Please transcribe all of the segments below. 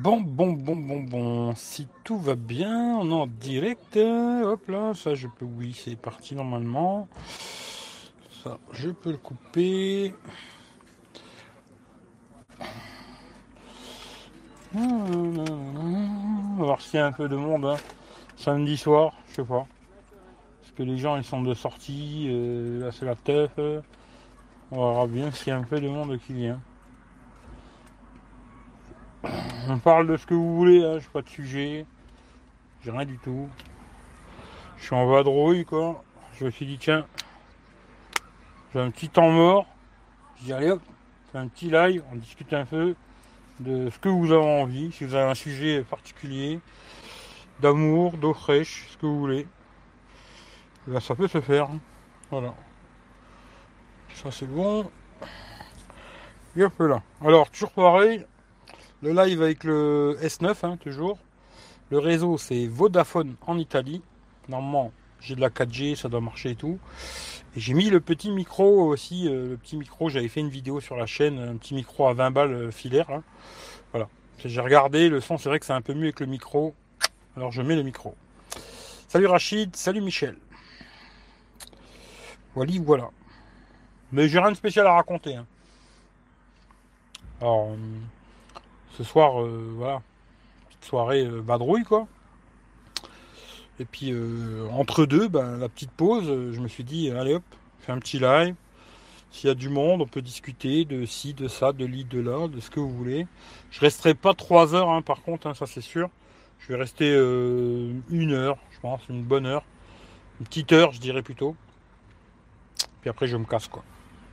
Bon, bon, bon, bon, bon. Si tout va bien, on est en direct. Hop là, ça je peux. Oui, c'est parti normalement. Ça, je peux le couper. On va voir s'il y a un peu de monde. hein. Samedi soir, je sais pas. Parce que les gens ils sont de sortie. euh, là c'est la teuf. On verra bien s'il y a un peu de monde qui vient. On parle de ce que vous voulez, hein, j'ai pas de sujet. J'ai rien du tout. Je suis en vadrouille quoi. Je me suis dit tiens, j'ai un petit temps mort. Je dis allez hop, c'est un petit live, on discute un peu de ce que vous avez envie, si vous avez un sujet particulier, d'amour, d'eau fraîche, ce que vous voulez. Eh ben, ça peut se faire. hein. Voilà. Ça c'est bon. Et hop là. Alors, toujours pareil, le live avec le S9, hein, toujours. Le réseau, c'est Vodafone en Italie. Normalement, j'ai de la 4G, ça doit marcher et tout. Et j'ai mis le petit micro aussi, euh, le petit micro, j'avais fait une vidéo sur la chaîne, un petit micro à 20 balles euh, filaire. là. Voilà. J'ai regardé, le son, c'est vrai que c'est un peu mieux avec le micro. Alors je mets le micro. Salut Rachid, salut Michel. Voilà, voilà. Mais j'ai rien de spécial à raconter. hein. Alors, euh, ce soir, euh, voilà, petite soirée euh, vadrouille, quoi. Et puis, euh, entre deux, ben, la petite pause, euh, je me suis dit, allez hop, fais un petit live. S'il y a du monde, on peut discuter de ci, de ça, de l'i, de là, de ce que vous voulez. Je resterai pas trois heures, hein, par contre, hein, ça c'est sûr. Je vais rester une heure, je pense, une bonne heure. Une petite heure, je dirais plutôt. Puis après, je me casse, quoi.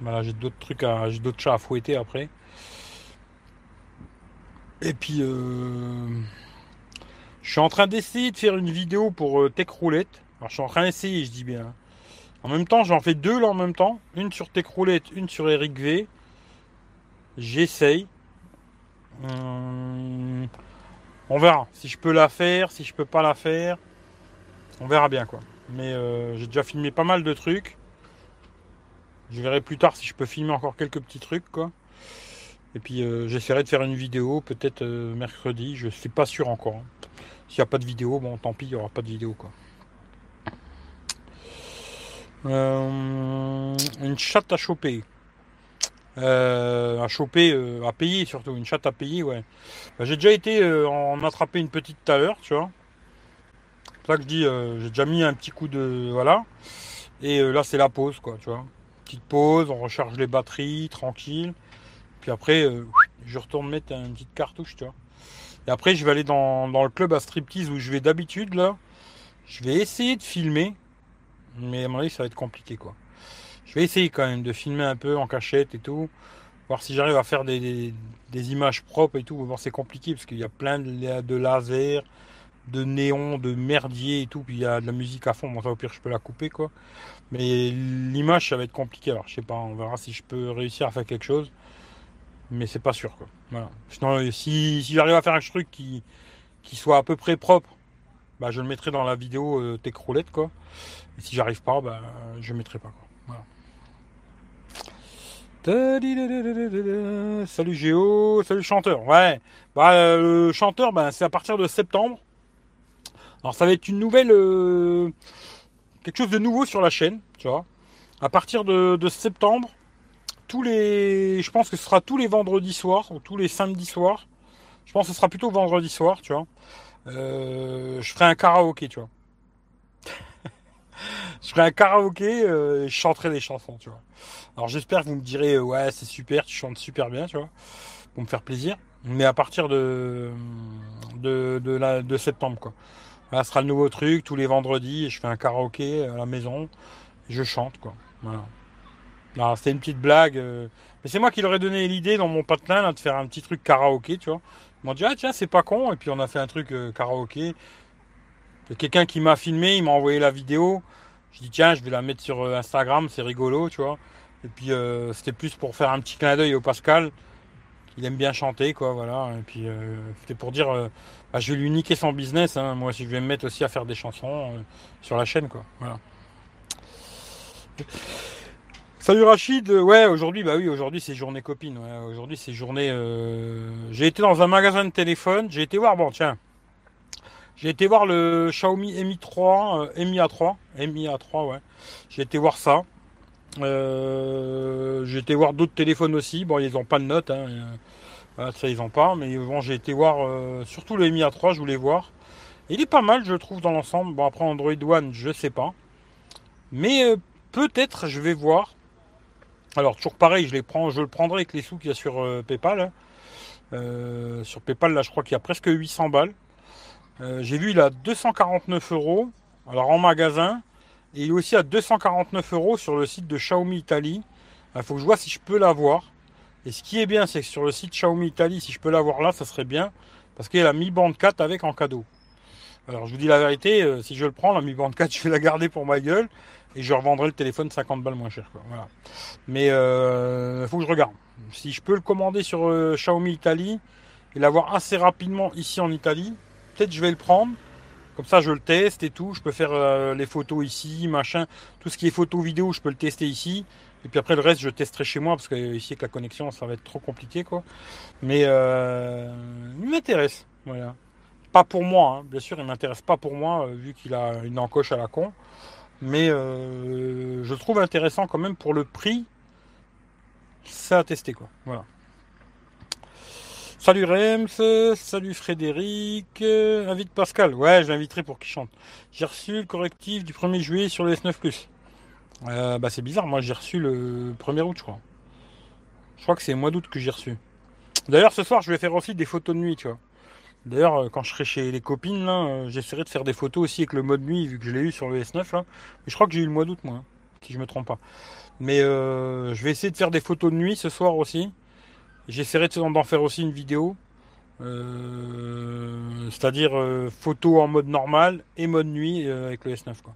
Voilà, j'ai d'autres trucs à, j'ai d'autres chats à fouetter après. Et puis, euh, je suis en train d'essayer de faire une vidéo pour euh, Tech Roulette. Alors, je suis en train d'essayer, je dis bien. En même temps, j'en fais deux là en même temps. Une sur Tech Roulette, une sur Eric V. J'essaye. Hum, on verra si je peux la faire, si je peux pas la faire. On verra bien quoi. Mais euh, j'ai déjà filmé pas mal de trucs. Je verrai plus tard si je peux filmer encore quelques petits trucs quoi. Et puis euh, j'essaierai de faire une vidéo peut-être euh, mercredi. Je suis pas sûr encore. hein. S'il n'y a pas de vidéo, bon tant pis, il n'y aura pas de vidéo quoi. Euh, une chatte à choper. À choper, à payer surtout. Une chatte à payer, ouais. Bah, j'ai déjà été en attraper une petite tout à l'heure, tu vois. C'est ça que je dis, j'ai déjà mis un petit coup de. Voilà. Et là, c'est la pause, quoi, tu vois. Petite pause, on recharge les batteries, tranquille. Puis après, euh, je retourne mettre une petite cartouche, tu vois. Et après, je vais aller dans, dans le club à striptease où je vais d'habitude, là. Je vais essayer de filmer. Mais à mon avis, ça va être compliqué, quoi. Je vais essayer quand même de filmer un peu en cachette et tout. Voir si j'arrive à faire des, des- images propres et tout. C'est compliqué parce qu'il y a plein de, de lasers, de néons, de merdier et tout. Puis il y a de la musique à fond. Bon, ça, au pire, je peux la couper, quoi. Mais l'image, ça va être compliqué. Alors, je sais pas, on verra si je peux réussir à faire quelque chose. Mais c'est pas sûr, quoi. Euh, si, j'arrive à faire un truc qui, qui soit à peu près propre, bah, je le mettrai dans la vidéo euh, Roulette, quoi. Et si j'arrive pas, bah, je le mettrai pas. Salut Géo, salut chanteur. Ouais, bah, euh, le chanteur, bah, c'est à partir de septembre. Alors ça va être une nouvelle, euh, quelque chose de nouveau sur la chaîne, tu vois. À partir de septembre, tous les, je pense que ce sera tous les vendredis soirs ou tous les samedis soirs. Je pense que ce sera plutôt vendredi soir, tu vois. Euh, je ferai un karaoké, tu vois. je ferai un karaoké euh, et je chanterai des chansons, tu vois. Alors j'espère que vous me direz euh, ouais c'est super, tu chantes super bien, tu vois, pour me faire plaisir. Mais à partir de septembre quoi. Là ce sera le nouveau truc, tous les vendredis, je fais un karaoké à la maison, je chante quoi. Alors c'était une petite blague, euh, mais c'est moi qui leur ai donné l'idée dans mon patelin de faire un petit truc karaoké, tu vois. Ils m'ont dit ah tiens c'est pas con et puis on a fait un truc euh, karaoké. Quelqu'un qui m'a filmé, il m'a envoyé la vidéo. Je dis tiens je vais la mettre sur euh, Instagram, c'est rigolo, tu vois. Et puis euh, c'était plus pour faire un petit clin d'œil au Pascal. Il aime bien chanter, quoi, voilà. Et puis euh, c'était pour dire, bah, je vais lui niquer son business. Hein. Moi, si je vais me mettre aussi à faire des chansons sur la chaîne, quoi. Voilà. Salut Rachid, ouais aujourd'hui bah oui aujourd'hui c'est journée copine, aujourd'hui c'est journée. Euh, j'ai été dans un magasin de téléphone, j'ai été voir bon tiens, j'ai été voir le Xiaomi Mi 3, euh, Mi A3, Mi A3 ouais, j'ai été voir ça. Euh, j'ai été voir d'autres téléphones aussi, bon ils ont pas de notes, hein, ça ils ont pas, mais bon j'ai été voir surtout le Mi A3, je voulais voir. Il est pas mal je trouve dans l'ensemble. Bon après Android One je sais pas, mais peut-être je vais voir alors toujours pareil, je les prends, je le prendrai avec les sous qu'il y a sur euh, PayPal. Hein. Euh, sur PayPal, là, je crois qu'il y a presque 800 balles. Euh, j'ai vu, il a 249 euros. Alors en magasin, et il est aussi à 249 euros sur le site de Xiaomi Italie. Il faut que je vois si je peux l'avoir. Et ce qui est bien, c'est que sur le site Xiaomi Italie, si je peux l'avoir là, ça serait bien. Parce qu'il y a la Mi Band 4 avec en cadeau. Alors je vous dis la vérité, si je le prends, la Mi Band 4, je vais la garder pour ma gueule et je revendrai le téléphone 50 balles moins cher. Voilà. Mais il euh, faut que je regarde. Si je peux le commander sur euh, Xiaomi Italie et l'avoir assez rapidement ici en Italie, peut-être je vais le prendre. Comme ça, je le teste et tout. Je peux faire euh, les photos ici, machin. Tout ce qui est photo vidéo, je peux le tester ici. Et puis après, le reste, je testerai chez moi parce que ici, avec la connexion, ça va être trop compliqué, quoi. Mais il m'intéresse. Pas pour moi, hein. bien sûr, il m'intéresse pas pour moi, vu qu'il a une encoche à la con. Mais euh, je trouve intéressant quand même pour le prix. Ça à tester quoi. Voilà. Salut Rems, salut Frédéric, invite Pascal. Ouais, je l'inviterai pour qu'il chante. J'ai reçu le correctif du 1er juillet sur le S9 Plus. Euh, bah c'est bizarre, moi j'ai reçu le 1er août je crois. Je crois que c'est mois d'août que j'ai reçu. D'ailleurs ce soir je vais faire aussi des photos de nuit, tu vois. D'ailleurs, euh, quand je serai chez les copines, euh, j'essaierai de faire des photos aussi avec le mode nuit, vu que je l'ai eu sur le S9. Là. Mais je crois que j'ai eu le mois d'août, moi, hein, si je me trompe pas. Mais euh, je vais essayer de faire des photos de nuit ce soir aussi. J'essaierai d'en faire aussi une vidéo. C'est-à-dire photo en mode normal et mode nuit avec le S9. Quoi.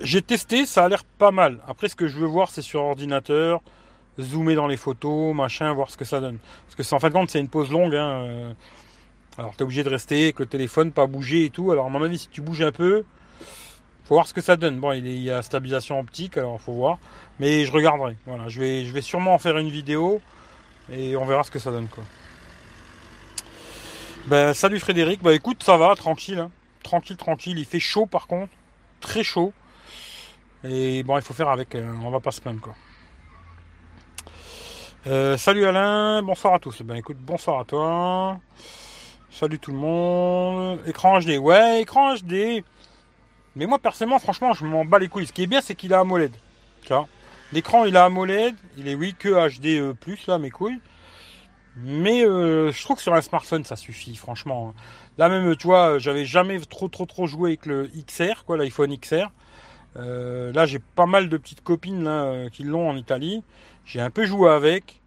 J'ai testé, ça a l'air pas mal. Après, ce que je veux voir, c'est sur ordinateur zoomer dans les photos, machin, voir ce que ça donne. Parce que en fin de compte, c'est une pause longue. Hein, euh. Alors, tu es obligé de rester avec le téléphone, pas bouger et tout. Alors, à mon avis, si tu bouges un peu, faut voir ce que ça donne. Bon, il y a stabilisation optique, alors faut voir. Mais je regarderai. Voilà, je vais, je vais sûrement en faire une vidéo et on verra ce que ça donne, quoi. Ben, salut Frédéric. Bah écoute, ça va, tranquille. Hein. Tranquille, tranquille. Il fait chaud par contre. Très chaud. Et bon, il faut faire avec. Hein. On va pas se plaindre, quoi. Euh, salut Alain, bonsoir à tous. Ben écoute, bonsoir à toi. Salut tout le monde. Écran HD, ouais, écran HD. Mais moi personnellement, franchement, je m'en bats les couilles. Ce qui est bien, c'est qu'il a AMOLED. Tu L'écran, il a AMOLED. Il est oui que HD euh, là, mes couilles. Mais euh, je trouve que sur un smartphone, ça suffit, franchement. Là même, tu vois, j'avais jamais trop trop trop joué avec le XR, quoi, l'iPhone XR. là, j'ai pas mal de petites copines qui l'ont en Italie. J'ai un peu joué avec.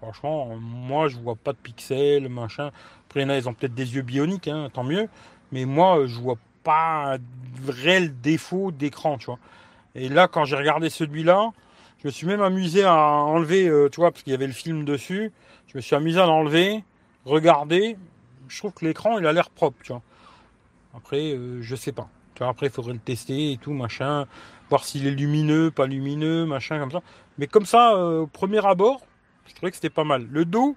Franchement, moi, je vois pas de pixels, machin. Après, ils ont peut-être des yeux bioniques, hein, tant mieux. Mais moi, je vois pas un réel défaut d'écran, tu vois. Et là, quand j'ai regardé celui-là, je me suis même amusé à enlever, euh, tu vois, parce qu'il y avait le film dessus. Je me suis amusé à l'enlever, regarder. Je trouve que l'écran, il a l'air propre, tu vois. Après, euh, je sais pas. Tu vois, après, il faudrait le tester et tout, machin. Voir s'il est lumineux, pas lumineux, machin, comme ça. Mais comme ça, euh, au premier abord, je trouvais que c'était pas mal. Le dos,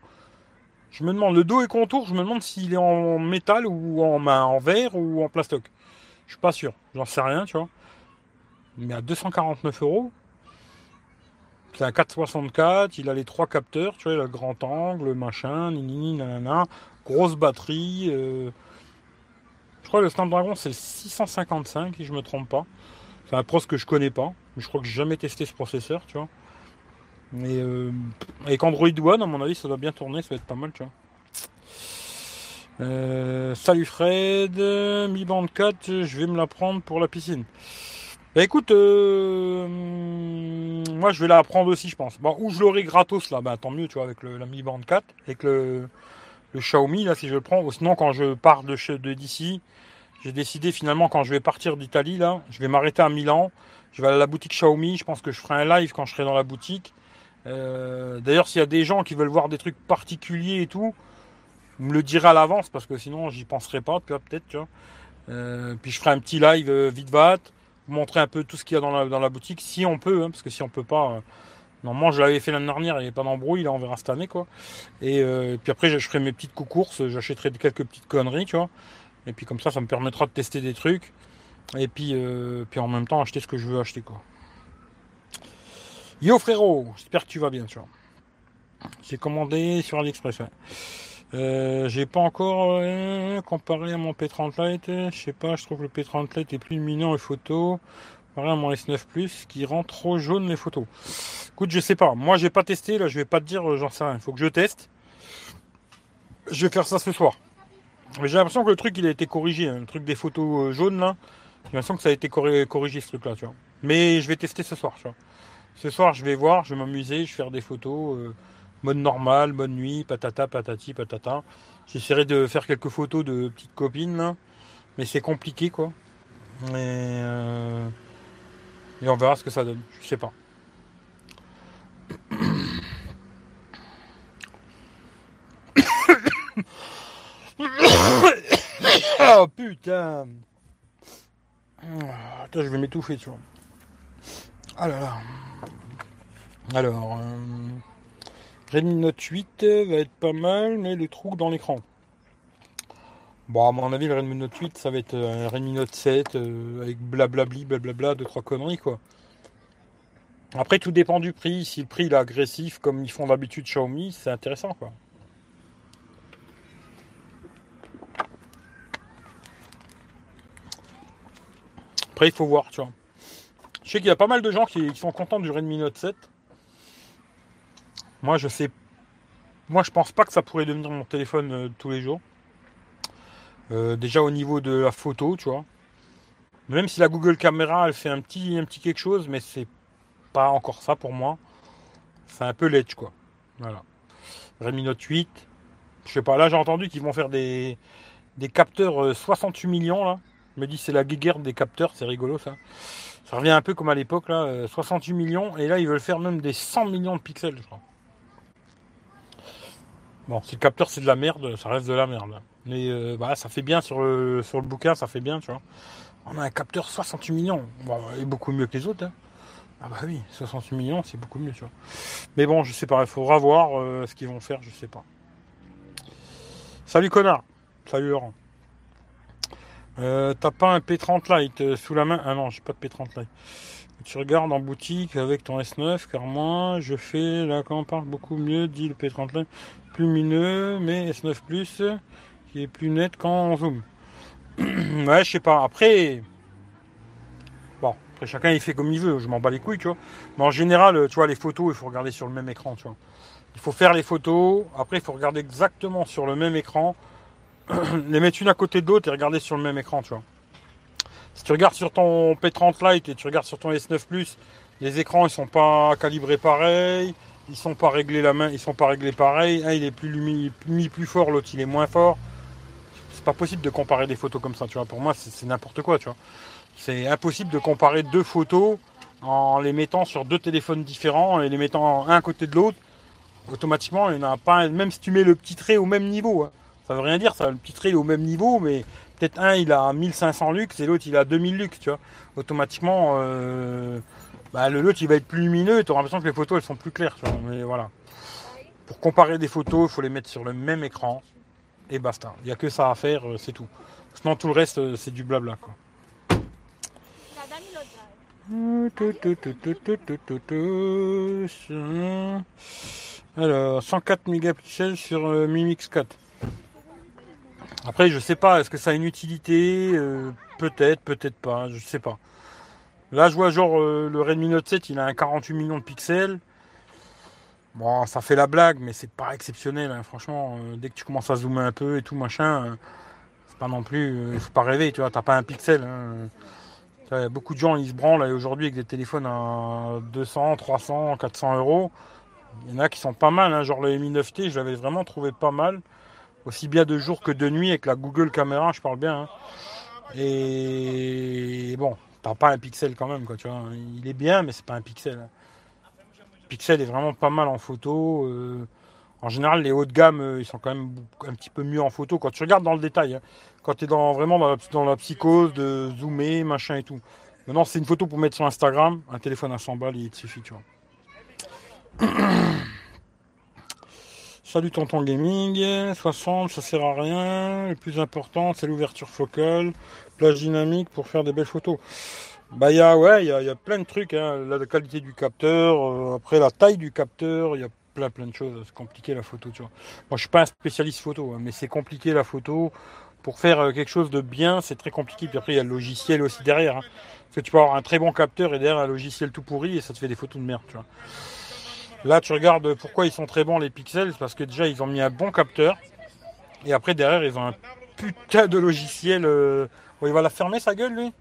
je me demande, le dos et contour, je me demande s'il est en métal ou en, en verre ou en plastoc. Je suis pas sûr, j'en sais rien, tu vois. Mais à 249 euros, c'est un 464, il a les trois capteurs, tu vois, le grand angle, le machin, nini, nanana, grosse batterie. Euh, je crois que le Snapdragon c'est le 655, si je me trompe pas. C'est un pros que je connais pas, mais je crois que j'ai jamais testé ce processeur, tu vois. Mais euh, avec Android One, à mon avis, ça doit bien tourner, ça va être pas mal, tu vois. Euh, salut Fred, Mi Band 4, je vais me la prendre pour la piscine. Bah écoute, euh, moi je vais la prendre aussi, je pense. Bon, ou je l'aurai gratos là, bah tant mieux, tu vois, avec le, la Mi Band 4, avec le, le Xiaomi là, si je le prends. Sinon, quand je pars de d'ici, j'ai décidé finalement quand je vais partir d'Italie là, je vais m'arrêter à Milan. Je vais aller à la boutique Xiaomi. Je pense que je ferai un live quand je serai dans la boutique. Euh, d'ailleurs, s'il y a des gens qui veulent voir des trucs particuliers et tout, vous me le direz à l'avance parce que sinon j'y penserai pas, peut-être, tu vois. Euh, puis je ferai un petit live euh, vite vat. montrer un peu tout ce qu'il y a dans la, boutique, si on peut, hein, parce que si on peut pas. Euh, normalement, je l'avais fait l'année dernière, il n'y avait pas d'embrouille, là on verra cette année quoi. Et puis après, je ferai mes petites courses, j'achèterai quelques petites conneries, tu vois. Et puis comme ça, ça me permettra de tester des trucs. Et puis, puis en même temps, acheter ce que je veux acheter quoi. Yo frérot, j'espère que tu vas bien, tu vois. J'ai commandé sur AliExpress. Euh, j'ai pas encore euh, comparé à mon P30 Lite. Je sais pas, je trouve que le P30 Lite est plus lumineux en photo. Pareil à mon S9 Plus qui rend trop jaune les photos. Écoute, je sais pas. Moi, j'ai pas testé. Là, je vais pas te dire, euh, j'en sais rien. Il faut que je teste. Je vais faire ça ce soir. J'ai l'impression que le truc, il a été corrigé. Hein. Le truc des photos jaunes, là. J'ai l'impression que ça a été corrigé, ce truc-là, tu vois. Mais je vais tester ce soir, tu vois. Ce soir, je vais voir, je vais m'amuser, je vais faire des photos. mode normal, mode nuit, patata, patati, patata. J'essaierai de faire quelques photos de petites copines, mais c'est compliqué, quoi. Euh, et, on verra ce que ça donne. Je sais pas. oh putain Attends, je vais m'étouffer, tu vois. Ah là là. Alors, euh, Redmi Note 8 va être pas mal, mais le trou dans l'écran. Bon, à mon avis, le Redmi Note 8, ça va être un Redmi Note 7 euh, avec blablabli, blablabla, deux, trois conneries, quoi. Après, tout dépend du prix. Si le prix est agressif, comme ils font d'habitude Xiaomi, c'est intéressant, quoi. Après, il faut voir, tu vois. Je sais qu'il y a pas mal de gens qui, sont contents du Redmi Note 7. Moi, je sais. Moi, je pense pas que ça pourrait devenir mon téléphone euh, tous les jours. Euh, déjà au niveau de la photo, tu vois. Même si la Google Caméra, elle fait un petit, un quelque chose, mais c'est pas encore ça pour moi. C'est un peu l'edge, quoi. Voilà. Redmi Note 8. Je sais pas, là j'ai entendu qu'ils vont faire des, des capteurs 68 euh, millions, là. Je me dis c'est la guerre des capteurs, c'est rigolo ça. Ça revient un peu comme à l'époque, là, 68 millions, et là ils veulent faire même des 100 millions de pixels, je crois. Bon, si le capteur c'est de la merde, ça reste de la merde. Mais euh, bah, ça fait bien sur le, sur le bouquin, ça fait bien, tu vois. On a un capteur 68 millions, bon, est beaucoup mieux que les autres. Hein. Ah bah oui, 68 millions, c'est beaucoup mieux, tu vois. Mais bon, je sais pas, il faudra voir euh, ce qu'ils vont faire, je sais pas. Salut connard, salut Laurent. Euh, t'as pas un P30 Lite sous la main? Ah non, j'ai pas de P30 Lite. Tu regardes en boutique avec ton S9, car moi, je fais la campagne beaucoup mieux, dit le P30 Lite plus lumineux, mais S9 Plus qui est plus net quand zoom. ouais, je sais pas. Après, bon, après chacun il fait comme il veut. Je m'en bats les couilles, tu vois. Mais en général, tu vois, les photos, il faut regarder sur le même écran, tu vois. Il faut faire les photos. Après, il faut regarder exactement sur le même écran, les mettre une à côté de l'autre et regarder sur le même écran, tu vois. Si tu regardes sur ton P30 Lite et tu regardes sur ton S9 Plus, les écrans ils sont pas calibrés pareil ils sont pas réglés la main, ils sont pas réglés pareil. Un il est plus mis plus fort, l'autre il est moins fort. C'est pas possible de comparer des photos comme ça, tu vois. Pour moi, c'est n'importe quoi, tu vois. C'est impossible de comparer deux photos en les mettant sur deux téléphones différents et les mettant un à côté de l'autre. Automatiquement, il n'y en a pas même si tu mets le petit trait au même niveau. Hein. Ça veut rien dire, ça. Le petit trait est au même niveau, mais peut-être un il a 1500 lux et l'autre il a 2000 lux, tu vois. Automatiquement, euh, bah, le lot il va être plus lumineux tu auras l'impression que les photos elles sont plus claires. Mais voilà. Pour comparer des photos, il faut les mettre sur le même écran et basta. Il n'y a que ça à faire, euh, c'est tout. Sinon tout le reste euh, c'est du blabla quoi. Alors 104 mégapixels sur Mimix 4. Après je sais pas, est-ce que ça a une utilité Peut-être, peut-être pas, je sais pas. Là, je vois genre euh, le Redmi Note 7, il a un 48 millions de pixels. Bon, ça fait la blague, mais c'est pas exceptionnel. Hein. Franchement, euh, dès que tu commences à zoomer un peu et tout machin, euh, c'est pas non plus. Il faut pas rêver, tu vois. T'as pas un pixel. Hein. beaucoup de gens ils se branlent aujourd'hui avec des téléphones à 200, 300, 400 euros. Il y en a qui sont pas mal. Hein. Genre le Mi 9T, je l'avais vraiment trouvé pas mal. Aussi bien de jour que de nuit avec la Google Caméra, je parle bien. Et bon, T'as pas un pixel quand même, quoi, tu vois. Il est bien, mais c'est pas un pixel. Le pixel est vraiment pas mal en photo. Euh. en général, les hauts de gamme, euh, ils sont quand même un petit peu mieux en photo. Quand tu regardes dans le détail, hein. quand tu es dans, vraiment dans la, psychose de zoomer, machin et tout. Maintenant, c'est une photo pour mettre sur Instagram. Un téléphone à 100 balles, il te suffit, tu vois. Salut tonton gaming, 60 ça sert à rien, le plus important c'est l'ouverture focale, plage dynamique pour faire des belles photos. Bah il y a plein de trucs, hein. la, qualité du capteur, euh, après la taille du capteur, il y a plein plein de choses, c'est compliqué la photo, tu vois. Moi je suis pas un spécialiste photo, hein, mais c'est compliqué la photo. Pour faire euh, quelque chose de bien, c'est très compliqué. Puis après il y a le logiciel aussi derrière. Hein. Parce que tu peux avoir un très bon capteur et derrière un logiciel tout pourri et ça te fait des photos de merde. Là, tu regardes pourquoi ils sont très bons les pixels, parce que déjà ils ont mis un bon capteur, et après derrière ils ont un putain de logiciel. Euh, il va la fermer sa gueule lui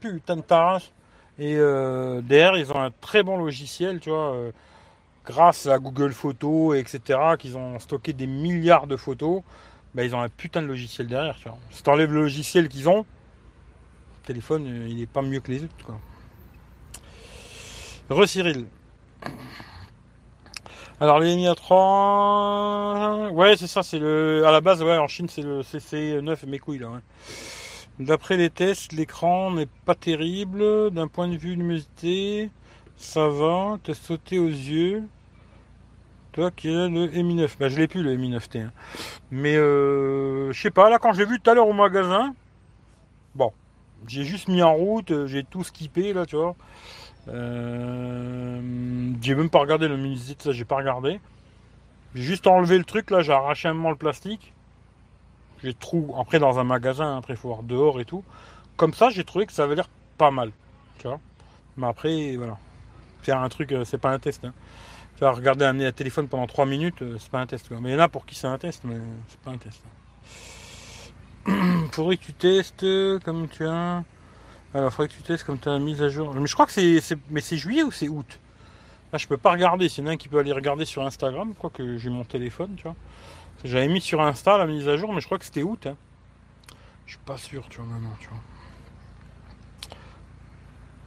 Putain de tarache. Et euh, derrière ils ont un très bon logiciel, tu vois, euh, grâce à Google Photos, etc., qu'ils ont stocké des milliards de photos, bah, ils ont un putain de logiciel derrière, tu vois. Si t'enlèves le logiciel qu'ils ont, le téléphone il est pas mieux que les autres, quoi. Re Cyril. Alors les Mi 3, ouais c'est ça, c'est le, à la base ouais en Chine c'est le CC9 mes couilles là. D'après les tests, l'écran n'est pas terrible. D'un point de vue luminosité, ça va. T'as sauté aux yeux. Toi qui as le Mi 9. Bah je l'ai plus le Mi 9T. Hein. Mais euh, je sais pas, là quand j'ai vu tout à l'heure au magasin, bon, j'ai juste mis en route, j'ai tout skippé là, tu vois. Euh, j'ai même pas regardé le mini ça j'ai pas regardé. J'ai juste enlevé le truc là, j'ai arraché un moment le plastique. J'ai trouvé après dans un magasin, après il faut voir dehors et tout. Comme ça, j'ai trouvé que ça avait l'air pas mal. Tu vois. Mais après, voilà. Faire un truc, euh, c'est pas un test. Hein. Faire regarder un, téléphone pendant 3 minutes, euh, c'est pas un test. Mais il y en a pour qui c'est un test, mais c'est pas un test. Faudrait que tu testes comme tu as. Alors, faudrait que tu testes comme tu as mise à jour. Mais je crois que c'est. Mais c'est juillet ou c'est août? Là, je peux pas regarder. S'il y en a un qui peut aller regarder sur Instagram, quoi que j'ai mon téléphone, tu vois. J'avais mis sur Insta la mise à jour, mais je crois que c'était août. Hein. Je suis pas sûr, tu vois, maintenant, tu vois.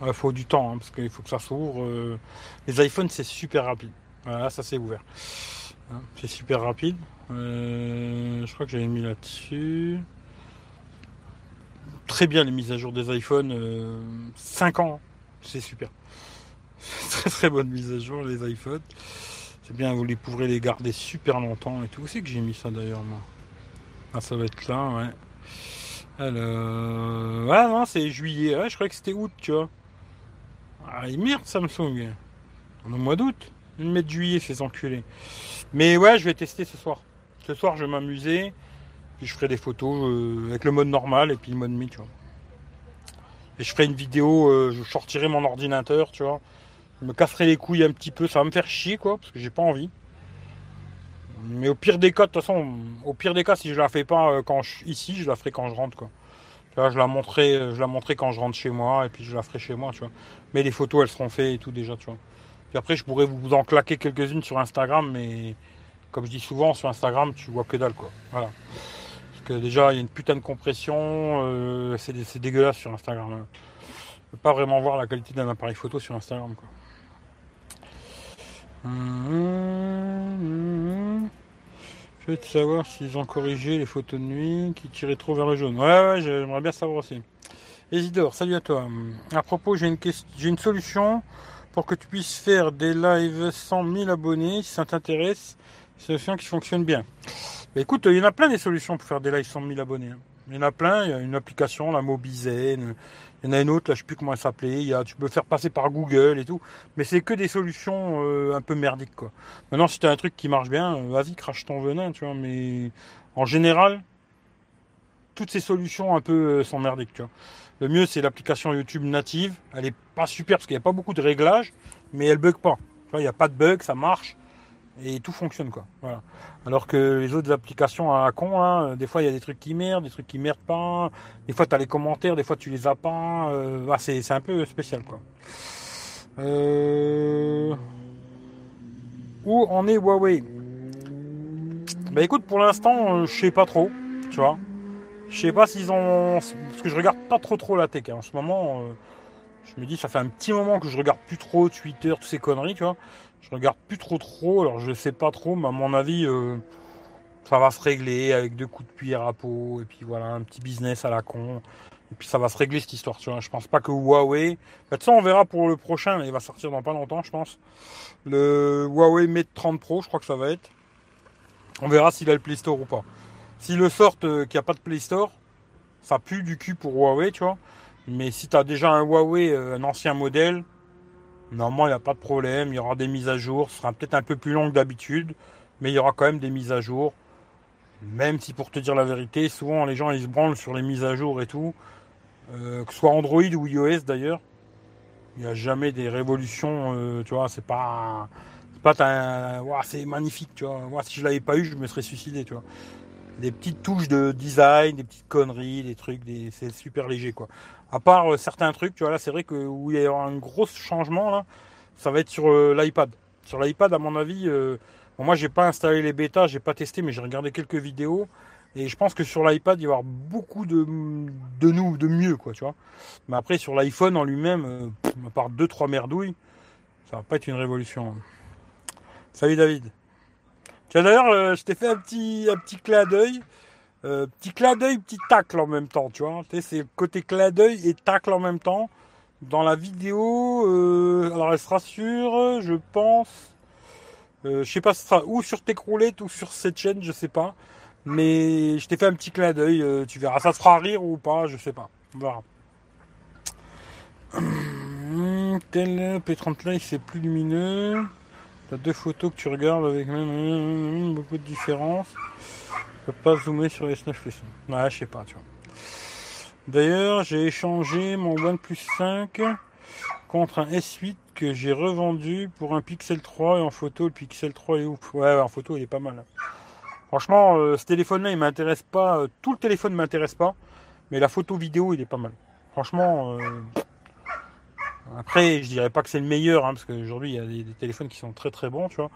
Il faut du temps, hein, parce qu'il faut que ça s'ouvre. Euh. Les iPhones, c'est super rapide. Voilà, ça s'est ouvert. Hein, c'est super rapide. Euh, je crois que j'avais mis là-dessus très bien les mises à jour des iPhones. 5 euh, ans, c'est super. Très très bonne mise à jour les iPhones. C'est bien, vous les pourrez les garder super longtemps et tout. C'est que j'ai mis ça d'ailleurs moi? Ah ça va être là, ouais. Alors. Ah non, c'est juillet. je croyais que c'était août, tu vois. Ah merde Samsung. On est au mois d'août. Ils mettent juillet ces enculés. Mais ouais, je vais tester ce soir. Ce soir je vais m'amuser je ferai des photos euh, avec le mode normal et puis le mode mi, tu vois. Et je ferai une vidéo, euh, je sortirai mon ordinateur, tu vois. Je me casserai les couilles un petit peu, ça va me faire chier, quoi, parce que j'ai pas envie. Mais au pire des cas, de toute façon, au pire des cas, si je la fais pas euh, quand je, ici, je la ferai quand je rentre, quoi. je la montrerai, je la montrerai quand je rentre chez moi, et puis je la ferai chez moi, tu vois. Mais les photos, elles seront faites et tout déjà, tu vois. Puis après, je pourrais vous en claquer quelques-unes sur Instagram, mais comme je dis souvent, sur Instagram, tu vois que dalle, quoi. Voilà déjà, il y a une putain de compression. Euh, c'est dégueulasse sur Instagram. On peut pas vraiment voir la qualité d'un appareil photo sur Instagram. Quoi. Je vais te savoir s'ils ont corrigé les photos de nuit qui tiraient trop vers le jaune. Ouais, ouais, j'aimerais bien savoir aussi. Isidore, salut à toi. À propos, j'ai une, j'ai une solution pour que tu puisses faire des lives 100 000 abonnés si ça t'intéresse. C'est un qui fonctionne bien. Écoute, il y en a plein des solutions pour faire des lives 100 000 abonnés. Hein. Il y en a plein. Il y a une application, la Mobizen. Il y en a une autre, là, je sais plus comment elle s'appelait. Tu peux faire passer par Google et tout. Mais c'est que des solutions euh, un peu merdiques, quoi. Maintenant, si tu as un truc qui marche bien, euh, vas-y, crache ton venin, tu vois. Mais en général, toutes ces solutions un peu euh, sont merdiques, tu vois. Le mieux, c'est l'application YouTube native. Elle est pas super parce qu'il n'y a pas beaucoup de réglages, mais elle bug pas. Tu il n'y a pas de bug, ça marche et tout fonctionne quoi. Voilà. Alors que les autres applications à con, hein, des fois il y a des trucs qui merdent, des trucs qui merdent pas, des fois tu as les commentaires, des fois tu les as pas, euh, ah, c'est, un peu spécial quoi. Euh... Où en est Huawei? Bah écoute pour l'instant euh, je sais pas trop, tu vois. Je sais pas s'ils ont. Parce que je regarde pas trop trop la tech hein. en ce moment. Je me dis ça fait un petit moment que je regarde plus trop Twitter, toutes ces conneries, tu vois. Je regarde plus trop trop, alors je sais pas trop, mais à mon avis, euh, ça va se régler avec deux coups de cuillère à peau, et puis voilà, un petit business à la con. Et puis ça va se régler cette histoire, tu vois. Je pense pas que Huawei. Bah, ça, on verra pour le prochain. Il va sortir dans pas longtemps, je pense. Le Huawei Mate 30 Pro, je crois que ça va être. On verra s'il a le Play Store ou pas. S'il le sort euh, qu'il n'y a pas de Play Store, ça pue du cul pour Huawei, tu vois. Mais si tu déjà un Huawei, euh, un ancien modèle, normalement il n'y a pas de problème. Il y aura des mises à jour. Ce sera peut-être un peu plus long que d'habitude, mais il y aura quand même des mises à jour. Même si pour te dire la vérité, souvent les gens ils se branlent sur les mises à jour et tout. Euh, que ce soit Android ou iOS d'ailleurs. Il n'y a jamais des révolutions, euh, tu vois, c'est pas. C'est pas un. c'est magnifique, tu vois. Moi, si je l'avais pas eu, je me serais suicidé, tu vois. Des petites touches de design, des petites conneries, des trucs, des... c'est super léger, quoi. À part euh, certains trucs, tu vois, là, c'est vrai que où il y aura un gros changement, là, ça va être sur l'iPad. Sur l'iPad, à mon avis, bon, moi, j'ai pas installé les bêtas, j'ai pas testé, mais j'ai regardé quelques vidéos. Et je pense que sur l'iPad, il y avoir beaucoup de, de nous, de mieux, quoi, tu vois. Mais après, sur l'iPhone en lui-même, euh, à part deux, trois merdouilles, ça va pas être une révolution. Salut David. D'ailleurs, euh, je t'ai fait un petit, un petit clin d'œil. Euh, petit clin d'œil, petit tacle en même temps, tu vois. C'est côté clin d'œil et tacle en même temps. Dans la vidéo, alors elle sera sur, je pense, je sais pas, ce sera ou sur roulettes ou sur cette chaîne, je sais pas. Mais je t'ai fait un petit clin d'œil, euh, tu verras. Ça te fera rire ou pas, je sais pas. On verra. Tel P30 Live c'est plus lumineux. T'as deux photos que tu regardes avec beaucoup de différence. Pas zoomer sur les 9 plus. Ouais, je sais pas, tu vois. D'ailleurs, j'ai échangé mon OnePlus 5 contre un S8 que j'ai revendu pour un Pixel 3 et en photo le Pixel 3 est ouf. Ouais, en photo il est pas mal. Hein. Franchement, euh, ce téléphone-là, il m'intéresse pas. Euh, tout le téléphone ne m'intéresse pas. Mais la photo vidéo, il est pas mal. Franchement, euh, après, je dirais pas que c'est le meilleur, hein, parce qu'aujourd'hui, il y a des, téléphones qui sont très très bons, tu vois.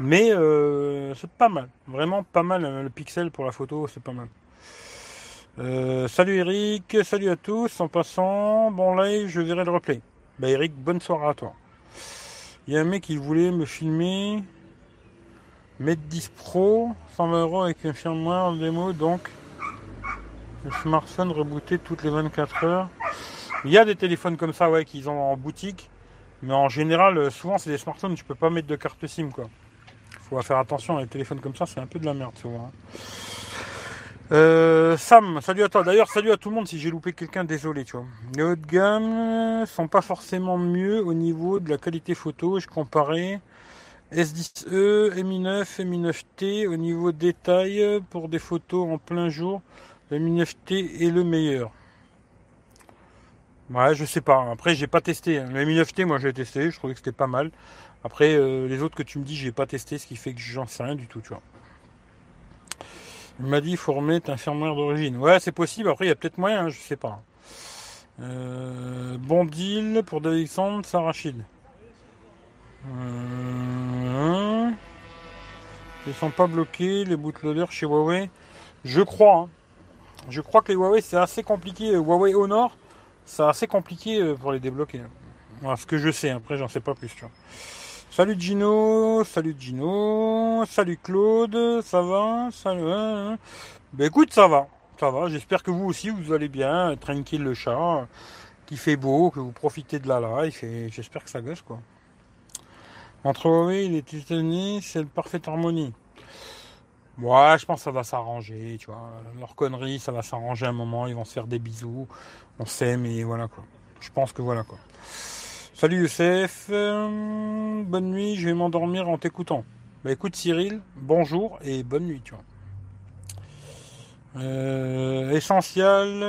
Mais c'est pas mal. Vraiment pas mal. Le pixel pour la photo, c'est pas mal. salut Eric, salut à tous. En passant, bon live, je verrai le replay. Bah Eric, bonne soirée à toi. Il y a un mec qui voulait me filmer. Mate 10 Pro, 120 euros avec un firmware démo, donc le smartphone rebooté toutes les 24 heures. Il y a des téléphones comme ça, ouais, qu'ils ont en boutique, mais en général, euh, souvent c'est des smartphones, tu peux pas mettre de carte SIM, quoi. Faut faire attention, les téléphones comme ça, c'est un peu de la merde, souvent. Euh, Sam, salut à toi. D'ailleurs, salut à tout le monde si j'ai loupé quelqu'un, désolé, tu vois. Les haut de gamme sont pas forcément mieux au niveau de la qualité photo. Je comparais S10e, Mi9, Mi9T au niveau détail pour des photos en plein jour. Le Mi9T est le meilleur. Ouais, je sais pas. Après, j'ai pas testé. Le Mi9T, moi, j'ai testé. Je trouvais que c'était pas mal. Après, euh, les autres que tu me dis, j'ai pas testé, ce qui fait que j'en sais rien du tout, tu vois. Il m'a dit, il faut remettre un firmware d'origine. Ouais, c'est possible. Après, il y a peut-être moyen, je sais pas. Euh, bon deal pour Alexandre Sarachid. Euh, ils sont pas bloqués, les bootloaders chez Huawei. Je crois. Hein. Je crois que les Huawei, c'est assez compliqué. Huawei Honor, c'est assez compliqué euh, pour les débloquer. Ce que je sais. Après, j'en sais pas plus. Salut Gino, salut Gino, salut Claude, ça va Salut. Hein, hein. Ben écoute, ça va. Ça va. J'espère que vous aussi, vous allez bien. Tranquille le chat. Qui fait beau, que vous profitez de la life. Et j'espère que ça gosse, quoi. Entre et les États-Unis, c'est le parfaite harmonie. Moi, je pense que ça va s'arranger, tu vois. Leur connerie, ça va s'arranger un moment, ils vont se faire des bisous, on sait, mais voilà quoi. Je pense que voilà quoi. Salut Youssef, euh, bonne nuit, je vais m'endormir en t'écoutant. Bah écoute Cyril, bonjour et bonne nuit, tu vois. Euh, essentiel,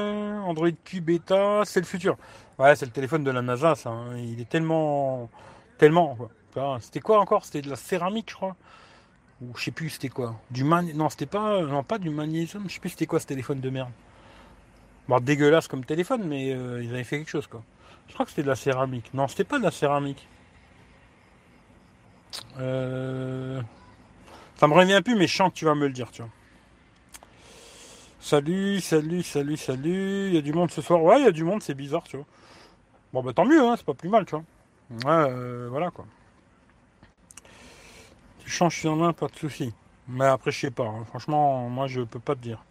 Android Q bêta, c'est le futur. Ouais, c'est le téléphone de la NASA, ça. Hein. Il est tellement, tellement. C'était quoi encore? C'était de la céramique, je crois. Ou je sais plus c'était quoi. Du man... Non, c'était pas. Non, pas du magnésium. Je sais plus c'était quoi ce téléphone de merde. Dégueulasse comme téléphone, mais euh, ils avaient fait quelque chose, quoi. Je crois que c'était de la céramique. Non, c'était pas de la céramique. Euh... Ça me revient plus, mais je que tu vas me le dire, tu vois. Salut, salut, salut, salut. Il y a du monde ce soir. Ouais, il y a du monde, c'est bizarre, tu vois. Bon, bah tant mieux, hein, c'est pas plus mal, tu vois. Ouais, euh, voilà, quoi. Tu changes sur main, pas de souci. Mais après, je sais pas. Hein. Franchement, moi, je peux pas te dire.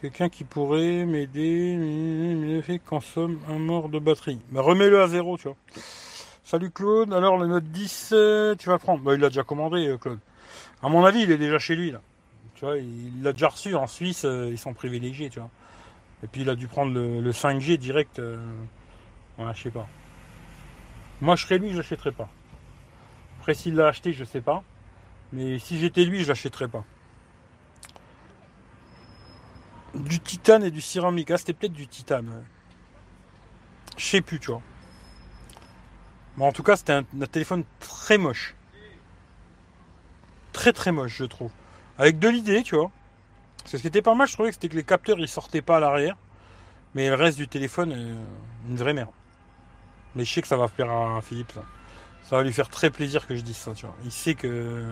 Quelqu'un qui pourrait m'aider, mais fait consomme un mort de batterie. Bah, remets-le à zéro, tu vois. Salut Claude, alors le Note 10, euh, tu vas prendre Bah, il l'a déjà commandé, euh, Claude. À mon avis, il est déjà chez lui, là. Tu vois, il l'a déjà reçu en Suisse, euh, ils sont privilégiés, tu vois. Et puis il a dû prendre le, 5G direct. voilà, je sais pas. Moi, je serais lui, je l'achèterais pas. Après, s'il l'a acheté, je sais pas. Mais si j'étais lui, je l'achèterais pas du titane et du céramique. Ah, c'était peut-être du titane. Je sais plus, tu vois. Mais en tout cas, c'était un, téléphone très moche. Très très moche, je trouve. Avec de l'idée, tu vois. Que ce qui était pas mal, je trouvais que c'était que les capteurs ils sortaient pas à l'arrière. Mais le reste du téléphone, une vraie merde. Mais je sais que ça va faire à Philippe ça. Ça va lui faire très plaisir que je dise ça, tu vois. Il sait que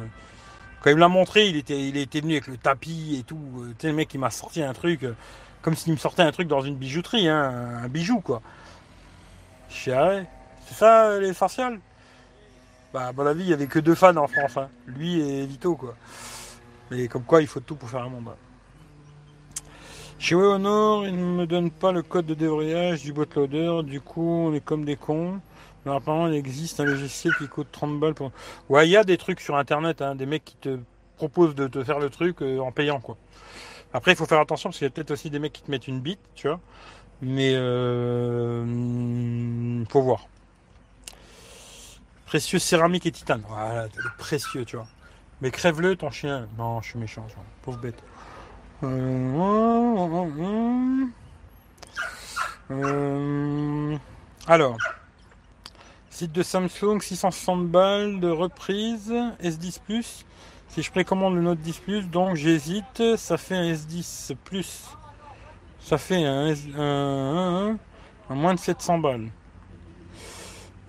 il me l'a montré, il était, il était venu avec le tapis et tout. Tu sais, le mec, il m'a sorti un truc, euh, comme s'il me sortait un truc dans une bijouterie, hein, un bijou, quoi. Je suis ah c'est ça l'essentiel Bah, à mon avis, il n'y avait que deux fans en France, hein. lui et Vito, quoi. Mais comme quoi, il faut tout pour faire un monde. Chez Honor, il ne me donne pas le code de débrayage du bootloader, du coup, on est comme des cons. Apparemment, il existe un logiciel qui coûte 30 balles pour. Ouais, il y a des trucs sur internet, hein, des mecs qui te proposent de te faire le truc euh, en payant, quoi. Après, il faut faire attention parce qu'il y a peut-être aussi des mecs qui te mettent une bite, tu vois. Mais euh, faut voir. Précieux céramique et titane. Voilà, précieux, tu vois. Mais crève-le ton chien. Non, je suis méchant, vois. pauvre bête. Euh, euh, alors. Site de Samsung, 660 balles de reprise, S10 Plus. Si je précommande le Note 10 Plus, donc j'hésite, ça fait un S10 Plus. Ça fait un, un, moins de 700 balles.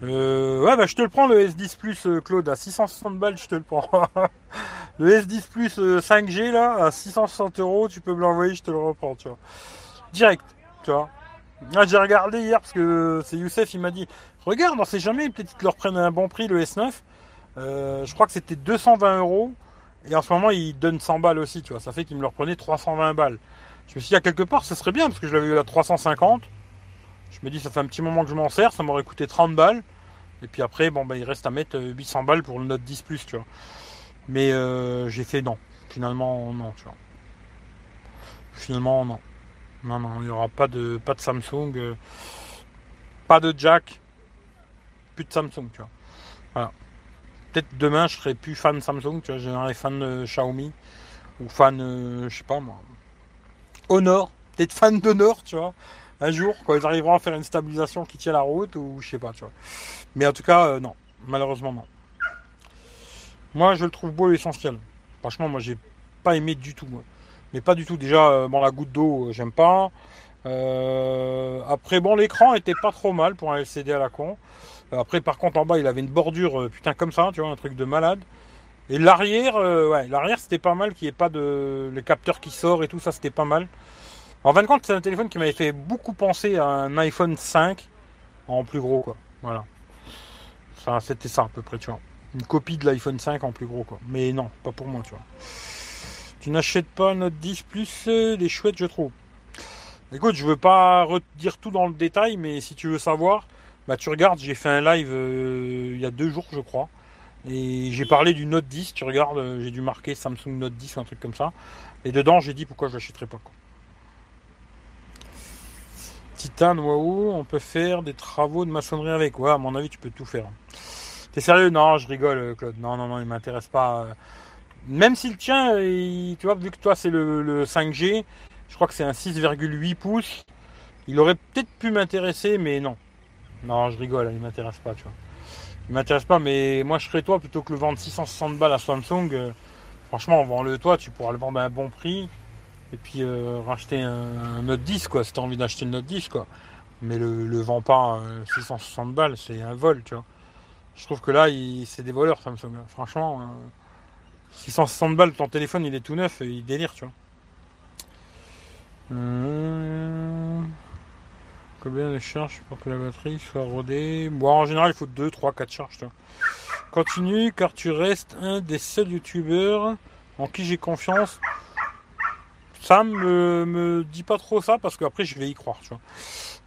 Euh, ouais, bah je te le prends le S10 Plus, euh, Claude, à 660 balles, je te le prends. le S10 Plus 5G euh, là, à 660 euros, tu peux me l'envoyer, je te le reprends, tu vois. Direct, tu vois. Ah, j'ai regardé hier parce que c'est Youssef, il m'a dit Regarde, on sait jamais, peut-être qu'ils leur prennent un bon prix le S9. Euh, je crois que c'était 220 euros. Et en ce moment, ils donnent 100 balles aussi, tu vois. Ça fait qu'ils me leur prenaient 320 balles. Je me suis dit, à quelque part, ce serait bien parce que je l'avais eu à 350. Je me dis, ça fait un petit moment que je m'en sers, ça m'aurait coûté 30 balles. Et puis après, bon, bah, il reste à mettre 800 balles pour le Note 10 Plus, tu vois. Mais euh, j'ai fait non. Finalement, non, tu vois. Finalement, non. Non, non, il n'y aura pas de, pas de Samsung, euh, pas de jack, plus de Samsung, tu vois. Voilà. Peut-être demain, je serai plus fan Samsung, tu vois, je fan de Xiaomi ou fan, euh, je sais pas moi, Honor, peut-être fan d'Honor, tu vois. Un jour, quand ils arriveront à faire une stabilisation qui tient la route ou je sais pas, tu vois. Mais en tout cas, euh, non, malheureusement non. Moi, je le trouve beau l'essentiel. Franchement, moi, j'ai pas aimé du tout. Mais pas du tout. Déjà, euh, bon, la goutte d'eau, j'aime pas. après, bon, l'écran était pas trop mal pour un LCD à la con. Après, par contre, en bas, il avait une bordure, euh, putain, comme ça, tu vois, un truc de malade. Et l'arrière, euh, ouais, l'arrière, c'était pas mal, qu'il n'y ait pas de. Les capteurs qui sortent et tout, ça, c'était pas mal. En fin de compte, c'est un téléphone qui m'avait fait beaucoup penser à un iPhone 5 en plus gros, quoi. Voilà. Ça, c'était ça, à peu près, tu vois. Une copie de l'iPhone 5 en plus gros, quoi. Mais non, pas pour moi, tu vois. Tu n'achètes pas notre 10 Plus, euh, des chouettes, je trouve. Écoute, je veux pas redire tout dans le détail, mais si tu veux savoir, bah tu regardes, j'ai fait un live euh, il y a deux jours je crois. Et j'ai parlé du Note 10, tu regardes, euh, j'ai dû marquer Samsung Note 10 ou un truc comme ça. Et dedans j'ai dit pourquoi je l'achèterais pas. Quoi. Titane, waouh, on peut faire des travaux de maçonnerie avec. Ouais, à mon avis tu peux tout faire. T'es sérieux? Non, je rigole euh, Claude. Non, non, non, il m'intéresse pas. Même si le tien, tu vois, vu que toi c'est le 5G, je crois que c'est un 6,8 pouces. Il aurait peut-être pu m'intéresser, mais non. Non, je rigole, il m'intéresse pas, tu vois. Il m'intéresse pas, mais moi je serais toi plutôt que le vendre 660 balles à Samsung. Euh, franchement, vends-le toi, tu pourras le vendre à un bon prix. Et puis euh, racheter un, Note 10, quoi, si t'as envie d'acheter le Note 10, quoi. Mais le, le vend pas 660 euh, balles, c'est un vol, tu vois. Je trouve que là, c'est des voleurs, Samsung. Franchement, 660 balles, ton téléphone, il est tout neuf, il délire, tu vois. Combien de charges pour que la batterie soit rodée Bon, en général, il faut 2, 3, 4 charges. Continue, car tu restes un des seuls youtubeurs en qui j'ai confiance. ça me, me dit pas trop ça parce qu'après je vais y croire, tu vois.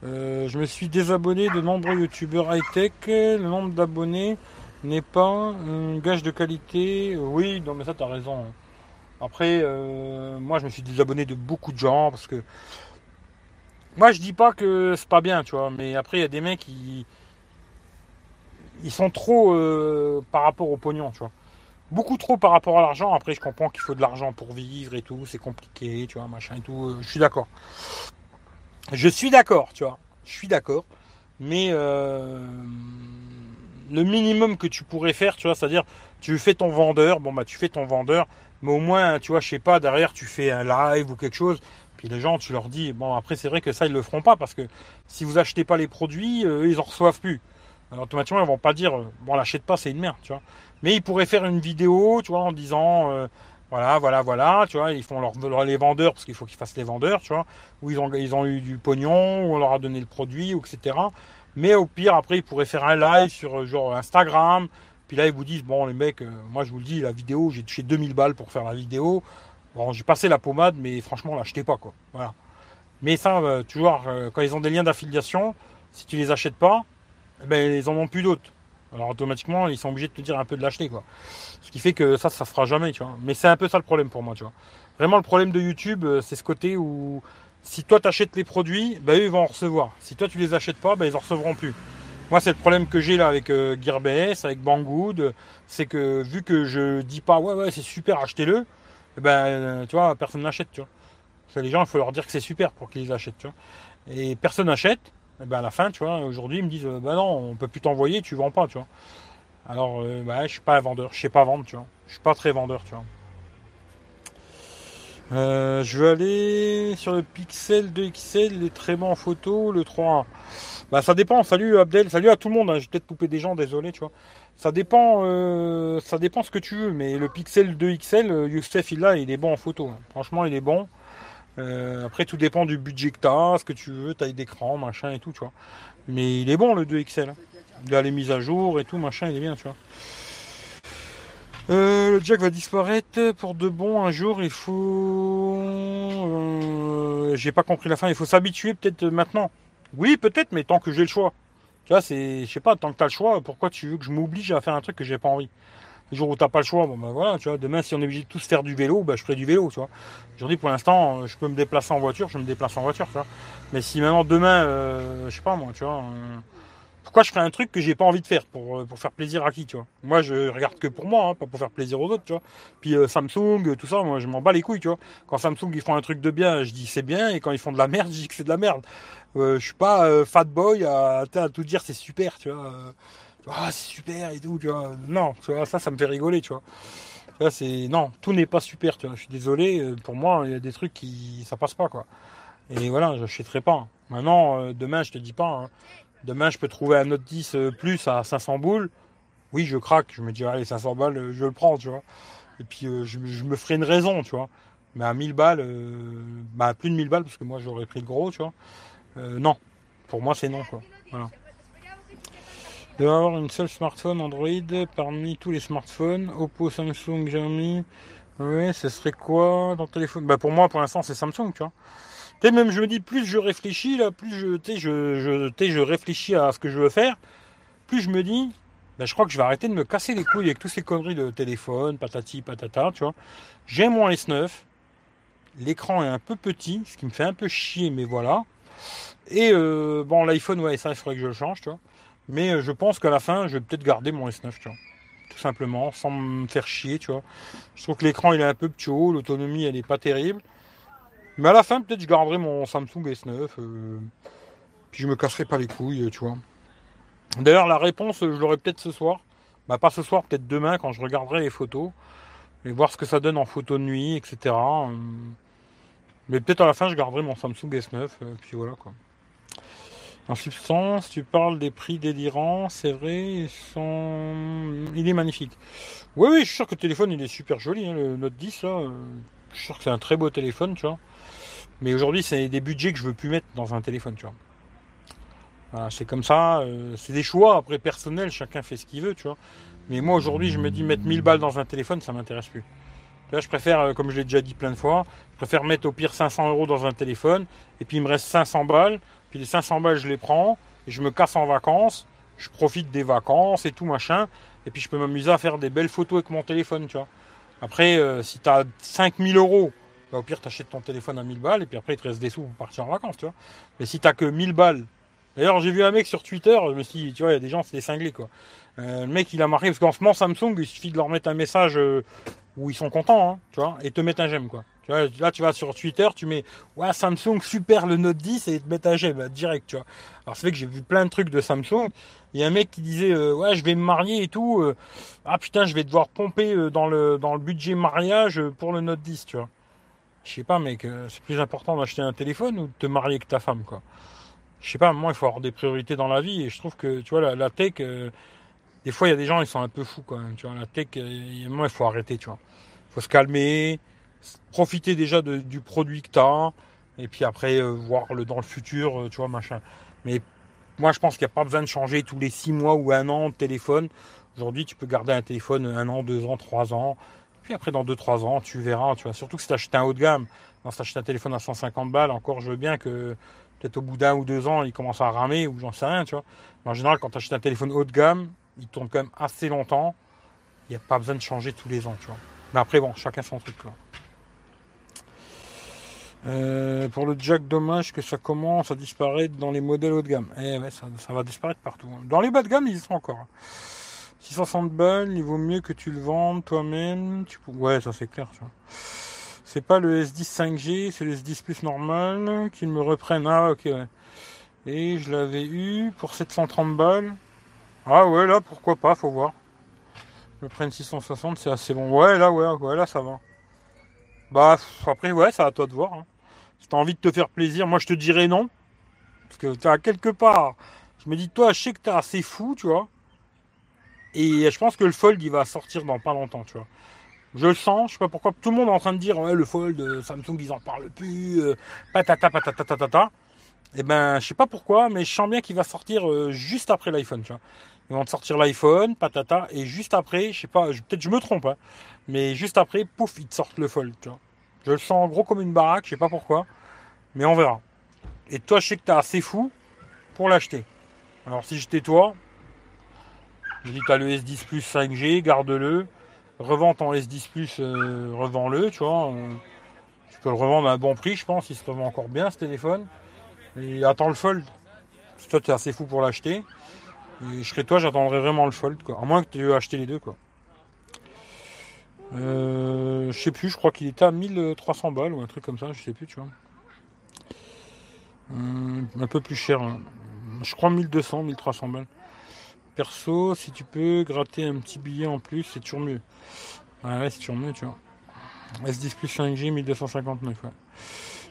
Euh, je me suis désabonné de nombreux youtubeurs high-tech. Le nombre d'abonnés n'est pas un gage de qualité. Oui, non mais ça t'as raison. Après, euh, moi je me suis désabonné de beaucoup de gens parce que moi je dis pas que c'est pas bien, tu vois, mais après il y a des mecs qui ils sont trop euh, par rapport au pognon, tu vois. Beaucoup trop par rapport à l'argent. Après, je comprends qu'il faut de l'argent pour vivre et tout, c'est compliqué, tu vois, machin et tout. Je suis d'accord. Je suis d'accord, tu vois. Je suis d'accord. Mais euh, le minimum que tu pourrais faire, tu vois, c'est-à-dire, tu fais ton vendeur, bon bah tu fais ton vendeur, mais au moins, tu vois, je sais pas, derrière tu fais un live ou quelque chose. Puis les gens, tu leur dis, bon après c'est vrai que ça ils le feront pas parce que si vous achetez pas les produits, euh, ils en reçoivent plus. Alors automatiquement ils vont pas dire, bon l'achète pas, c'est une merde, tu vois. Mais ils pourraient faire une vidéo, tu vois, en disant, euh, voilà, voilà, voilà, tu vois, ils font leur, les vendeurs, parce qu'il faut qu'ils fassent les vendeurs, tu vois, où ils ont, eu du pognon, où on leur a donné le produit, etc. Mais au pire, après, ils pourraient faire un live sur genre Instagram. Puis là, ils vous disent, bon, les mecs, euh, moi je vous le dis, la vidéo, j'ai touché 2000 balles pour faire la vidéo. Bon, j'ai passé la pommade, mais franchement, l'achetez pas, quoi. Voilà. Mais ça, euh, euh, quand ils ont des liens d'affiliation, si tu les achètes pas, eh ben, ils en ont plus d'autres. Alors automatiquement, ils sont obligés de te dire un peu de l'acheter, quoi. Ce qui fait que ça, ça se fera jamais, tu vois. Mais c'est un peu ça le problème pour moi, tu vois. Vraiment, le problème de YouTube, euh, c'est ce côté où si toi t'achètes les produits, ben, eux ils vont en recevoir. Si toi tu les achètes pas, ben, ils en recevront plus. Moi, c'est le problème que j'ai là avec euh, Gearbest, avec Banggood, c'est que vu que je dis pas ouais ouais c'est super, achetez-le, ben euh, tu vois personne n'achète, tu vois. les gens, il faut leur dire que c'est super pour qu'ils achètent, tu vois. Et personne n'achète, et eh ben à la fin, tu vois, aujourd'hui, ils me disent, bah non, on peut plus t'envoyer, tu vends pas, tu vois. Alors, euh, bah, je suis pas un vendeur, je sais pas vendre, tu vois. Je suis pas très vendeur, tu vois. Euh, je vais aller sur le Pixel 2XL, les très en photo, le 3. Bah ça dépend. Salut Abdel, salut à tout le monde. Hein. J'ai peut-être coupé des gens, désolé, tu vois. Ça dépend, euh, ça dépend ce que tu veux. Mais le Pixel 2XL, Youssef il il est bon en photo. Hein. Franchement, il est bon. Euh, après, tout dépend du budget que tu as, ce que tu veux, taille d'écran, machin et tout, tu vois. Mais il est bon le 2XL. Hein. Il a les mises à jour et tout, machin, il est bien, tu vois. Euh, le jack va disparaître pour de bon un jour. Il faut. Euh, j'ai pas compris la fin. Il faut s'habituer peut-être maintenant. Oui, peut-être, mais tant que j'ai le choix. Tu vois, c'est. Je sais pas, tant que tu as le choix, pourquoi tu veux que je m'oblige à faire un truc que j'ai pas envie? Le jour où t'as pas le choix, bon ben voilà, tu vois, demain si on est obligé de tous faire du vélo, ben je ferai du vélo, tu vois. Aujourd'hui pour l'instant, je peux me déplacer en voiture, je me déplace en voiture, tu vois. Mais si maintenant demain, euh, je sais pas moi, tu vois, euh, pourquoi je ferais un truc que j'ai pas envie de faire pour, euh, pour faire plaisir à qui, tu vois? Moi je regarde que pour moi, hein, pas pour faire plaisir aux autres, tu vois. Puis Samsung, tout ça, moi je m'en bats les couilles, tu vois. Quand Samsung ils font un truc de bien, je dis c'est bien, et quand ils font de la merde, je dis que c'est de la merde. Je suis pas fat boy à, tout dire c'est super, tu vois ah c'est super et tout, tu vois. Non, tu vois, ça, ça me fait rigoler, tu vois. c'est non, tout n'est pas super, tu vois. Je suis désolé, euh, pour moi, il y a des trucs qui ça passe pas, quoi. Et voilà, je n'achèterai pas. Maintenant, euh, demain, je te dis pas. Hein. Demain, je peux trouver un autre 10 euh, plus à 500 boules. Oui, je craque. Je me dis, allez, 500 balles, je le prends, tu vois. Et puis, je, me ferai une raison, tu vois. Mais à 1000 balles, bah, plus de 1000 balles, parce que moi, j'aurais pris le gros, tu vois. Non. Pour moi, c'est non, quoi. Voilà de avoir une seule smartphone Android parmi tous les smartphones, Oppo, Samsung, Xiaomi. Oui, ce serait quoi dans le téléphone? Bah pour moi, pour l'instant, c'est Samsung, tu vois. Tu même je me dis, plus je réfléchis, là, plus je, je, je, je réfléchis à ce que je veux faire, plus je me dis, bah, je crois que je vais arrêter de me casser les couilles avec toutes ces conneries de téléphone, patati, patata, tu vois. J'ai mon S9, l'écran est un peu petit, ce qui me fait un peu chier, mais voilà. Et euh, bon, l'iPhone, ouais, ça, il faudrait que je le change, tu vois. Mais euh, je pense qu'à la fin, je vais peut-être garder mon S9, tu vois. Tout simplement, sans me faire chier, tu vois. Je trouve que l'écran, il est un peu petit haut, l'autonomie, elle n'est pas terrible. Mais à la fin, peut-être je garderai mon Samsung S9. Euh, puis je me casserai pas les couilles, tu vois. D'ailleurs, la réponse, je l'aurai peut-être ce soir. Bah, pas ce soir, peut-être demain, quand je regarderai les photos. Et voir ce que ça donne en photo de nuit, etc. Mais peut-être à la fin, je garderai mon Samsung S9. Euh, puis voilà, quoi. En substance, tu parles des prix délirants, c'est vrai, il est magnifique. Oui, oui, je suis sûr que le téléphone il est super joli, hein, le Note 10 là. Je suis sûr que c'est un très beau téléphone, tu vois. Mais aujourd'hui, c'est des budgets que je veux plus mettre dans un téléphone, tu vois. C'est comme ça, euh, c'est des choix après personnels, chacun fait ce qu'il veut, tu vois. Mais moi aujourd'hui, je me dis mettre 1000 balles dans un téléphone, ça m'intéresse plus. Là, je préfère, euh, comme je l'ai déjà dit plein de fois, je préfère mettre au pire 500 euros dans un téléphone, et puis il me reste 500 balles, puis les 500 balles, je les prends, et je me casse en vacances, je profite des vacances et tout machin, et puis je peux m'amuser à faire des belles photos avec mon téléphone, tu vois. Après, euh, si tu as 5000 euros, bah, au pire, tu ton téléphone à 1000 balles, et puis après, il te reste des sous pour partir en vacances, tu vois. Mais si tu que 1000 balles, d'ailleurs, j'ai vu un mec sur Twitter, je me suis dit, tu vois, il y a des gens, c'est des cinglés, quoi. Euh, le mec, il a marqué, parce qu'en ce moment, Samsung, il suffit de leur mettre un message euh, où ils sont contents, hein, tu vois, et te mettre un j'aime, quoi. Là, tu vas sur Twitter, tu mets, ouais, Samsung, super le Note 10, et te mettre un j'aime, direct, tu vois. Alors, c'est vrai que j'ai vu plein de trucs de Samsung. Il y a un mec qui disait, euh, ouais, je vais me marier et tout. ah putain, je vais devoir pomper dans le, dans le budget mariage pour le Note 10, tu vois. Je sais pas, mec, c'est plus important d'acheter un téléphone ou de te marier avec ta femme, quoi. Je sais pas, moi, il faut avoir des priorités dans la vie, et je trouve que, tu vois, la tech, des fois, il y a des gens, ils sont un peu fous quand même. Tu vois, la tech, euh, moi, il faut arrêter, tu vois. Il faut se calmer, profiter déjà du produit que tu as, et puis après, euh, voir le, dans le futur, euh, tu vois, machin. Mais moi, je pense qu'il n'y a pas besoin de changer tous les six mois ou un an de téléphone. Aujourd'hui, tu peux garder un téléphone un an, deux ans, trois ans. Puis après, dans deux, trois ans, tu verras, tu vois. Surtout que si tu achètes un haut de gamme, si tu achètes un téléphone à 150 balles, encore, je veux bien que peut-être au bout d'un ou deux ans, il commence à ramer ou j'en sais rien, tu vois. Mais en général, quand tu achètes un téléphone haut de gamme, il tourne quand même assez longtemps. Il n'y a pas besoin de changer tous les ans, tu vois. Mais après, bon, chacun son truc, quoi. Euh, pour le jack, dommage que ça commence à disparaître dans les modèles haut de gamme. Eh ouais, ça, va disparaître partout. Dans les bas de gamme, ils y sont encore. 660 balles, il vaut mieux que tu le vendes toi-même. Tu... Ouais, ça c'est clair. C'est pas le S10 5G, c'est le S10 Plus normal qu'ils me reprennent. Ah, ok, ouais. Et je l'avais eu pour 730 balles. Ah ouais, là, pourquoi pas, faut voir. Le prenne 660, c'est assez bon. Ouais, là, ouais, ouais, là, ça va. Bah, après, ouais, c'est à toi de voir. Hein. Si t'as envie de te faire plaisir, moi, je te dirais non. Parce que t'as quelque part, je me dis, toi, je sais que t'es assez fou, tu vois. Et je pense que le Fold, il va sortir dans pas longtemps, tu vois. Je le sens, je sais pas pourquoi. Tout le monde est en train de dire, ouais, le Fold, euh, Samsung, ils en parlent plus. Euh, patata, patata, patata. Et eh ben, je sais pas pourquoi, mais je sens bien qu'il va sortir euh, juste après l'iPhone, tu vois. Ils vont te sortir l'iPhone, patata, et juste après, je sais pas, peut-être je me trompe, hein, mais juste après, pouf, ils te sortent le Fold, tu vois. Je le sens gros comme une baraque, je sais pas pourquoi, mais on verra. Et toi, je sais que tu es assez fou pour l'acheter. Alors, si j'étais toi, je dis, tu as le S10 Plus 5G, garde-le. Revends ton S10 Plus, euh, revends-le, tu vois. Tu peux le revendre à un bon prix, je pense, il se revend encore bien ce téléphone. Et attends le fold. Si toi, tu es assez fou pour l'acheter. Et je serais toi, j'attendrais vraiment le fold, quoi. À moins que tu aies acheté les deux, quoi. Euh, je sais plus, je crois qu'il était à 1300 balles ou un truc comme ça, je sais plus, tu vois. Euh, un peu plus cher. Hein. Je crois 1200, 1300 balles. Perso, si tu peux gratter un petit billet en plus, c'est toujours mieux. Ouais, c'est toujours mieux, tu vois. S10 plus 5G, 1259, ouais.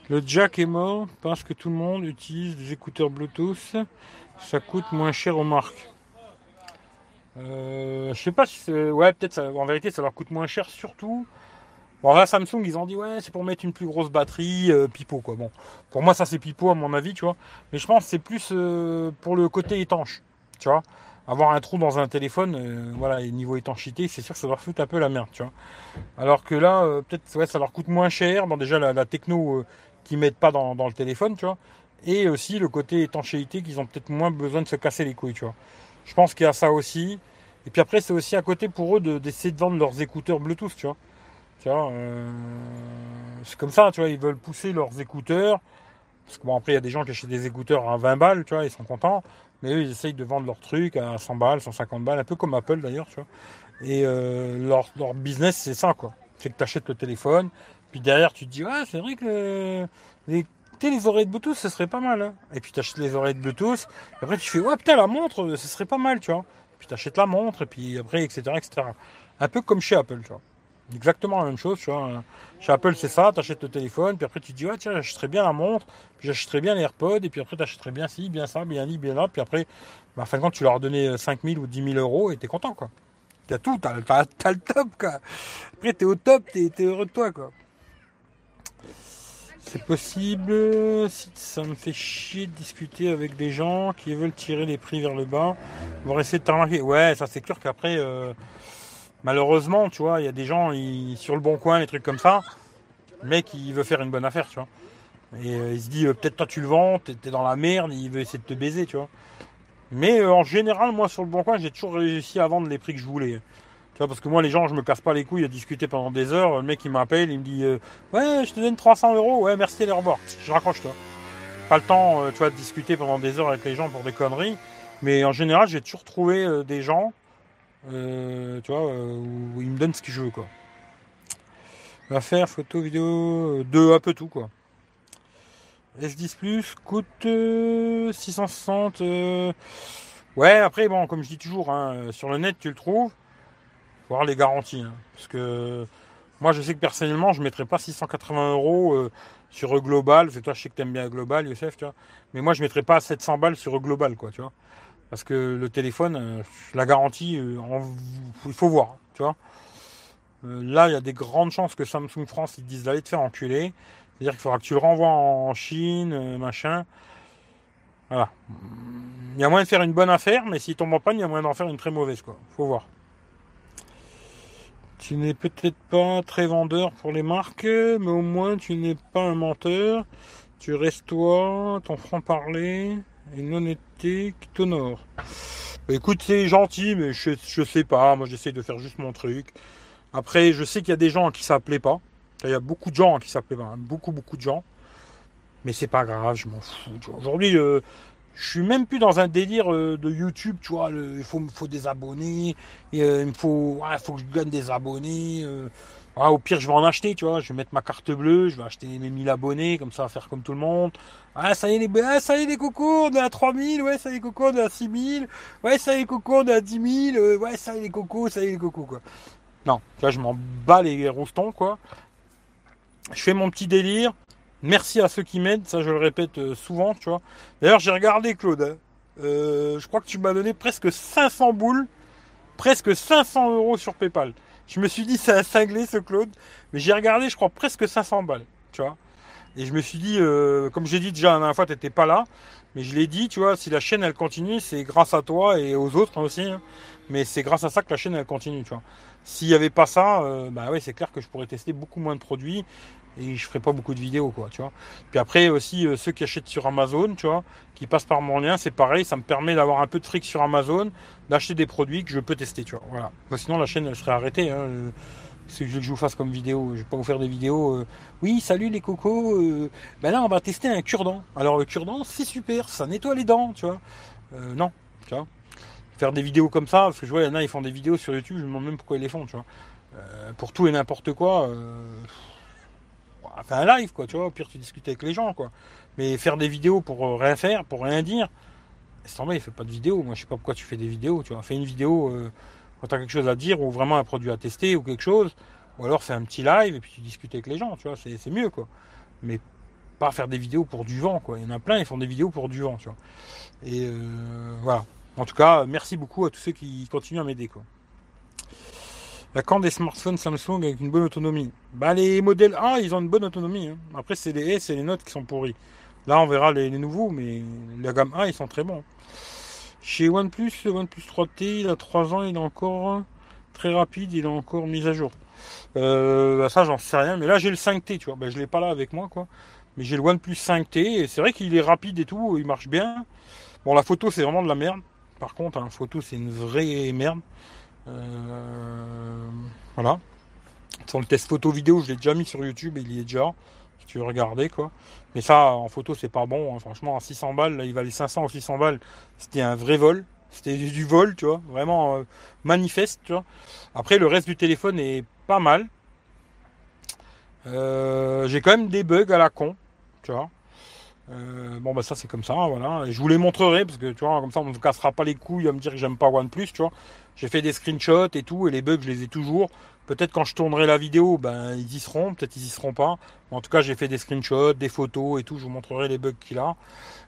Le jack est mort parce que tout le monde utilise des écouteurs Bluetooth. Ça coûte moins cher aux marques. Euh, je sais pas si c'est. Ouais, peut-être en vérité, ça leur coûte moins cher surtout. Bon, là, Samsung, ils ont dit, ouais, c'est pour mettre une plus grosse batterie, euh, pipeau, quoi. Bon, pour moi, ça, c'est pipeau, à mon avis, tu vois. Mais je pense que c'est plus euh, pour le côté étanche, tu vois. Avoir un trou dans un téléphone, euh, voilà, et niveau étanchéité, c'est sûr que ça leur fout un peu la merde, tu vois. Alors que là, peut-être, ouais, ça leur coûte moins cher. Bon, déjà, la techno qui mettent pas dans, le téléphone, tu vois. Et aussi le côté étanchéité qu'ils ont peut-être moins besoin de se casser les couilles, tu vois. Je pense qu'il y a ça aussi. Et puis après, c'est aussi à côté pour eux d'essayer de, vendre leurs écouteurs Bluetooth, tu vois. Tu vois, euh, c'est comme ça, tu vois, ils veulent pousser leurs écouteurs. Parce que bon, après, il y a des gens qui achètent des écouteurs à 20 balles, tu vois, ils sont contents. Mais eux, ils essayent de vendre leurs trucs à 100 balles, 150 balles, un peu comme Apple d'ailleurs, tu vois. Et euh, leur, leur business, c'est ça, quoi. C'est que tu achètes le téléphone, puis derrière, tu te dis, ouais, c'est vrai que les, les oreilles de Bluetooth, ce serait pas mal. Hein. Et puis tu achètes les oreilles de Bluetooth. Et après, tu fais, ouais, putain, la montre, ce serait pas mal, tu vois. Puis tu achètes la montre, et puis après, etc., etc. Un peu comme chez Apple, tu vois. Exactement la même chose, tu vois. Chez Apple, c'est ça, tu achètes le téléphone, puis après tu te dis, ouais, tiens, j'achèterais bien la montre, puis j'achèterais bien les AirPods, et puis après tu achèterais bien ci, bien ça, bien li, bien là, puis après, bah, fin de compte, tu leur as donné 5000 ou 10 000 euros, et t'es content, quoi. T'as tout, t'as, as, le top, quoi. Après, t'es au top, t'es, es heureux de toi, quoi. C'est possible, si ça me fait chier de discuter avec des gens qui veulent tirer les prix vers le bas, vont essayer de te remarquer. Ouais, ça c'est clair qu'après, euh, malheureusement, tu vois, il y a des gens sur le bon coin, des trucs comme ça. Le mec, il veut faire une bonne affaire, tu vois. Et euh, il se dit, euh, peut-être toi tu le vends, t'es es dans la merde, il veut essayer de te baiser, tu vois. Mais en général, moi, sur le bon coin, j'ai toujours réussi à vendre les prix que je voulais. Parce que moi, les gens, je me casse pas les couilles à discuter pendant des heures. Le mec, il m'appelle, il me dit, ouais, je te donne 300 euros, ouais, merci, les revoir. Je raccroche, toi. Pas le temps, tu vois, de discuter pendant des heures avec les gens pour des conneries. Mais en général, j'ai toujours trouvé des gens, tu vois, où ils me donnent ce que je veux, quoi. Affaire, photo, vidéo, de un peu tout, quoi. S10 Plus coûte 660. Euh, euh, ouais, après, bon, comme je dis toujours, hein, sur le net, tu le trouves. Les garanties. Hein, parce que moi, je sais que personnellement, je mettrais pas 680 euros euh, sur Global. C'est toi, je sais que tu aimes bien Global, Youssef, tu vois. Mais moi, je mettrais pas 700 balles sur Global, quoi, tu vois. Parce que le téléphone, la garantie, il faut voir, tu vois. là, il y a des grandes chances que Samsung France, ils disent d'aller te faire enculer. C'est-à-dire qu'il faudra que tu le renvoies en Chine, euh, machin. Voilà. Il y a moyen de faire une bonne affaire, mais s'il tombe en panne, il y a moyen d'en faire une très mauvaise, quoi. Faut voir. Tu n'es peut-être pas très vendeur pour les marques, mais au moins tu n'es pas un menteur. Tu restes toi, ton franc-parler une honnêteté qui t'honore. Écoute, c'est gentil, mais je, je sais pas. Moi, j'essaie de faire juste mon truc. Après, je sais qu'il y a des gens qui plaît pas. Il y a beaucoup de gens qui s'appellent, hein, beaucoup, beaucoup de gens. Mais c'est pas grave, je m'en fous. Aujourd'hui, euh, je suis même plus dans un délire euh, de YouTube, tu vois. il faut, faut des abonnés, euh, il me faut, faut que je gagne des abonnés. au pire, je vais en acheter, tu vois. Je vais mettre ma carte bleue, je vais acheter mes 1000 abonnés, comme ça, faire comme tout le monde. Ah, ça y est, les, ah, ça y est, les cocos, on est à 3000, ouais, ça y est, les cocos, on est à 6000, ouais, ça y est, les cocos, on est à 10 000, ouais, ça y est, les cocos, ça y est, les cocos, quoi. Non, là, je m'en bats les roustons, quoi je fais mon petit délire. Merci à ceux qui m'aident, ça je le répète euh, souvent, tu vois. D'ailleurs, j'ai regardé Claude. Hein. Euh, je crois que tu m'as donné presque 500 boules, presque 500 euros sur PayPal. Je me suis dit, c'est un cinglé ce Claude, mais j'ai regardé, je crois, presque 500 balles, tu vois. Et je me suis dit, euh, comme j'ai dit déjà la dernière fois, tu n'étais pas là, mais je l'ai dit, tu vois, si la chaîne elle continue, c'est grâce à toi et aux autres aussi, hein. mais c'est grâce à ça que la chaîne elle continue, tu vois. S'il n'y avait pas ça, bah ouais, c'est clair que je pourrais tester beaucoup moins de produits et je ferai pas beaucoup de vidéos quoi tu vois. Puis après aussi euh, ceux qui achètent sur Amazon tu vois qui passent par mon lien c'est pareil ça me permet d'avoir un peu de fric sur Amazon d'acheter des produits que je peux tester tu vois voilà. Sinon la chaîne elle serait arrêtée hein. c'est que je vous fasse comme vidéo je vais pas vous faire des vidéos euh, oui salut les cocos euh, ben là on va tester un cure-dent. Alors le cure-dent c'est super ça nettoie les dents tu vois. Non faire des vidéos comme ça parce que je vois il y en a ils font des vidéos sur YouTube je me demande même pourquoi ils les font tu vois. Pour tout et n'importe quoi enfin un live, quoi, tu vois, au pire tu discutes avec les gens, quoi. Mais faire des vidéos pour euh, rien faire, pour rien dire, c'est normal, il fait pas de vidéo. Moi, je sais pas pourquoi tu fais des vidéos, tu vois. Fais une vidéo euh, quand tu as quelque chose à dire ou vraiment un produit à tester ou quelque chose. Ou alors fais un petit live et puis tu discutes avec les gens, tu vois, c'est mieux, quoi. Mais pas faire des vidéos pour du vent, quoi. Il y en a plein, ils font des vidéos pour du vent, tu vois. Et euh, voilà. En tout cas, merci beaucoup à tous ceux qui continuent à m'aider, quoi. La quand des smartphones Samsung avec une bonne autonomie Bah les modèles A, ils ont une bonne autonomie. Hein. Après, c'est les S et les notes qui sont pourris. Là, on verra les, nouveaux, mais la gamme A, ils sont très bons. Chez OnePlus, le OnePlus 3T, il a 3 ans, il est encore très rapide, il est encore mis à jour. Euh, bah, ça, j'en sais rien. Mais là, j'ai le 5T, tu vois. Bah, je l'ai pas là avec moi, quoi. Mais j'ai le OnePlus 5T, et c'est vrai qu'il est rapide et tout, il marche bien. Bon, la photo, c'est vraiment de la merde. Par contre, la hein, photo, c'est une vraie merde. Euh, voilà. Sur le test photo vidéo, je l'ai déjà mis sur YouTube, il y est déjà. Si tu veux regarder, quoi. Mais ça, en photo, c'est pas bon. Hein. Franchement, à 600 balles, là, il valait 500 ou 600 balles. C'était un vrai vol. C'était du vol, tu vois. Vraiment euh, manifeste, tu vois. Après, le reste du téléphone est pas mal. Euh, j'ai quand même des bugs à la con, tu vois. bon bah ça c'est comme ça, voilà. je vous les montrerai parce que tu vois, comme ça on ne cassera pas les couilles à me dire que j'aime pas OnePlus, tu vois. J'ai fait des screenshots et tout, et les bugs, je les ai toujours. Peut-être quand je tournerai la vidéo, ben ils y seront, peut-être ils y seront pas. En tout cas, j'ai fait des screenshots, des photos et tout, je vous montrerai les bugs qu'il a.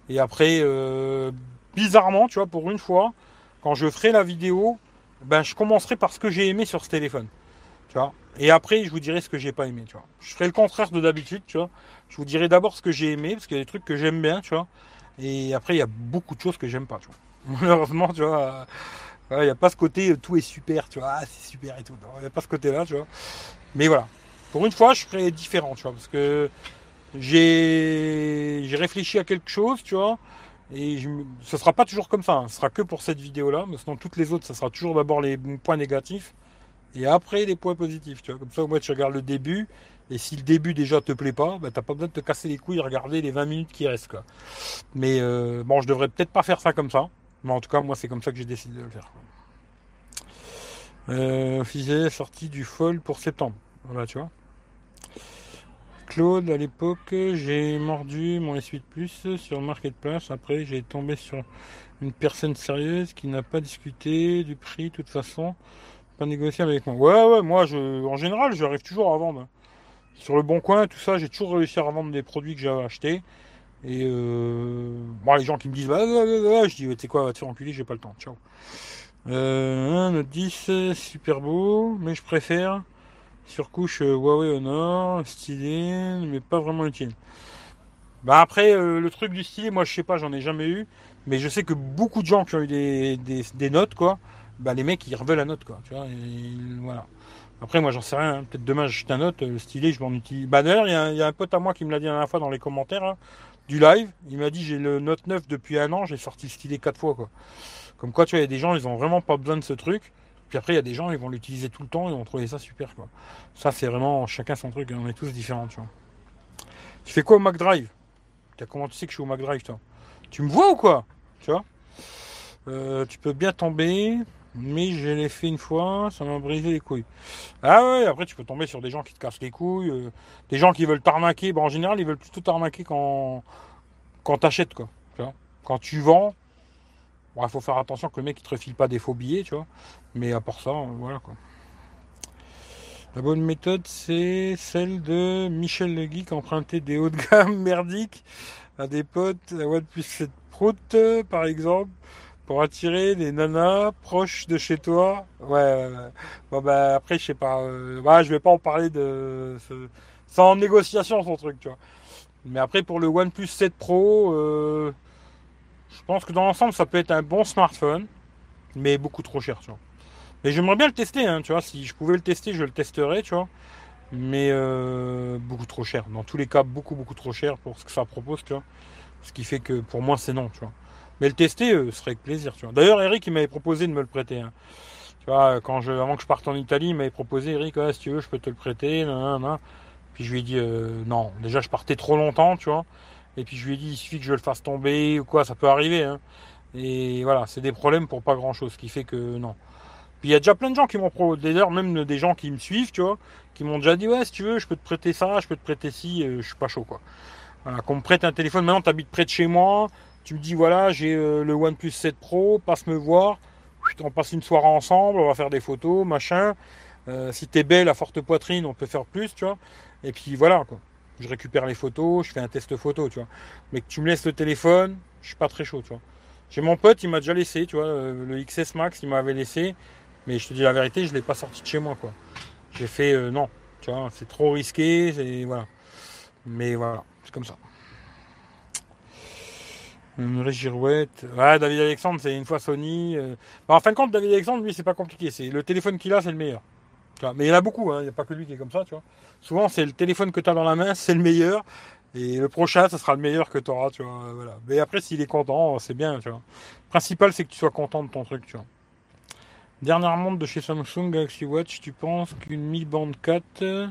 Et après, euh, bizarrement, tu vois, pour une fois, quand je ferai la vidéo, ben je commencerai par ce que j'ai aimé sur ce téléphone. Tu vois. Et après, je vous dirai ce que j'ai pas aimé, tu vois. Je ferai le contraire de d'habitude, tu vois. Je vous dirai d'abord ce que j'ai aimé, parce qu'il y a des trucs que j'aime bien, tu vois. Et après, il y a beaucoup de choses que j'aime pas, tu vois. Malheureusement, tu vois. Il n'y a pas ce côté tout est super, tu vois, ah, c'est super et tout. Il n'y a pas ce côté-là, tu vois. Mais voilà. Pour une fois, je serais différent, tu vois, parce que j'ai réfléchi à quelque chose, tu vois. Et je, ce sera pas toujours comme ça, hein. ce sera que pour cette vidéo-là, mais sinon toutes les autres, ça sera toujours d'abord les points négatifs et après les points positifs, tu vois. Comme ça, au moins, tu regardes le début, et si le début déjà te plaît pas, bah, t'as pas besoin de te casser les couilles et regarder les 20 minutes qui restent. Mais euh, bon, je devrais peut-être pas faire ça comme ça, mais en tout cas, moi, c'est comme ça que j'ai décidé de le faire. Euh, officiel sortie du folle pour septembre. Voilà, tu vois. Claude, à l'époque, j'ai mordu mon S8 Plus sur Marketplace. Après, j'ai tombé sur une personne sérieuse qui n'a pas discuté du prix, de toute façon, pas négocié avec moi. Ouais, ouais, moi, je, en général, j'arrive toujours à vendre. Sur le bon coin, tout ça, j'ai toujours réussi à vendre des produits que j'avais achetés. Et euh, bon, les gens qui me disent, bah, bah, bah, je dis, tu sais quoi, va te faire enculer, j'ai pas le temps. Ciao. Euh, note 10, super beau, mais je préfère Surcouche euh, Huawei Honor, stylé, mais pas vraiment utile. Bah après, euh, le truc du stylé, moi je sais pas, j'en ai jamais eu, mais je sais que beaucoup de gens qui ont eu des, notes, quoi, bah les mecs ils reveulent la note, quoi, tu vois, voilà. Après, moi j'en sais rien, hein. peut-être demain j'achète un note, le stylé, je m'en utilise. Bah d'ailleurs, il y, a un pote à moi qui me l'a dit la dernière fois dans les commentaires hein, du live, il m'a dit j'ai le note 9 depuis un an, j'ai sorti le stylet 4 fois, quoi. Comme quoi, tu vois, il y a des gens, ils ont vraiment pas besoin de ce truc. Puis après, il y a des gens, ils vont l'utiliser tout le temps et vont trouver ça super. Quoi. Ça, c'est vraiment chacun son truc. On est tous différents. Tu, vois. tu fais quoi au McDrive Comment tu sais que je suis au McDrive toi? Tu me vois ou quoi? Tu vois? Euh, Tu peux bien tomber, mais je l'ai fait une fois, ça m'a brisé les couilles. Ah ouais, après tu peux tomber sur des gens qui te cassent les couilles, euh, des gens qui veulent t'arnaquer. En général, ils veulent plutôt t'arnaquer quand, quand t'achètes. Quoi, quand tu vends, il faut faire attention que le mec ne te refile pas des faux billets, tu vois. Mais à part ça, voilà quoi. La bonne méthode, c'est celle de Michel Le Geek, emprunter des hauts de gamme merdiques à des potes, la OnePlus 7 Pro, par exemple, pour attirer des nanas proches de chez toi. Ouais, bon bah après, je sais pas, bah, je vais pas en parler de. C'est en négociation son truc, tu vois. Mais après, pour le OnePlus 7 Pro, euh, je pense que dans l'ensemble, ça peut être un bon smartphone, mais beaucoup trop cher, tu vois. Mais j'aimerais bien le tester, hein, tu vois. Si je pouvais le tester, je le testerais, tu vois. Mais euh, beaucoup trop cher. Dans tous les cas, beaucoup, beaucoup trop cher pour ce que ça propose, tu vois. Ce qui fait que pour moi, c'est non, tu vois. Mais le tester euh, serait avec plaisir, tu vois. D'ailleurs, Eric, il m'avait proposé de me le prêter. Hein. Tu vois, quand je, avant que je parte en Italie, il m'avait proposé, Eric, si tu veux, je peux te le prêter. Puis je lui ai dit, euh, non. Déjà, je partais trop longtemps, tu vois. Et puis je lui ai dit, il suffit que je le fasse tomber ou quoi, ça peut arriver. Hein. Et voilà, c'est des problèmes pour pas grand chose, ce qui fait que non. Puis il y a déjà plein de gens qui m'ont proposé, d'ailleurs même des gens qui me suivent, tu vois, qui m'ont déjà dit ouais si tu veux, je peux te prêter ça, je peux te prêter ci, euh, je suis pas chaud quoi. Qu'on me prête un téléphone, maintenant tu habites près de chez moi, tu me dis voilà j'ai euh, le OnePlus 7 Pro, passe me voir, on passe une soirée ensemble, on va faire des photos, machin. Euh, si t'es belle à forte poitrine, on peut faire plus, tu vois. Et puis voilà quoi je récupère les photos, je fais un test photo, tu vois. Mais que tu me laisses le téléphone, je suis pas très chaud, tu vois. J'ai mon pote, il m'a déjà laissé, tu vois, euh, le XS Max, il m'avait laissé, mais je te dis la vérité, je l'ai pas sorti de chez moi, quoi. J'ai fait non, tu vois, c'est trop risqué, c'est voilà. Mais voilà, c'est comme ça. Une girouette. Ouais, David Alexandre, c'est une fois Sony. Euh. Bah, en fin de compte, David Alexandre, lui, c'est pas compliqué. C'est le téléphone qu'il a, c'est le meilleur. Mais il y en a beaucoup, hein. il n'y a pas que lui qui est comme ça, tu vois. Souvent, c'est le téléphone que tu as dans la main, c'est le meilleur. Et le prochain, ça sera le meilleur que tu auras, tu vois. Voilà. Mais après, s'il est content, c'est bien, tu vois. Principal, c'est que tu sois content de ton truc, tu vois. Dernière montre de chez Samsung Galaxy Watch, tu penses qu'une Mi Band 4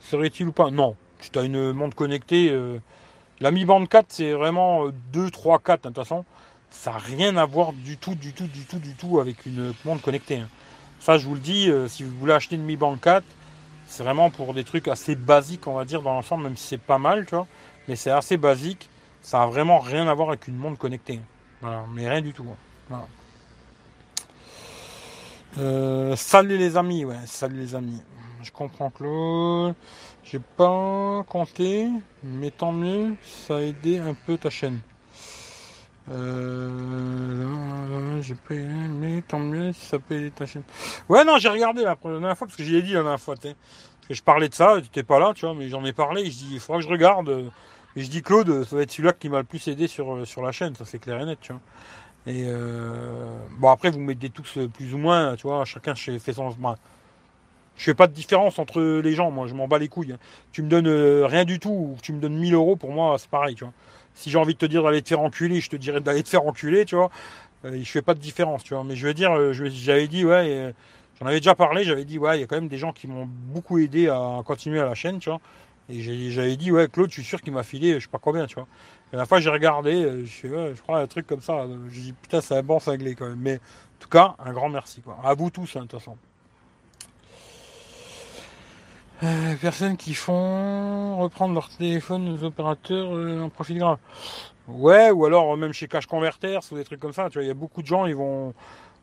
serait-il ou pas? Non. Tu as une montre connectée, euh, la Mi Band 4, c'est vraiment 2, 3, 4, de toute façon. Ça n'a rien à voir du tout, du tout, du tout, du tout avec une montre connectée. Hein. Ça, je vous le dis, euh, si vous voulez acheter une Mi Band 4, c'est vraiment pour des trucs assez basiques, on va dire, dans l'ensemble, même si c'est pas mal, tu vois. Mais c'est assez basique. Ça a vraiment rien à voir avec une montre connectée. Voilà, mais rien du tout. Hein. Euh, salut les amis, ouais, salut les amis. Je comprends Claude. J'ai pas compté, mais tant mieux, ça a aidé un peu ta chaîne. Euh, j'ai pas mais tant mieux si ça peut aider ta chaîne. Ouais, non, j'ai regardé la dernière fois parce que j'y dit la dernière fois. Parce que je parlais de ça, tu n'étais pas là, tu vois, mais j'en ai parlé. je dis, il faudra que je regarde. Et je dis, Claude, ça va être celui-là qui m'a le plus aidé sur, sur la chaîne, ça c'est clair et net, tu vois. Et euh, bon, après, vous mettez tous euh, plus ou moins, tu vois, chacun fait son. Je fais pas de différence entre les gens, moi, je m'en bats les couilles. Tu me donnes euh, rien du tout, ou tu me donnes 1000 euros, pour moi, c'est pareil. Si j'ai envie de te dire d'aller te faire enculer, je te dirais d'aller te faire enculer, tu vois. Euh, je fais pas de différence, tu vois. Mais je veux dire, euh, je- j'avais dit, ouais, j'en avais déjà parlé, j'avais dit, ouais, il y a quand même des gens qui m'ont beaucoup aidé à continuer à la chaîne, tu vois. Et j'avais dit, ouais, Claude, je suis sûr qu'il m'a filé, je sais pas combien, tu vois. Et la fois, j'ai regardé, je ouais, je crois un truc comme ça. J'ai dit, putain, c'est un bon cinglé quand même. Mais en tout cas, un grand merci, quoi. À vous tous, hein, de toute façon. Euh, personnes qui font reprendre leur téléphone aux opérateurs euh, en profil grave. Ouais, ou alors euh, même chez Cash Converters ou des trucs comme ça, tu vois, il y a beaucoup de gens, ils vont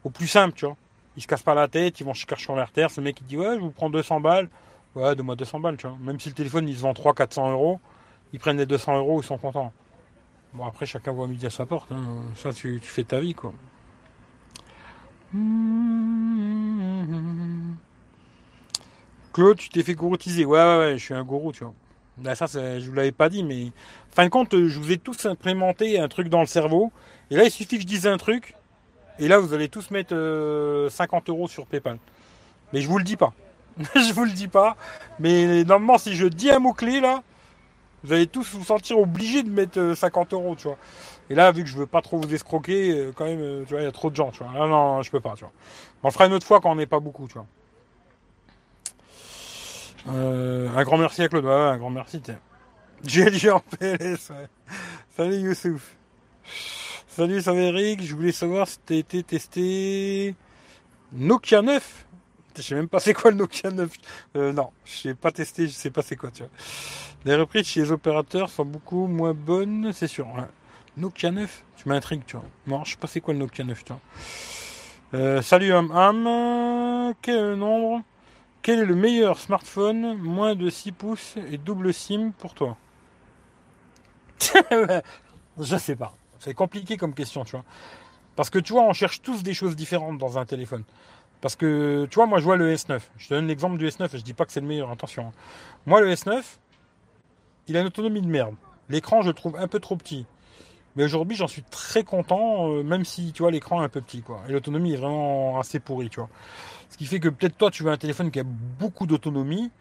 au plus simple, tu vois. Ils se cassent pas la tête, ils vont chez Cash Converters, le mec il dit ouais, je vous prends 200 balles. Ouais, donne-moi 200 balles, tu vois. Même si le téléphone il se vend 300-400 euros, ils prennent les 200 euros, ils sont contents. Bon, après, chacun voit midi à sa porte, hein. ça tu, tu fais ta vie, quoi. Tu t'es fait gouroutiser. Ouais, ouais, ouais, je suis un gourou, tu vois. Là, ça, c'est- je vous l'avais pas dit, mais fin de compte, je vous ai tous implémenté un truc dans le cerveau. Et là, il suffit que je dise un truc. Et là, vous allez tous mettre euh, 50 euros sur PayPal. Mais je vous le dis pas. je vous le dis pas. Mais normalement, si je dis un mot-clé, là, vous allez tous vous sentir obligés de mettre euh, 50 euros, tu vois. Et là, vu que je veux pas trop vous escroquer, euh, quand même, euh, tu vois, il y a trop de gens, tu vois. Ah non, je peux pas, tu vois. On le fera une autre fois quand on n'est pas beaucoup, tu vois. Euh, un grand merci à Claude. Un grand merci. GLG en PLS. ouais. Salut Youssouf. Salut, ça va Eric? Je voulais savoir si t'as été testé Nokia 9. Je sais même pas c'est quoi le Nokia 9. Euh, non, je sais pas testé, je sais pas c'est quoi, tu vois. Les reprises chez les opérateurs sont beaucoup moins bonnes, c'est sûr. Nokia 9, tu m'intrigues, tu vois. Je sais pas c'est quoi le Nokia 9, tu vois. Euh, salut Ham Ham. Quel nombre? Quel est le meilleur smartphone moins de 6 pouces et double SIM pour toi Je sais pas. C'est compliqué comme question, tu vois. Parce que tu vois, on cherche tous des choses différentes dans un téléphone. Parce que tu vois, moi je vois le S9. Je donne l'exemple du S9 et je dis pas que c'est le meilleur, attention. Moi le S9, il a une autonomie de merde. L'écran, je le trouve un peu trop petit. Mais aujourd'hui, j'en suis très content, euh, même si tu vois l'écran est un peu petit, quoi. Et l'autonomie est vraiment assez pourrie, tu vois. Ce qui fait que peut-être toi, tu veux un téléphone qui a beaucoup d'autonomie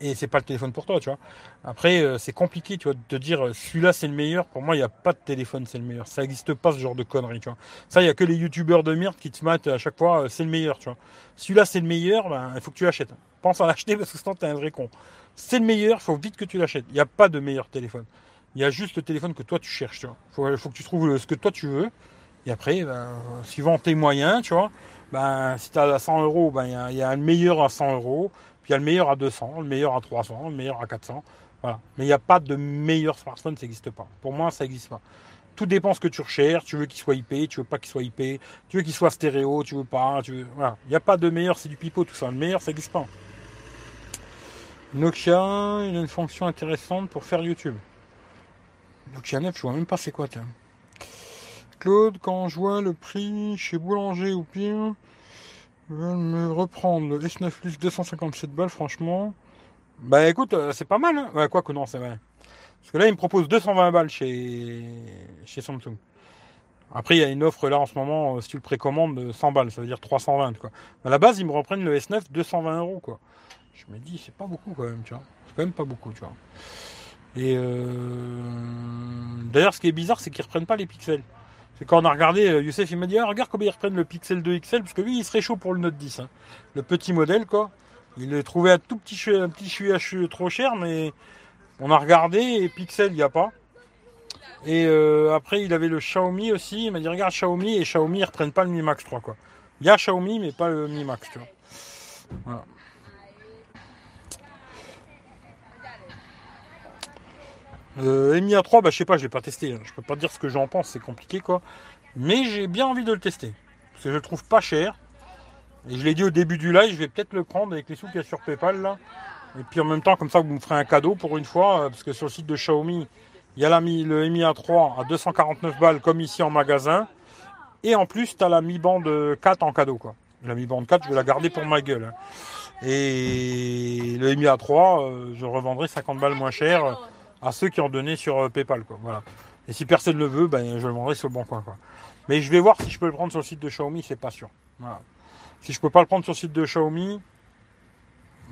et c'est pas le téléphone pour toi, tu vois. Après, euh, c'est compliqué, tu de te dire euh, celui-là c'est le meilleur. Pour moi, il n'y a pas de téléphone, c'est le meilleur. Ça n'existe pas ce genre de conneries, tu vois. Ça, il y a que les youtubeurs de merde qui te mettent à chaque fois, euh, c'est le meilleur, tu vois. Celui-là c'est le meilleur, ben, il faut que tu l'achètes. Pense à l'acheter parce que sinon t'es un vrai con. C'est le meilleur, il faut vite que tu l'achètes. Il n'y a pas de meilleur téléphone. Il y a juste le téléphone que toi tu cherches, tu vois. Faut, faut que tu trouves ce que toi tu veux. Et après, ben, suivant tes moyens, tu vois, ben, si tu as à 100 euros, ben, il y a- il y, a le meilleur à 100 euros, puis il y a le meilleur à 200, le meilleur à 300, le meilleur à 400. Voilà. Mais il n'y a pas de meilleur smartphone, ça n'existe pas. Pour moi, ça n'existe pas. Tout dépend ce que tu recherches. Tu veux qu'il soit IP, tu veux pas qu'il soit IP, tu veux qu'il soit stéréo, tu veux pas. Tu veux... Voilà. Il n'y a pas de meilleur, c'est du pipeau, tout ça. Le meilleur, ça n'existe pas. Nokia, il a une fonction intéressante pour faire YouTube. Nokia 9, je vois même pas c'est quoi, tiens. Claude, quand je vois le prix chez Boulanger ou pire, veulent me reprendre le S9 Plus 257 balles, franchement. Bah écoute, euh, c'est pas mal, hein. Quoi que non, c'est vrai. Parce que là, il me propose 220 balles chez, chez Samsung. Après, il y a une offre là en ce moment, euh, si tu le précommandes, de 100 balles, ça veut dire 320 quoi. À la base, ils me reprennent le S9 220 euros. Je me dis, c'est pas beaucoup quand même, tu vois. C'est quand même pas beaucoup, tu vois. Et euh... d'ailleurs, ce qui est bizarre, c'est qu'ils reprennent pas les pixels. C'est quand on a regardé, euh, Youssef, il m'a dit, ah, regarde comment ils reprennent le Pixel 2 XL, parce que lui, il serait chaud pour le Note 10. hein. Le petit modèle, quoi. Il le trouvait un tout petit, un petit CHU trop cher, mais on a regardé, et Pixel, il n'y a pas. Et euh, après, il avait le Xiaomi aussi. Il m'a dit, regarde Xiaomi, et Xiaomi, ils reprennent pas le Mi Max 3, quoi. Il y a Xiaomi, mais pas le Mi Max, tu vois. Voilà. Euh, Mi A3, bah, je sais pas, je l'ai pas testé. hein. Je peux pas dire ce que j'en pense, c'est compliqué, quoi. Mais j'ai bien envie de le tester. Parce que je le trouve pas cher. Et je l'ai dit au début du live, je vais peut-être le prendre avec les sous qu'il y a sur PayPal, là. Et puis en même temps, comme ça, vous me ferez un cadeau pour une fois. euh, Parce que sur le site de Xiaomi, il y a la le Mi A3 à 249 balles, comme ici en magasin. Et en plus, tu as la Mi Band 4 en cadeau, quoi. La Mi Band 4, je vais la garder pour ma gueule. hein. Et le Mi A3, euh, je revendrai 50 balles moins cher euh, à ceux qui ont donné sur euh, PayPal, quoi. Voilà. Et si personne ne le veut, ben, je le vendrai sur le bon coin, quoi. Mais je vais voir si je peux le prendre sur le site de Xiaomi, c'est pas sûr. Si je peux pas le prendre sur le site de Xiaomi,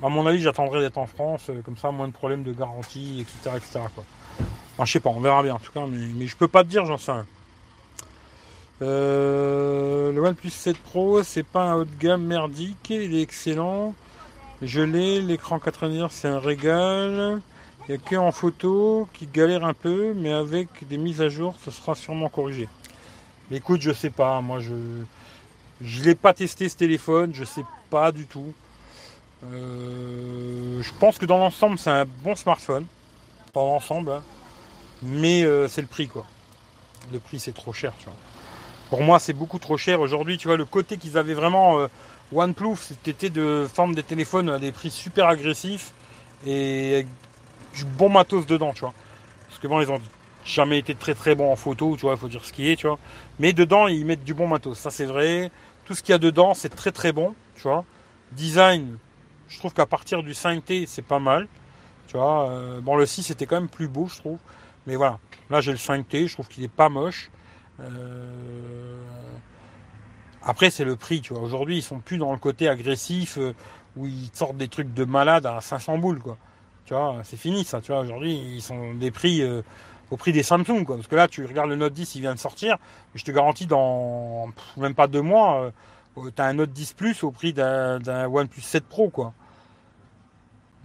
à mon avis, j'attendrai d'être en France, euh, comme ça, moins de problèmes de garantie, etc. etc. Quoi. Enfin, je sais pas, on verra bien en tout cas, mais, mais je peux pas te dire, j'en sais rien. Euh, le OnePlus 7 Pro, c'est pas un haut de gamme merdique, il est excellent. Je l'ai, l'écran 90 c'est un régal. Il n'y a que en photo qui galère un peu, mais avec des mises à jour, ce sera sûrement corrigé. écoute, je sais pas, moi je je l'ai pas testé ce téléphone, je sais pas du tout. Euh, je pense que dans l'ensemble, c'est un bon smartphone. Dans l'ensemble, hein. mais euh, c'est le prix quoi. Le prix c'est trop cher, tu vois. Pour moi, c'est beaucoup trop cher. Aujourd'hui, tu vois, le côté qu'ils avaient vraiment euh, OnePlus, c'était de forme des téléphones à des prix super agressifs et du bon matos dedans, tu vois. Parce que bon, ils ont jamais été très très bons en photo, tu vois, il faut dire ce qui est, tu vois. Mais dedans, ils mettent du bon matos, ça c'est vrai. Tout ce qu'il y a dedans, c'est très très bon, tu vois. Design, je trouve qu'à partir du 5T, c'est pas mal. Tu vois, euh, bon, le 6 était quand même plus beau, je trouve. Mais voilà, là j'ai le 5T, je trouve qu'il est pas moche. Euh, après, c'est le prix, tu vois. Aujourd'hui, ils sont plus dans le côté agressif euh, où ils sortent des trucs de malade à 500 boules, quoi. Tu vois, c'est fini ça, tu vois. Aujourd'hui, ils sont des prix euh, au prix des Samsung, quoi. Parce que là, tu regardes le Note 10, il vient de sortir. Je te garantis, dans même pas deux mois, tu as un Note 10 Plus au prix d'un OnePlus 7 Pro, quoi.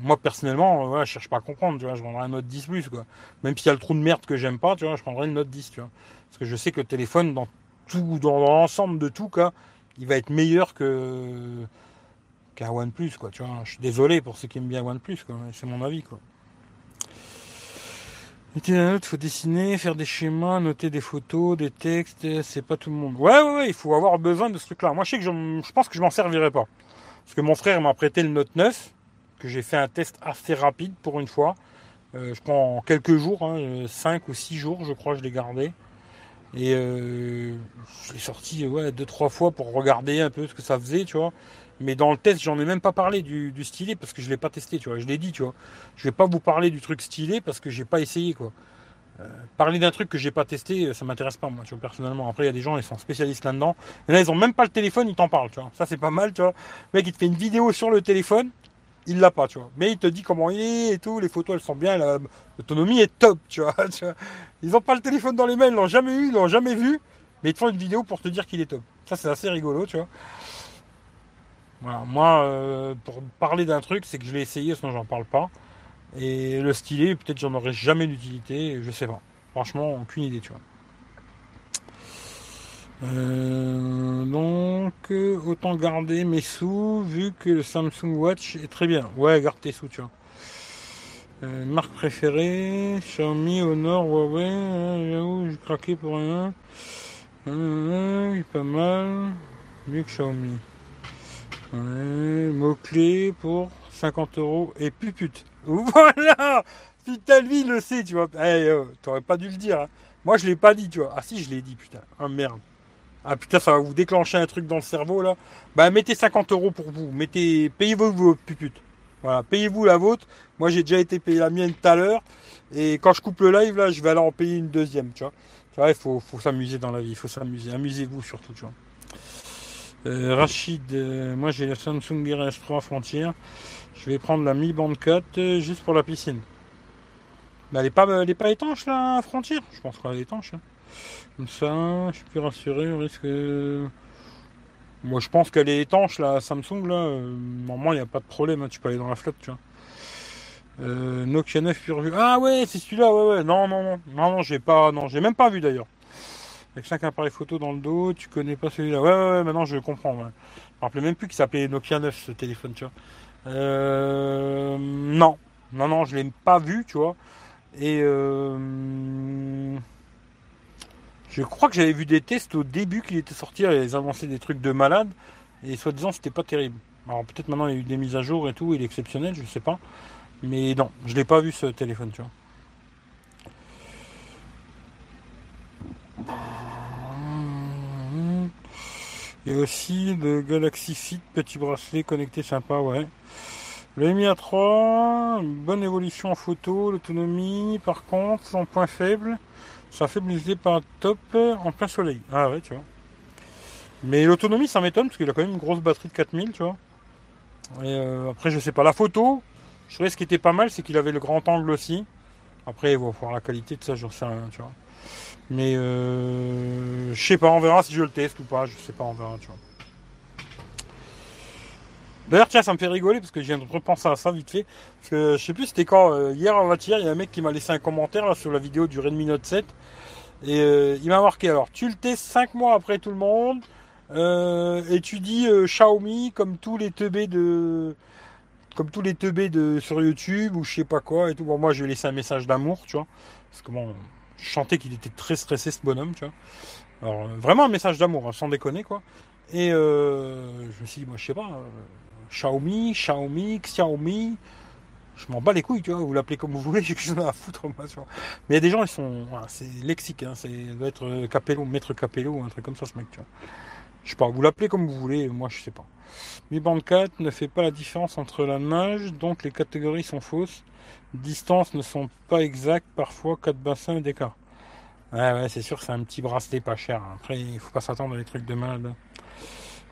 Moi, personnellement, voilà, je cherche pas à comprendre, tu vois. Je vendrais un Note 10 Plus, quoi. Même s'il y a le trou de merde que j'aime pas, tu vois, je prendrais le Note 10, tu vois. Parce que je sais que le téléphone, dans tout, dans l'ensemble de tout cas, il va être meilleur que qu'un OnePlus, quoi. Tu vois, je suis désolé pour ceux qui aiment bien OnePlus, quoi. C'est mon avis, quoi. Il faut dessiner, faire des schémas, noter des photos, des textes, c'est pas tout le monde. Ouais, ouais, ouais, il faut avoir besoin de ce truc-là. Moi, je sais que je, pense que je m'en servirai pas. Parce que mon frère m'a prêté le Note 9, que j'ai fait un test assez rapide pour une fois. Euh, je prends en quelques jours, hein, 5 ou 6 jours, je crois, je l'ai gardé. Et euh, je l'ai sorti deux trois fois pour regarder un peu ce que ça faisait, tu vois. Mais dans le test, j'en ai même pas parlé du, du stylet parce que je l'ai pas testé, tu vois. Je l'ai dit, tu vois. Je vais pas vous parler du truc stylé parce que j'ai pas essayé, quoi. Euh, parler d'un truc que j'ai pas testé, ça m'intéresse pas, moi, tu vois, personnellement. Après, il y a des gens, ils sont spécialistes là-dedans. Et là, ils ont même pas le téléphone, ils t'en parlent, tu vois. Ça, c'est pas mal, tu vois. Le mec, il te fait une vidéo sur le téléphone, il l'a pas, tu vois. Mais il te dit comment il est et tout, les photos elles sont bien, l'autonomie est top, tu vois, Ils n'ont pas le téléphone dans les mains, ils l'ont jamais eu, ils l'ont jamais vu, mais ils te font une vidéo pour te dire qu'il est top. Ça c'est assez rigolo, tu vois. Voilà, moi, euh, pour parler d'un truc, c'est que je l'ai essayé, sinon j'en parle pas. Et le stylet, peut-être j'en aurais jamais d'utilité, je sais pas. Franchement, aucune idée, tu vois. Euh, donc, autant garder mes sous vu que le Samsung Watch est très bien. Ouais, garde tes sous, tu vois. Euh, marque préférée, Xiaomi, Honor, Huawei, hein, j'ai craqué pour rien. Euh, pas mal. Mieux que Xiaomi. Ouais, mot-clé pour 50 euros et pupute. Voilà Putain, lui, il le sait, tu vois. Eh, t'aurais pas dû le dire. Hein. Moi, je l'ai pas dit, tu vois. Ah si, je l'ai dit, putain. Ah merde. Ah putain, ça va vous déclencher un truc dans le cerveau là. Bah mettez 50 euros pour vous. Mettez, payez-vous votre pupute. Voilà, payez-vous la vôtre. Moi j'ai déjà été payé la mienne tout à l'heure. Et quand je coupe le live là, je vais aller en payer une deuxième, tu vois. Tu vois, il faut s'amuser dans la vie, il faut s'amuser. Amusez-vous surtout, tu vois. Euh, Rachid, euh, moi j'ai la Samsung Gear S3 Frontier. Je vais prendre la Mi Band 4 euh, juste pour la piscine. Bah, elle est pas, pas étanche la Frontier Je pense qu'elle est étanche. Hein. Comme ça, je suis plus rassuré, risque. Moi, je pense qu'elle est étanche, la Samsung, là. Normalement, il n'y a pas de problème, hein, tu peux aller dans la flotte, tu vois. Nokia 9 pur vue. Ah ouais, c'est celui-là, ouais, ouais. Non, non, non. Non, non, j'ai pas. Non, j'ai même pas vu d'ailleurs. Avec 5 appareils photo dans le dos, tu connais pas celui-là. Ouais, ouais, ouais, maintenant je comprends. Je me rappelais même plus qu'il s'appelait Nokia 9 ce téléphone, tu vois. Euh, non. Non, non, je l'ai pas vu, tu vois. Et euh, je crois que j'avais vu des tests au début qu'il était sorti, ils avançaient des trucs de malade, et soi-disant c'était pas terrible. Alors peut-être maintenant il y a eu des mises à jour et tout, il est exceptionnel, je sais pas. Mais non, je l'ai pas vu ce téléphone, tu vois. Et aussi le Galaxy Fit, petit bracelet connecté sympa, ouais. Le Mi A3, bonne évolution en photo, l'autonomie, par contre, son point faible, Ça fait blesser par top en plein soleil. Ah ouais, tu vois. Mais l'autonomie, ça m'étonne parce qu'il a quand même une grosse batterie de 4000, tu vois. Et euh, après, je sais pas. La photo, je trouvais ce qui était pas mal, c'est qu'il avait le grand angle aussi. Après, il va voir la qualité de ça, j'en sais rien, tu vois. Mais euh, je sais pas, on verra si je le teste ou pas. Je sais pas, on verra, tu vois. D'ailleurs, tiens, ça me fait rigoler parce que je viens de repenser à ça vite fait. Parce que je sais plus c'était quand, euh, hier en hier il y a un mec qui m'a laissé un commentaire sur la vidéo du Redmi Note 7. Et euh, il m'a marqué alors, tu le testes 5 mois après tout le monde. Et tu dis Xiaomi comme tous les teubés de. Comme tous les teubés de sur YouTube ou je sais pas quoi et tout. Bon, moi je lui ai laissé un message d'amour, tu vois. Parce que bon, je qu'il était très stressé ce bonhomme, tu vois. Alors vraiment un message d'amour, hein, sans déconner quoi. Et je me suis dit, moi je sais pas Xiaomi, Xiaomi, Xiaomi. Je m'en bats les couilles, tu vois, vous l'appelez comme vous voulez, j'ai quelque chose à foutre, moi, Mais il y a des gens, ils sont. c'est lexique, hein, c'est doit être euh, Capello, maître Capello, un truc comme ça, ce mec, tu vois. Je sais pas, vous l'appelez comme vous voulez, moi je sais pas. Mi band 4 ne fait pas la différence entre la nage, donc les catégories sont fausses. Distances ne sont pas exactes, parfois 4 bassins d'écart. Ouais, ouais, c'est sûr, c'est un petit bracelet pas cher. Après, il faut pas s'attendre à des trucs de malade.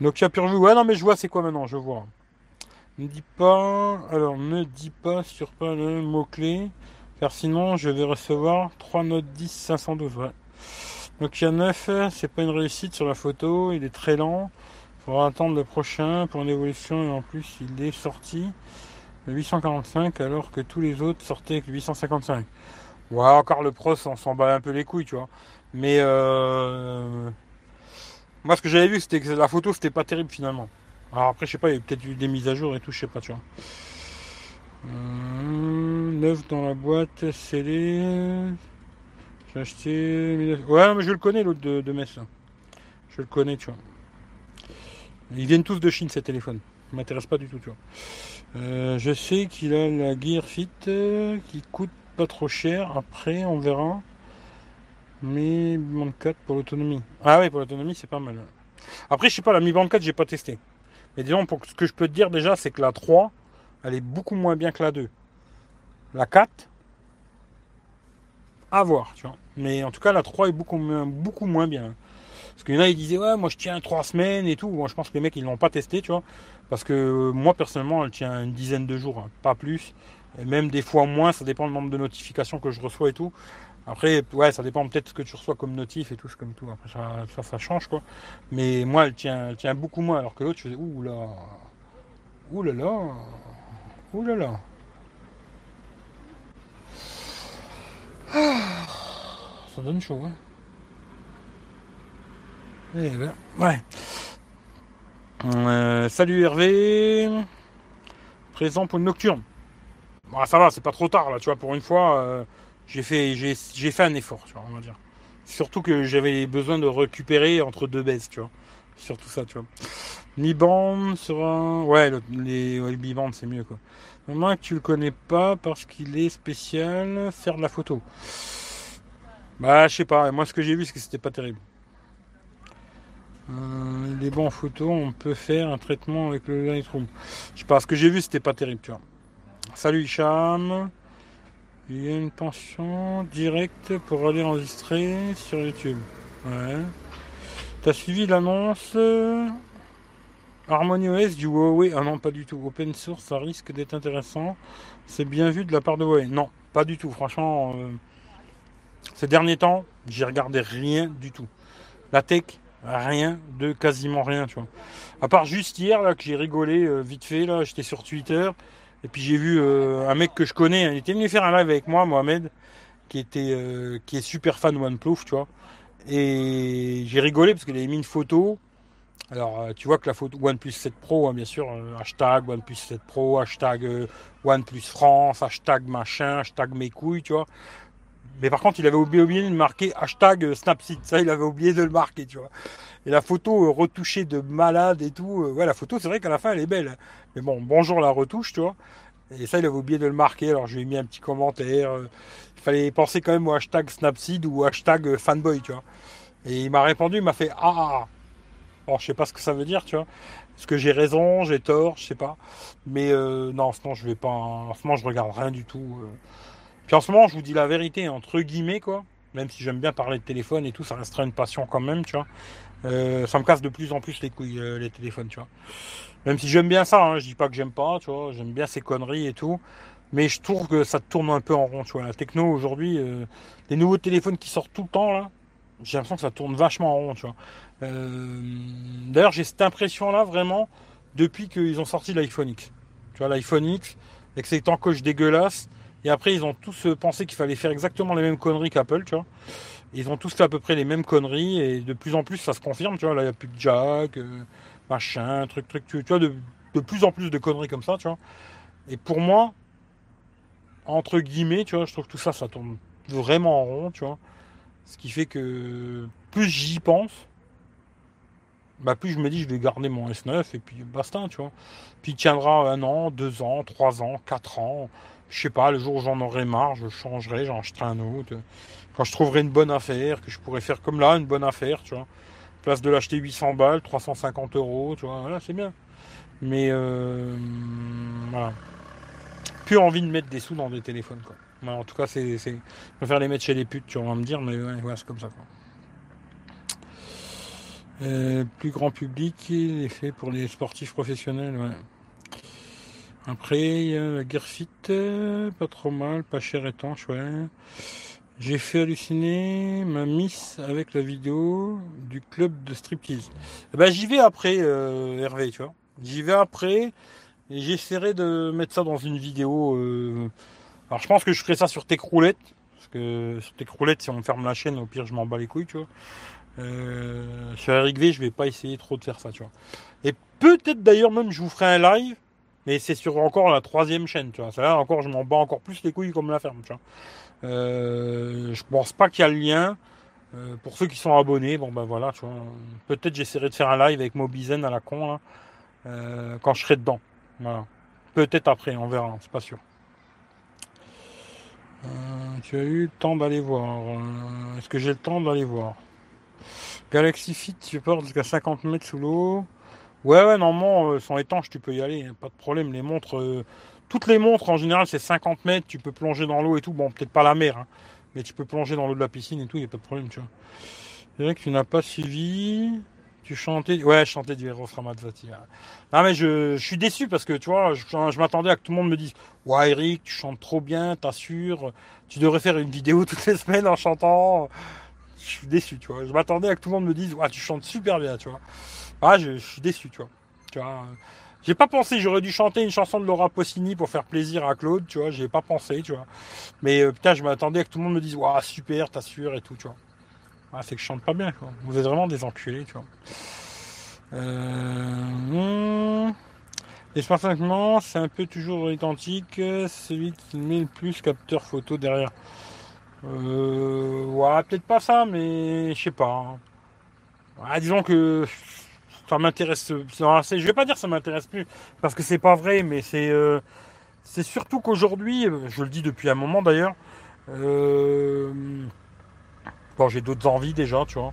Nokia Pure Ouais, non, mais je vois c'est quoi maintenant, je vois. Ne dis pas, alors ne dis pas sur pas le mot-clé, car sinon je vais recevoir 3 notes 10 512. Ouais. Donc il y a 9, c'est pas une réussite sur la photo, il est très lent. Faudra attendre le prochain pour une évolution et en plus il est sorti le 845 alors que tous les autres sortaient avec le 855. Ouais, encore le pros, on s'en bat un peu les couilles, tu vois. Mais euh... moi ce que j'avais vu c'était que la photo c'était pas terrible finalement. Alors après, je sais pas, il y a peut-être eu des mises à jour et tout, je sais pas, tu vois. Euh, neuf dans la boîte, scellé. J'ai acheté. Ouais, mais je le connais, l'autre de, de Metz. Je le connais, tu vois. Ils viennent tous de Chine, ces téléphones. M'intéresse pas du tout, tu vois. Euh, je sais qu'il a la Gear Fit euh, qui coûte pas trop cher. Après, on verra. Mais Band 4 pour l'autonomie. Ah oui, pour l'autonomie, c'est pas mal. Après, je sais pas, la Mi Band 4, j'ai pas testé. Mais disons, pour ce que je peux te dire déjà, c'est que la 3, elle est beaucoup moins bien que la 2. La 4, à voir, tu vois. Mais en tout cas, la 3 est beaucoup beaucoup moins bien. Parce qu'il y en a, ils disaient, ouais, moi je tiens 3 semaines et tout. Moi, je pense que les mecs, ils l'ont pas testé, tu vois. Parce que moi, personnellement, elle tient une dizaine de jours, hein, pas plus. Et même des fois moins, ça dépend du nombre de notifications que je reçois et tout. Après, ouais, ça dépend peut-être ce que tu reçois comme notif et tout, comme tout. Après, ça, ça, change, quoi. Mais moi, elle tient, tient beaucoup moins, alors que l'autre, je faisais, ouh là, ouh. Ah, ça donne chaud, hein. Eh ben, ouais. Euh, salut Hervé. Présent pour une nocturne. Bon, ça va, c'est pas trop tard là, tu vois, pour une fois. Euh, j'ai fait, j'ai, fait un effort, tu vois, on va dire. Surtout que j'avais besoin de récupérer entre deux baisses, tu vois. Surtout ça, tu vois. Mi band sera. Ouais, les, ouais, c'est mieux, quoi. Moment que tu le connais pas parce qu'il est spécial, faire de la photo. Bah, je sais pas. Moi, ce que j'ai vu, c'est que c'était pas terrible. Euh, les bons en photo, on peut faire un traitement avec le Lightroom. Je sais pas. Ce que j'ai vu, c'était pas terrible, tu vois. Salut Hicham. Il y a une pension directe pour aller enregistrer sur YouTube. Ouais. T'as suivi l'annonce euh, Harmony OS du Huawei? Ah non, pas du tout. Open source, ça risque d'être intéressant. C'est bien vu de la part de Huawei? Non, pas du tout. Franchement, euh, ces derniers temps, j'ai regardé rien du tout. La tech, rien de quasiment rien, tu vois. À part juste hier, là, que j'ai rigolé euh, vite fait, là, j'étais sur Twitter. Et puis j'ai vu euh, un mec que je connais, il était venu faire un live avec moi, Mohamed, qui était euh, qui est super fan de OnePlus, tu vois. Et j'ai rigolé parce qu'il avait mis une photo. Alors tu vois que la photo OnePlus 7 Pro, hein, bien sûr, hashtag OnePlus 7 Pro, hashtag OnePlus France, hashtag machin, hashtag mes couilles, tu vois. Mais par contre, il avait oublié, de marquer hashtag Snapseed. Ça, il avait oublié de le marquer, tu vois. Et la photo retouchée de malade et tout. ouais, la photo, c'est vrai qu'à la fin, elle est belle. Mais bon, bonjour la retouche, tu vois. Et ça, il avait oublié de le marquer. Alors, je lui ai mis un petit commentaire. Il fallait penser quand même au hashtag Snapseed ou hashtag fanboy, tu vois. Et il m'a répondu, il m'a fait Ah Bon, je sais pas ce que ça veut dire, tu vois. Est-ce que j'ai raison, j'ai tort, je sais pas. Mais euh, non, en ce moment, je vais pas. En ce moment, je regarde rien du tout. Euh. Puis en ce moment, je vous dis la vérité, entre guillemets, quoi. Même si j'aime bien parler de téléphone et tout, ça restera une passion quand même, tu vois. Euh, ça me casse de plus en plus les couilles, euh, les téléphones, tu vois. Même si j'aime bien ça, hein, je dis pas que j'aime pas, tu vois, j'aime bien ces conneries et tout. Mais je trouve que ça tourne un peu en rond, tu vois. La techno aujourd'hui, euh, les nouveaux téléphones qui sortent tout le temps, là, j'ai l'impression que ça tourne vachement en rond, tu vois. D'ailleurs, j'ai cette impression-là vraiment depuis qu'ils ont sorti l'iPhone X. Tu vois, l'iPhone X, avec ses je dégueulasse et après, ils ont tous euh, pensé qu'il fallait faire exactement les mêmes conneries qu'Apple, tu vois. Ils ont tous fait à peu près les mêmes conneries et de plus en plus, ça se confirme, tu vois. Là, il n'y a plus de jack, euh, machin, truc, truc, tu, vois, de, plus en plus de conneries comme ça, tu vois. Et pour moi, entre guillemets, tu vois, je trouve que tout ça, ça tourne vraiment en rond, tu vois. Ce qui fait que plus j'y pense, bah plus je me dis je vais garder mon S9 et puis basta, tu vois. Puis il tiendra un an, deux ans, trois ans, quatre ans je sais pas, le jour où j'en aurai marre, je changerai, j'en achèterai un autre. Quand je trouverai une bonne affaire, que je pourrais faire comme là, une bonne affaire, tu vois. Place de l'acheter 800 balles, 350 euros, tu vois, voilà, c'est bien. Mais euh, voilà. Plus envie de mettre des sous dans des téléphones, quoi. en tout cas, c'est. Je préfère les mettre chez les putes, tu vas me dire, mais ouais, c'est comme ça, quoi. Euh, plus grand public, est fait pour les sportifs professionnels, ouais. Après, il y a la Gearfit, pas trop mal, pas cher étanche, ouais. J'ai fait halluciner ma miss avec la vidéo du club de striptease. Eh ben, j'y vais après, euh, Hervé, tu vois. J'y vais après et j'essaierai de mettre ça dans une vidéo. Euh, alors, je pense que je ferai ça sur tes croulettes. Parce que sur tes croulettes, si on ferme la chaîne, au pire, je m'en bats les couilles, tu vois. Euh, sur Eric V, je vais pas essayer trop de faire ça, tu vois. Et peut-être d'ailleurs même, je vous ferai un live mais c'est sur encore la troisième chaîne, tu vois. Ça là encore, je m'en bats encore plus les couilles comme la ferme, tu vois. Euh, je pense pas qu'il y a le lien. Euh, pour ceux qui sont abonnés, bon ben voilà, tu vois. Peut-être j'essaierai de faire un live avec Mobizen à la con là, euh, quand je serai dedans. Voilà. Peut-être après, on verra, c'est pas sûr. tu as eu le temps d'aller voir. Est-ce que j'ai le temps d'aller voir? Galaxy Fit supporte jusqu'à 50 mètres sous l'eau. Ouais, ouais, normalement, euh, sans étanche, tu peux y aller, hein, pas de problème. Les montres, euh, toutes les montres en général, c'est 50 mètres, tu peux plonger dans l'eau et tout. Bon, peut-être pas la mer, hein, mais tu peux plonger dans l'eau de la piscine et tout, il n'y a pas de problème, tu vois. C'est vrai que tu n'as pas suivi. Tu chantais. Ouais, je chantais du Eros Ramazzotti. Non, mais je, suis déçu parce que tu vois, je, m'attendais à que tout le monde me dise Ouais, Eric, tu chantes trop bien, t'assures. Tu devrais faire une vidéo toutes les semaines en chantant. Je suis déçu, tu vois. Je m'attendais à que tout le monde me dise Ouais, tu chantes super bien, tu vois. Ah, je, suis déçu, tu vois. Tu vois. J'ai pas pensé, j'aurais dû chanter une chanson de Laura Possini pour faire plaisir à Claude, tu vois, j'ai pas pensé, tu vois. Mais euh, putain, je m'attendais à que tout le monde me dise, waouh, super, t'assures et tout, tu vois. Ah, c'est que je chante pas bien, quoi. Vous êtes vraiment des enculés, tu vois. Euh... Les c'est un peu toujours identique, celui qui met le plus capteur photo derrière. Euh, ouais, peut-être pas ça, mais je sais pas. Ouais, disons que ça m'intéresse. Je vais pas dire ça m'intéresse plus, parce que c'est pas vrai, mais c'est euh, c'est surtout qu'aujourd'hui, euh, je le dis depuis un moment d'ailleurs, euh, bon, j'ai d'autres envies déjà, tu vois.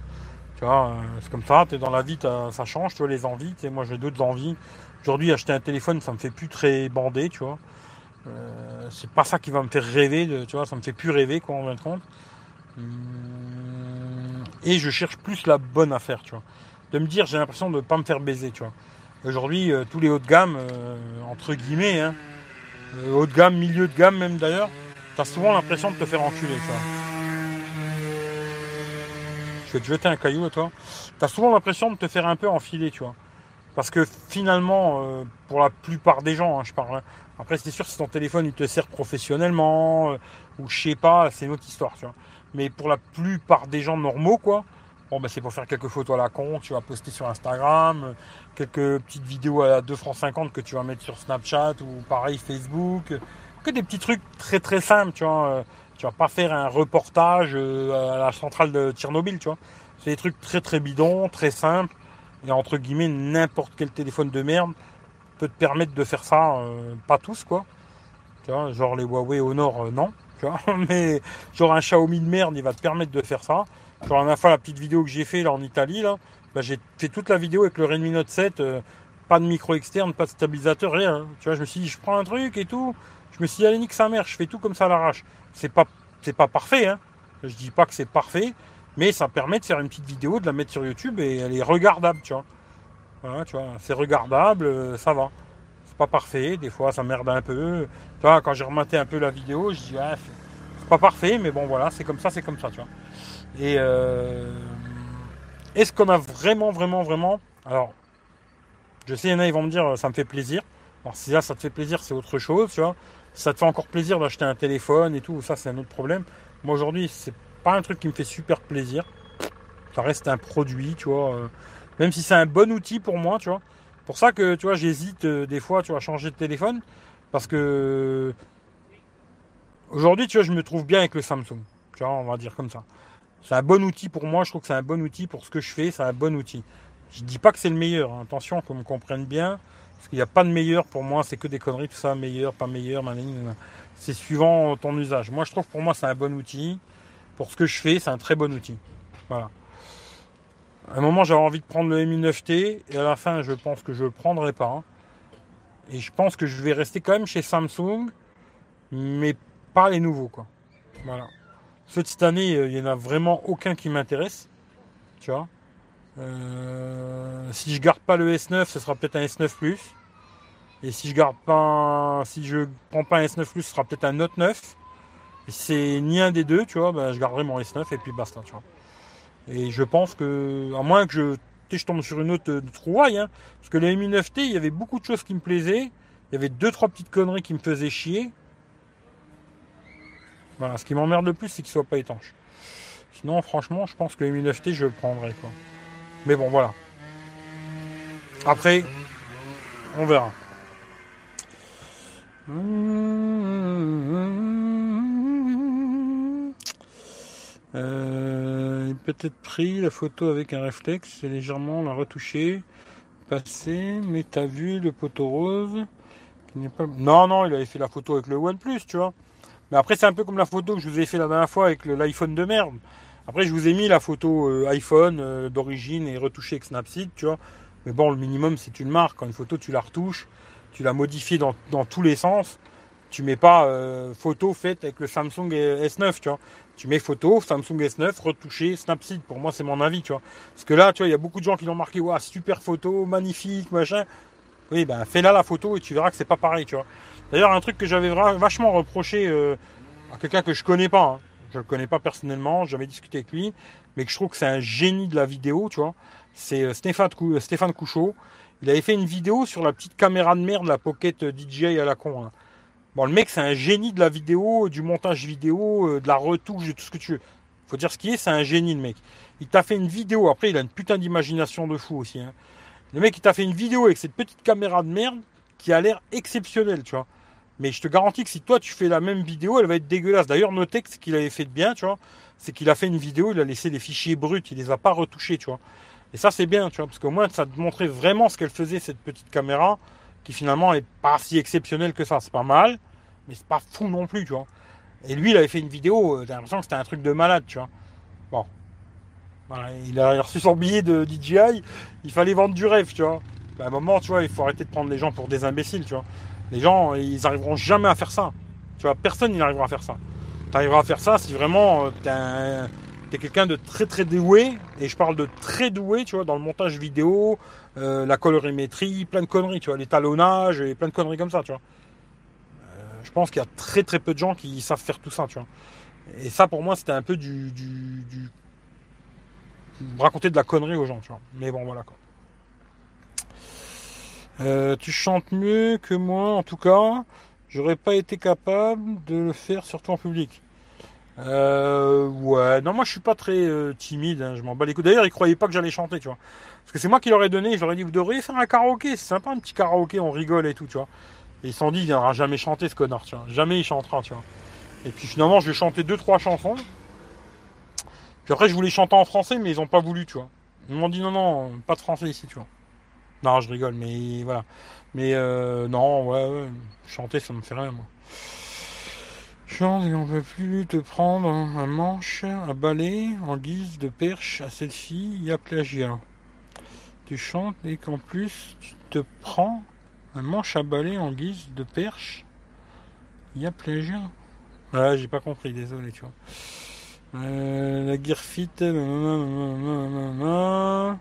Tu vois, c'est comme ça, tu es dans la vie, ça change, tu vois, les envies. Tu moi, j'ai d'autres envies. Aujourd'hui, acheter un téléphone, ça me fait plus très bandé, tu vois. c'est pas ça qui va me faire rêver, tu vois, ça me fait plus rêver, quoi, en fin de compte. Hum, et je cherche plus la bonne affaire, tu vois de me dire j'ai l'impression de ne pas me faire baiser, tu vois. Aujourd'hui, euh, tous les hauts de gamme, euh, entre guillemets, hein, euh, haut de gamme, milieu de gamme même d'ailleurs, tu as souvent l'impression de te faire enculer, tu vois. Je vais te jeter un caillou à toi. Tu as souvent l'impression de te faire un peu enfiler, tu vois. Parce que finalement, pour la plupart des gens, hein, je parle. Hein, après, c'est sûr, si ton téléphone il te sert professionnellement, ou je sais pas, c'est une autre histoire, tu vois. Mais pour la plupart des gens normaux, quoi, Bon, ben, c'est pour faire quelques photos à la con, tu vas poster sur Instagram, quelques petites vidéos à 2 francs 50 que tu vas mettre sur Snapchat ou pareil Facebook. Que des petits trucs très très simples, tu vois. Euh, tu vas pas faire un reportage euh, à la centrale de Tchernobyl, tu vois. C'est des trucs très très bidons, très simples. Et entre guillemets, n'importe quel téléphone de merde peut te permettre de faire ça, euh, pas tous quoi. Tu vois, genre les Huawei Honor, non. Mais genre un Xiaomi de merde, il va te permettre de faire ça. Genre la dernière fois, la petite vidéo que j'ai fait là en Italie, là, bah, j'ai fait toute la vidéo avec le Redmi Note 7, euh, pas de micro externe, pas de stabilisateur, rien. Hein. Tu vois, je me suis dit, je prends un truc et tout. Je me suis dit, allez, nique sa mère, je fais tout comme ça à l'arrache. C'est pas, c'est pas parfait, hein. Je dis pas que c'est parfait, mais ça permet de faire une petite vidéo, de la mettre sur YouTube et elle est regardable, tu vois. Voilà, tu vois, c'est regardable, euh, ça va. C'est pas parfait, des fois ça merde un peu. Tu vois, quand j'ai rematé un peu la vidéo, je dis, ah, c'est pas parfait, mais bon voilà, c'est comme ça, c'est comme ça, tu vois. Et euh, est-ce qu'on a vraiment, vraiment, vraiment. Alors, je sais, il y en a, ils vont me dire, ça me fait plaisir. Alors, si là, ça te fait plaisir, c'est autre chose, tu vois. Ça te fait encore plaisir d'acheter un téléphone et tout, ça, c'est un autre problème. Moi, aujourd'hui, c'est pas un truc qui me fait super plaisir. Ça reste un produit, tu vois. Euh, même si c'est un bon outil pour moi, tu vois. Pour ça que, tu vois, j'hésite euh, des fois, tu vois, à changer de téléphone. Parce que. Aujourd'hui, tu vois, je me trouve bien avec le Samsung. Tu vois, on va dire comme ça. C'est un bon outil pour moi. Je trouve que c'est un bon outil pour ce que je fais. C'est un bon outil. Je dis pas que c'est le meilleur. Hein. Attention, qu'on me comprenne bien. Parce qu'il n'y a pas de meilleur pour moi. C'est que des conneries, tout ça. Meilleur, pas meilleur. C'est suivant ton usage. Moi, je trouve pour moi, c'est un bon outil. Pour ce que je fais, c'est un très bon outil. Voilà. À un moment, j'avais envie de prendre le Mi 9T. Et à la fin, je pense que je ne le prendrai pas. Hein. Et je pense que je vais rester quand même chez Samsung. Mais pas les nouveaux, quoi. Voilà. Cette année, euh, il n'y en a vraiment aucun qui m'intéresse. Tu vois. Euh, si je garde pas le S9, ce sera peut-être un S9 Plus. Et si je garde pas, si je prends pas un S9 Plus, ce sera peut-être un Note 9. Et si c'est ni un des deux, tu vois, ben, je garderai mon S9 et puis basta, tu vois. Et je pense que, à moins que je, je tombe sur une autre euh, trouvaille, hein, parce que le Mi 9T, il y avait beaucoup de choses qui me plaisaient. Il y avait deux, trois petites conneries qui me faisaient chier. Voilà, ce qui m'emmerde le plus, c'est qu'il soit pas étanche. Sinon, franchement, je pense que le Mi 9T, je le prendrai, quoi. Mais bon, voilà. Après, on verra. Euh, peut-être pris la photo avec un réflexe, légèrement la retouché, passé, mais t'as vu le poteau rose. Non, non, il avait fait la photo avec le OnePlus, tu vois. Mais après, c'est un peu comme la photo que je vous ai fait la dernière fois avec l'iPhone de merde. Après, je vous ai mis la photo euh, iPhone euh, d'origine et retouchée avec Snapseed, tu vois. Mais bon, le minimum, c'est une marque. Quand une photo, tu la retouches, tu la modifies dans, tous les sens. Tu mets pas euh, photo faite avec le Samsung S9, tu vois. Tu mets photo, Samsung S9, retouché, Snapseed. Pour moi, c'est mon avis, tu vois. Parce que là, tu vois, il y a beaucoup de gens qui l'ont marqué, waouh, super photo, magnifique, machin. Oui, ben, fais là la photo et tu verras que c'est pas pareil, tu vois. D'ailleurs, un truc que j'avais vachement reproché à quelqu'un que je connais pas, hein, je le connais pas personnellement, j'avais discuté avec lui, mais que je trouve que c'est un génie de la vidéo, tu vois. C'est euh, Stéphane, euh, Stéphane Couchot. Il avait fait une vidéo sur la petite caméra de merde, la Pocket DJI à la con. Hein. Bon, le mec, c'est un génie de la vidéo, du montage vidéo, euh, de la retouche, de tout ce que tu veux. Faut dire ce qui est, c'est un génie, le mec. Il t'a fait une vidéo. Après, il a une putain d'imagination de fou aussi. Hein. Le mec, il t'a fait une vidéo avec cette petite caméra de merde qui a l'air exceptionnelle, tu vois. Mais je te garantis que si toi tu fais la même vidéo, elle va être dégueulasse. D'ailleurs, notez que ce qu'il avait fait de bien, tu vois, c'est qu'il a fait une vidéo, il a laissé les fichiers bruts, il les a pas retouchés, tu vois. Et ça c'est bien, tu vois, parce qu'au moins ça te montrait vraiment ce qu'elle faisait cette petite caméra, qui finalement est pas si exceptionnelle que ça. C'est pas mal, mais c'est pas fou non plus, tu vois. Et lui, il avait fait une vidéo, euh, j'ai l'impression que c'était un truc de malade, tu vois. Bon. Il a reçu son billet de DJI, il fallait vendre du rêve, tu vois. À un moment, tu vois, il faut arrêter de prendre les gens pour des imbéciles, tu vois. Les gens, ils n'arriveront jamais à faire ça. Tu vois, personne n'arrivera à faire ça. Tu arriveras à faire ça si vraiment euh, tu es, quelqu'un de très très doué, et je parle de très doué, tu vois, dans le montage vidéo, euh, la colorimétrie, plein de conneries, tu vois, l'étalonnage et plein de conneries comme ça, tu vois. Euh, je pense qu'il y a très très peu de gens qui savent faire tout ça, tu vois. Et ça, pour moi, c'était un peu du, du, du, raconter de la connerie aux gens, tu vois. Mais bon, voilà quoi. Euh, tu chantes mieux que moi, en tout cas. J'aurais pas été capable de le faire, surtout en public. Euh, ouais, non, moi je suis pas très euh, timide, hein, je m'en bats les couilles. D'ailleurs, ils croyaient pas que j'allais chanter, tu vois. Parce que c'est moi qui leur ai donné, je leur dit, vous devriez faire un karaoké, c'est sympa un petit karaoké, on rigole et tout, tu vois. Et ils se sont dit, il viendra jamais chanter ce connard, tu vois. Jamais il chantera, tu vois. Et puis finalement, je vais chanter deux, trois chansons. Puis après, je voulais chanter en français, mais ils ont pas voulu, tu vois. Ils m'ont dit, non, non, pas de français ici, tu vois. Non, je rigole, mais voilà. Mais euh, non, ouais, chanter, ça me fait rien, moi. Chante et on peut plus te prendre un manche à balai en guise de perche à celle-ci, il y a plagiat. Tu chantes et qu'en plus tu te prends un manche à balai en guise de perche, il y a plagiat. Ouais, j'ai pas compris, désolé, tu vois. Euh, la Gear Fit. Je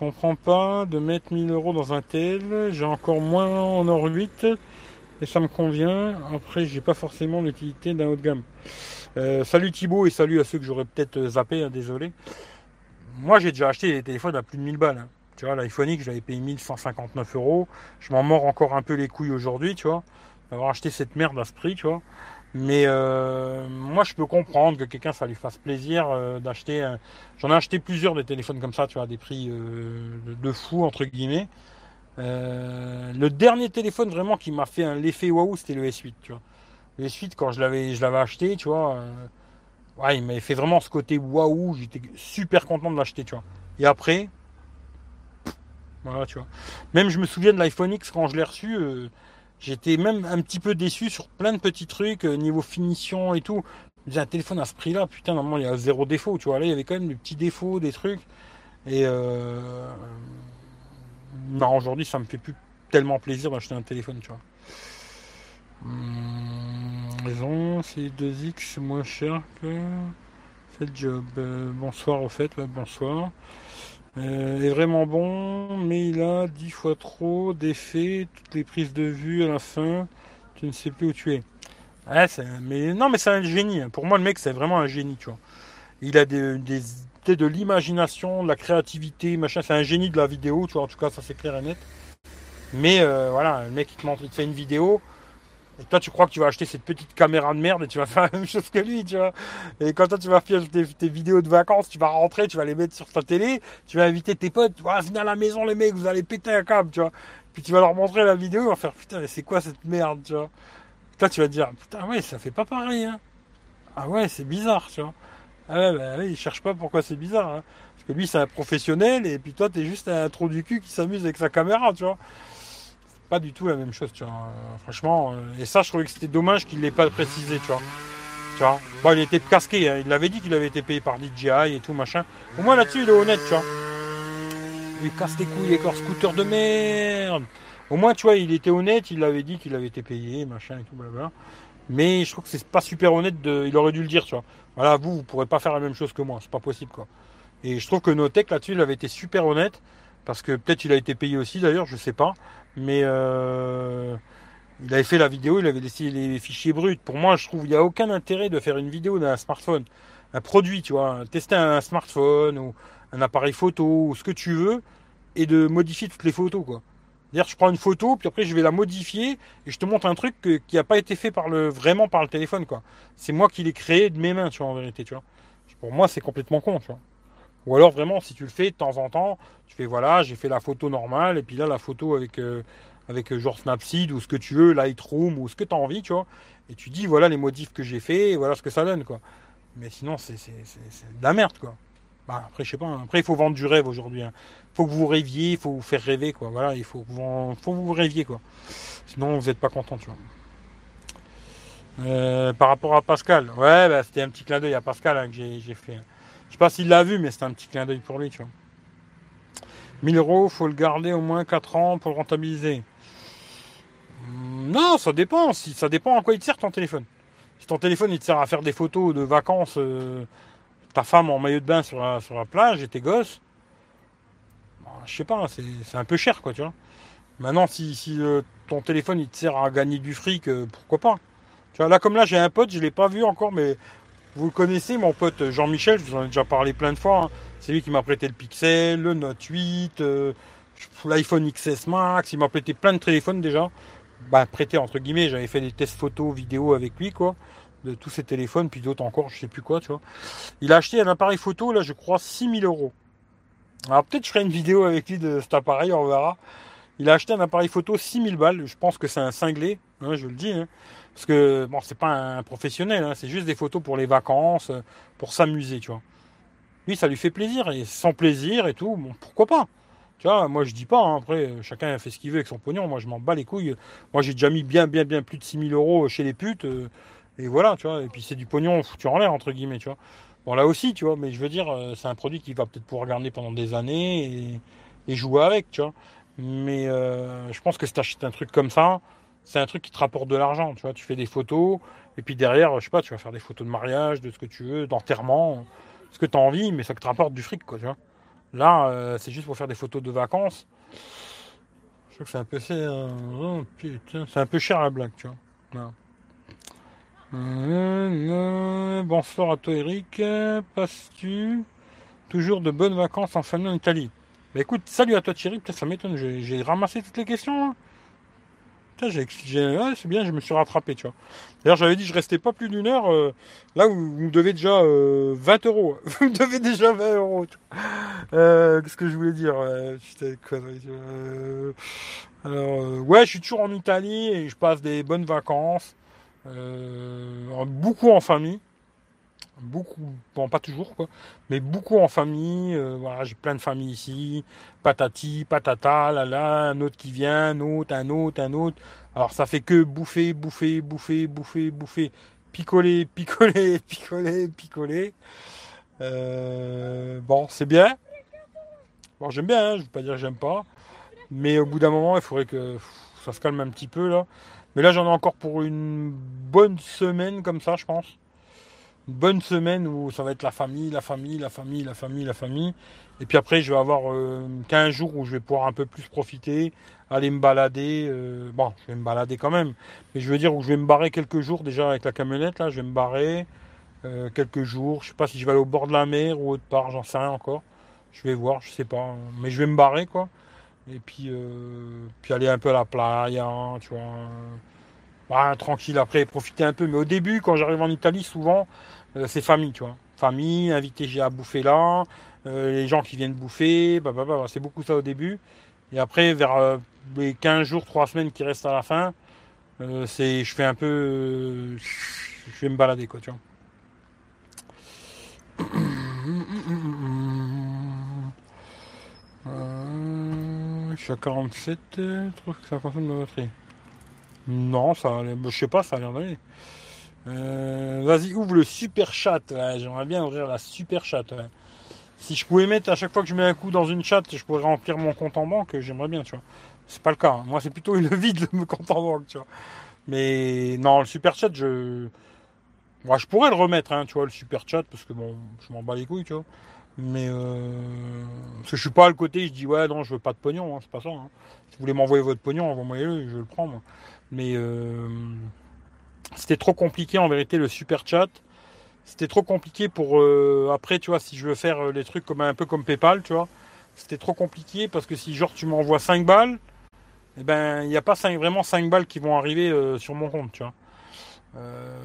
comprends pas de mettre 1000 euros dans un tel. J'ai encore moins en or 8 et ça me convient. Après, j'ai pas forcément l'utilité d'un haut de gamme. Euh, salut Thibaut et salut à ceux que j'aurais peut-être zappé, hein, désolé. Moi, j'ai déjà acheté des téléphones à plus de 1000 balles. Hein. Tu vois, l'iPhone X, j'avais payé 1159 euros. Je m'en mords encore un peu les couilles aujourd'hui, tu vois, d'avoir acheté cette merde à ce prix, tu vois. Mais euh, moi, je peux comprendre que quelqu'un, ça lui fasse plaisir euh, d'acheter. J'en ai acheté plusieurs des téléphones comme ça, tu vois, des prix euh, de, fou, entre guillemets. le dernier téléphone vraiment qui m'a fait l'effet waouh, c'était le S8, tu vois. Le S8, quand je l'avais, je l'avais acheté, tu vois, ouais, il m'avait fait vraiment ce côté waouh. J'étais super content de l'acheter, tu vois. Et après, voilà, tu vois. Même je me souviens de l'iPhone X quand je l'ai reçu. J'étais même un petit peu déçu sur plein de petits trucs, euh, niveau finition et tout. J'ai un téléphone à ce prix-là, putain, normalement il y a zéro défaut, tu vois. Là, il y avait quand même des petits défauts, des trucs. Et euh... aujourd'hui, ça me fait plus tellement plaisir d'acheter un téléphone, tu vois. Hum, c'est 2X moins cher que. Le job. Euh, bonsoir, au fait, bonsoir. Euh, est vraiment bon, mais il a dix fois trop d'effets, toutes les prises de vue à la fin, tu ne sais plus où tu es. mais non, mais c'est un génie. Pour moi, le mec, c'est vraiment un génie, tu vois. Il a des, de l'imagination, de la créativité, machin. C'est un génie de la vidéo, tu vois. En tout cas, ça c'est clair et net. Mais euh, voilà, le mec, il te montre, il te fait une vidéo. Et toi, tu crois que tu vas acheter cette petite caméra de merde et tu vas faire la même chose que lui, tu vois. Et quand toi, tu vas faire tes, vidéos de vacances, tu vas rentrer, tu vas les mettre sur ta télé, tu vas inviter tes potes, tu vas venir à la maison, les mecs, vous allez péter un câble, tu vois. Puis tu vas leur montrer la vidéo, ils vont faire putain, mais c'est quoi cette merde, tu vois. Toi, tu vas te dire, putain, ouais, ça fait pas pareil, hein. Ah ouais, c'est bizarre, tu vois. Ah ouais, bah, ouais, il cherche pas pourquoi c'est bizarre, hein. Parce que lui, c'est un professionnel, et puis toi, t'es juste un trou du cul qui s'amuse avec sa caméra, tu vois pas du tout la même chose, tu vois. Euh, franchement, euh, et ça, je trouvais que c'était dommage qu'il l'ait pas précisé, tu vois. Tu vois. Il était casqué, hein. il l'avait dit qu'il avait été payé par DJI et tout, machin. Au moins là-dessus, il est honnête, tu vois. Il casse les couilles, les corps scooter de merde. Au moins, tu vois, il était honnête, il avait dit qu'il avait été payé, machin et tout. Mais je trouve que c'est pas super honnête de. Il aurait dû le dire, tu vois. Voilà, vous, vous pourrez pas faire la même chose que moi, c'est pas possible, quoi. Et je trouve que Notech là-dessus, il avait été super honnête. Parce que peut-être il a été payé aussi d'ailleurs, je sais pas mais euh, il avait fait la vidéo, il avait laissé les fichiers bruts. Pour moi, je trouve qu'il n'y a aucun intérêt de faire une vidéo d'un smartphone, un produit, tu vois, tester un smartphone ou un appareil photo ou ce que tu veux, et de modifier toutes les photos, quoi. D'ailleurs, je prends une photo, puis après je vais la modifier et je te montre un truc qui n'a pas été fait par le vraiment par le téléphone, quoi. C'est moi qui l'ai créé de mes mains, tu vois, en vérité, tu vois. Pour moi, c'est complètement con, tu vois. Ou alors vraiment, si tu le fais de temps en temps, tu fais voilà, j'ai fait la photo normale, et puis là la photo avec, euh, avec euh, genre Snapseed ou ce que tu veux, Lightroom ou ce que tu as envie, tu vois. Et tu dis voilà les modifs que j'ai fait, et voilà ce que ça donne, quoi. Mais sinon, c'est de la merde, quoi. Bah, après, je sais pas. Hein. Après, il faut vendre du rêve aujourd'hui. Il hein. faut que vous rêviez, il faut vous faire rêver, quoi. Voilà, il faut que vous, faut vous rêviez, quoi. Sinon, vous n'êtes pas content, tu vois. Euh, par rapport à Pascal, ouais, bah, c'était un petit clin d'œil à Pascal hein, que j'ai fait. Je sais pas s'il l'a vu, mais c'est un petit clin d'œil pour lui, tu vois. 1000 euros, faut le garder au moins 4 ans pour le rentabiliser. Non, ça dépend. Ça dépend à quoi il te sert ton téléphone. Si ton téléphone il te sert à faire des photos de vacances, euh, ta femme en maillot de bain sur la, sur la plage et tes gosses, bah, je sais pas, c'est un peu cher quoi, tu vois. Maintenant, si, si euh, ton téléphone il te sert à gagner du fric, euh, pourquoi pas Tu vois, là comme là, j'ai un pote, je l'ai pas vu encore, mais vous le connaissez, mon pote Jean-Michel, je vous en ai déjà parlé plein de fois. Hein. C'est lui qui m'a prêté le Pixel, le Note 8, euh, l'iPhone XS Max. Il m'a prêté plein de téléphones déjà. Bah, prêté entre guillemets, j'avais fait des tests photos, vidéo avec lui, quoi. De tous ces téléphones, puis d'autres encore, je sais plus quoi, tu vois. Il a acheté un appareil photo, là, je crois, 6000 euros. Alors peut-être je ferai une vidéo avec lui de cet appareil, on verra. Il a acheté un appareil photo 6000 balles. Je pense que c'est un cinglé, hein, je le dis. Hein. Parce que, bon, c'est pas un professionnel, hein, c'est juste des photos pour les vacances, euh, pour s'amuser, tu vois. Lui, ça lui fait plaisir, et sans plaisir et tout, bon, pourquoi pas? Tu vois, moi je dis pas, hein, après, euh, chacun fait ce qu'il veut avec son pognon, moi je m'en bats les couilles. Moi j'ai déjà mis bien, bien, bien plus de 6000 euros chez les putes, euh, et voilà, tu vois, et puis c'est du pognon foutu en l'air, entre guillemets, tu vois. Bon, là aussi, tu vois, mais je veux dire, c'est un produit qui va peut-être pouvoir garder pendant des années et, jouer avec, tu vois. Mais je pense que si tu achètes un truc comme ça, c'est un truc qui te rapporte de l'argent. Tu vois, tu fais des photos, Et puis derrière, je sais pas, tu vas faire des photos de mariage, de ce que tu veux, d'enterrement, ce que tu as envie, mais ça te rapporte du fric, quoi. Là, euh, c'est juste pour faire des photos de vacances. Je trouve que c'est un peu cher. Oh, un cher la blague, tu vois. Euh, bonsoir à toi Eric. Passes-tu toujours de bonnes vacances en famille en Italie? Bah écoute, salut à toi Thierry, ça m'étonne, j'ai ramassé toutes les questions. Hein c'est bien, je me suis rattrapé, tu vois. D'ailleurs, j'avais dit, je restais pas plus d'une heure. Euh, là, où vous me devez déjà 20 euh, euros. Vous me devez déjà 20 euros. Euh, Qu'est-ce que je voulais dire Alors, ouais, je suis toujours en Italie et je passe des bonnes vacances. beaucoup en famille beaucoup, bon pas toujours quoi, mais beaucoup en famille. Euh, voilà, j'ai plein de familles ici, patati, patata, là là, un autre qui vient, un autre, un autre, un autre. Alors ça fait que bouffer, bouffer, bouffer, bouffer, bouffer, picoler, picoler, picoler, picoler. Euh, bon, c'est bien. Bon, j'aime bien, hein, je ne veux pas dire que j'aime pas, mais au bout d'un moment, il faudrait que ça se calme un petit peu là. Mais là, j'en ai encore pour une bonne semaine comme ça, je pense bonne semaine où ça va être la famille, la famille, la famille, la famille, la famille. Et puis après, je vais avoir 15 euh, jours où je vais pouvoir un peu plus profiter, aller me balader. Euh, bon, je vais me balader quand même. Mais je veux dire où je vais me barrer quelques jours déjà avec la camionnette. Là, je vais me barrer euh, quelques jours. Je sais pas si je vais aller au bord de la mer ou autre part, j'en sais rien encore. Je vais voir, je sais pas. Mais je vais me barrer quoi. Et puis, puis aller un peu à la playa, tu vois. Bah, tranquille après, profiter un peu. Mais au début, quand j'arrive en Italie, souvent, euh, c'est famille, tu vois. Famille, invité à bouffer là, euh, les gens qui viennent bouffer, bah, bah, bah, c'est beaucoup ça au début. Et après, vers euh, les 15 jours, 3 semaines qui restent à la fin, c'est, je fais un peu, je vais me balader, quoi, tu vois. je suis à 47, je trouve que ça consomme de batterie. Non, ça, je sais pas, ça a d'aller. Euh, vas-y, ouvre le super chat. J'aimerais bien ouvrir la super chat. Si je pouvais mettre à chaque fois que je mets un coup dans une chat, je pourrais remplir mon compte en banque, j'aimerais bien, tu vois. C'est pas le cas. Hein. Moi, c'est plutôt le vide de mon compte en banque, tu vois. Mais non, le super chat, je. Moi, je pourrais le remettre, hein, tu vois, le super chat, parce que bon, je m'en bats les couilles, tu vois. Mais euh... parce que je suis pas à le côté, je dis ouais non je veux pas de pognon, hein, c'est pas ça. Si vous voulez m'envoyer votre pognon, envoyez-le, je le prends. Moi. Mais euh... C'était trop compliqué en vérité le super chat. C'était trop compliqué pour euh, après, tu vois, si je veux faire euh, les trucs comme un peu comme PayPal, tu vois. C'était trop compliqué parce que si genre tu m'envoies 5 balles, eh ben il n'y a pas vraiment 5 balles qui vont arriver sur mon compte, tu vois.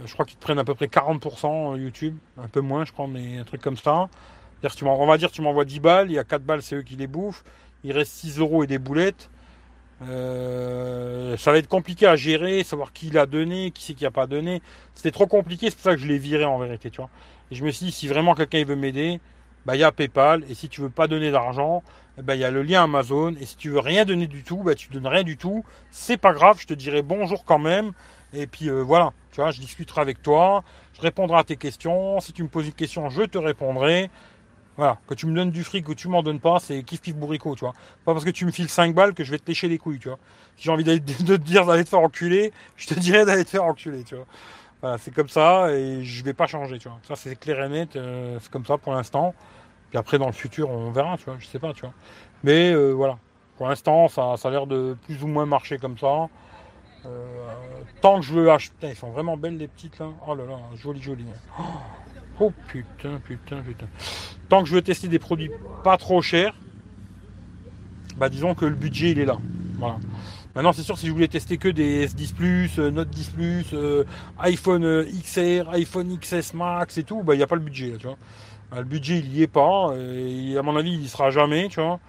je crois qu'ils te prennent à peu près 40% YouTube, un peu moins je crois, mais un truc comme ça. Tu on va dire tu m'envoies 10 balles, il y a 4 balles c'est eux qui les bouffent, il reste 6 euros et des boulettes. Euh, ça va être compliqué à gérer, savoir qui l'a donné, qui c'est qui a pas donné. C'était trop compliqué, c'est pour ça que je l'ai viré en vérité, tu vois. Et je me suis dit, si vraiment quelqu'un veut m'aider, bah il y a PayPal. Et si tu veux pas donner d'argent, bah il y a le lien Amazon. Et si tu veux rien donner du tout, bah tu donnes rien du tout. C'est pas grave, je te dirai bonjour quand même. Et puis euh, voilà, tu vois, je discuterai avec toi, je répondrai à tes questions. Si tu me poses une question, je te répondrai. Voilà, que tu me donnes du fric ou tu m'en donnes pas, c'est kiff kiff bourricot, tu vois. Pas parce que tu me files 5 balles que je vais te lécher les couilles, tu vois. Si j'ai envie de te dire d'aller te faire enculer, je te dirais d'aller te faire enculer, tu vois. Voilà, c'est comme ça et je vais pas changer, tu vois. Ça c'est clair et net, euh, c'est comme ça pour l'instant. Puis après dans le futur on verra, tu vois, je sais pas, tu vois. Mais euh, voilà, pour l'instant ça, ça a l'air de plus ou moins marcher comme ça. Euh, tant que je veux acheter, ils sont vraiment belles les petites là. Oh là là, joli joli. Oh Oh putain, putain, putain. Tant que je veux tester des produits pas trop chers, bah disons que le budget il est là. Voilà. Maintenant c'est sûr si je voulais tester que des S10 Plus, euh, Note 10 Plus, euh, iPhone euh, XR, iPhone XS Max et tout, bah il n'y a pas le budget là, tu vois. Bah, le budget il y est pas, et à mon avis il y sera jamais, tu vois.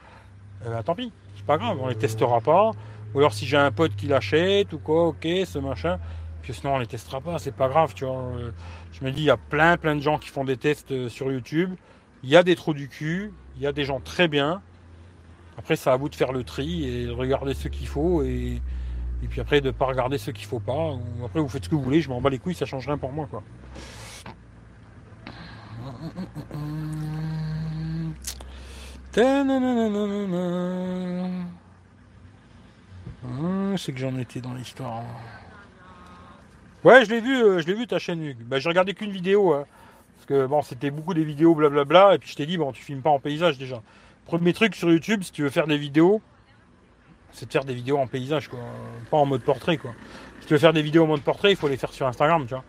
bah, tant pis, c'est pas grave, on les testera pas. Ou alors si j'ai un pote qui l'achète ou quoi, ok, ce machin. Puis sinon on les testera pas, c'est pas grave, tu vois. Je me dis, il y a plein, plein de gens qui font des tests euh, sur YouTube. Il y a des trous du cul, il y a des gens très bien. Après, c'est à vous de faire le tri et de regarder ce qu'il faut et, et puis après de ne pas regarder ce qu'il faut pas. Après, vous faites ce que vous voulez, je m'en bats les couilles, ça change rien pour moi, quoi. C'est que j'en étais dans l'histoire. Ouais, je l'ai vu, euh, je l'ai vu ta chaîne. Bah, j'ai regardé qu'une vidéo. hein. parce que bon, c'était beaucoup des vidéos blablabla. Et puis je t'ai dit, bon, tu filmes pas en paysage déjà. Premier truc sur YouTube, si tu veux faire des vidéos, c'est de faire des vidéos en paysage, quoi. Pas en mode portrait, quoi. Si tu veux faire des vidéos en mode portrait, il faut les faire sur Instagram, tu vois.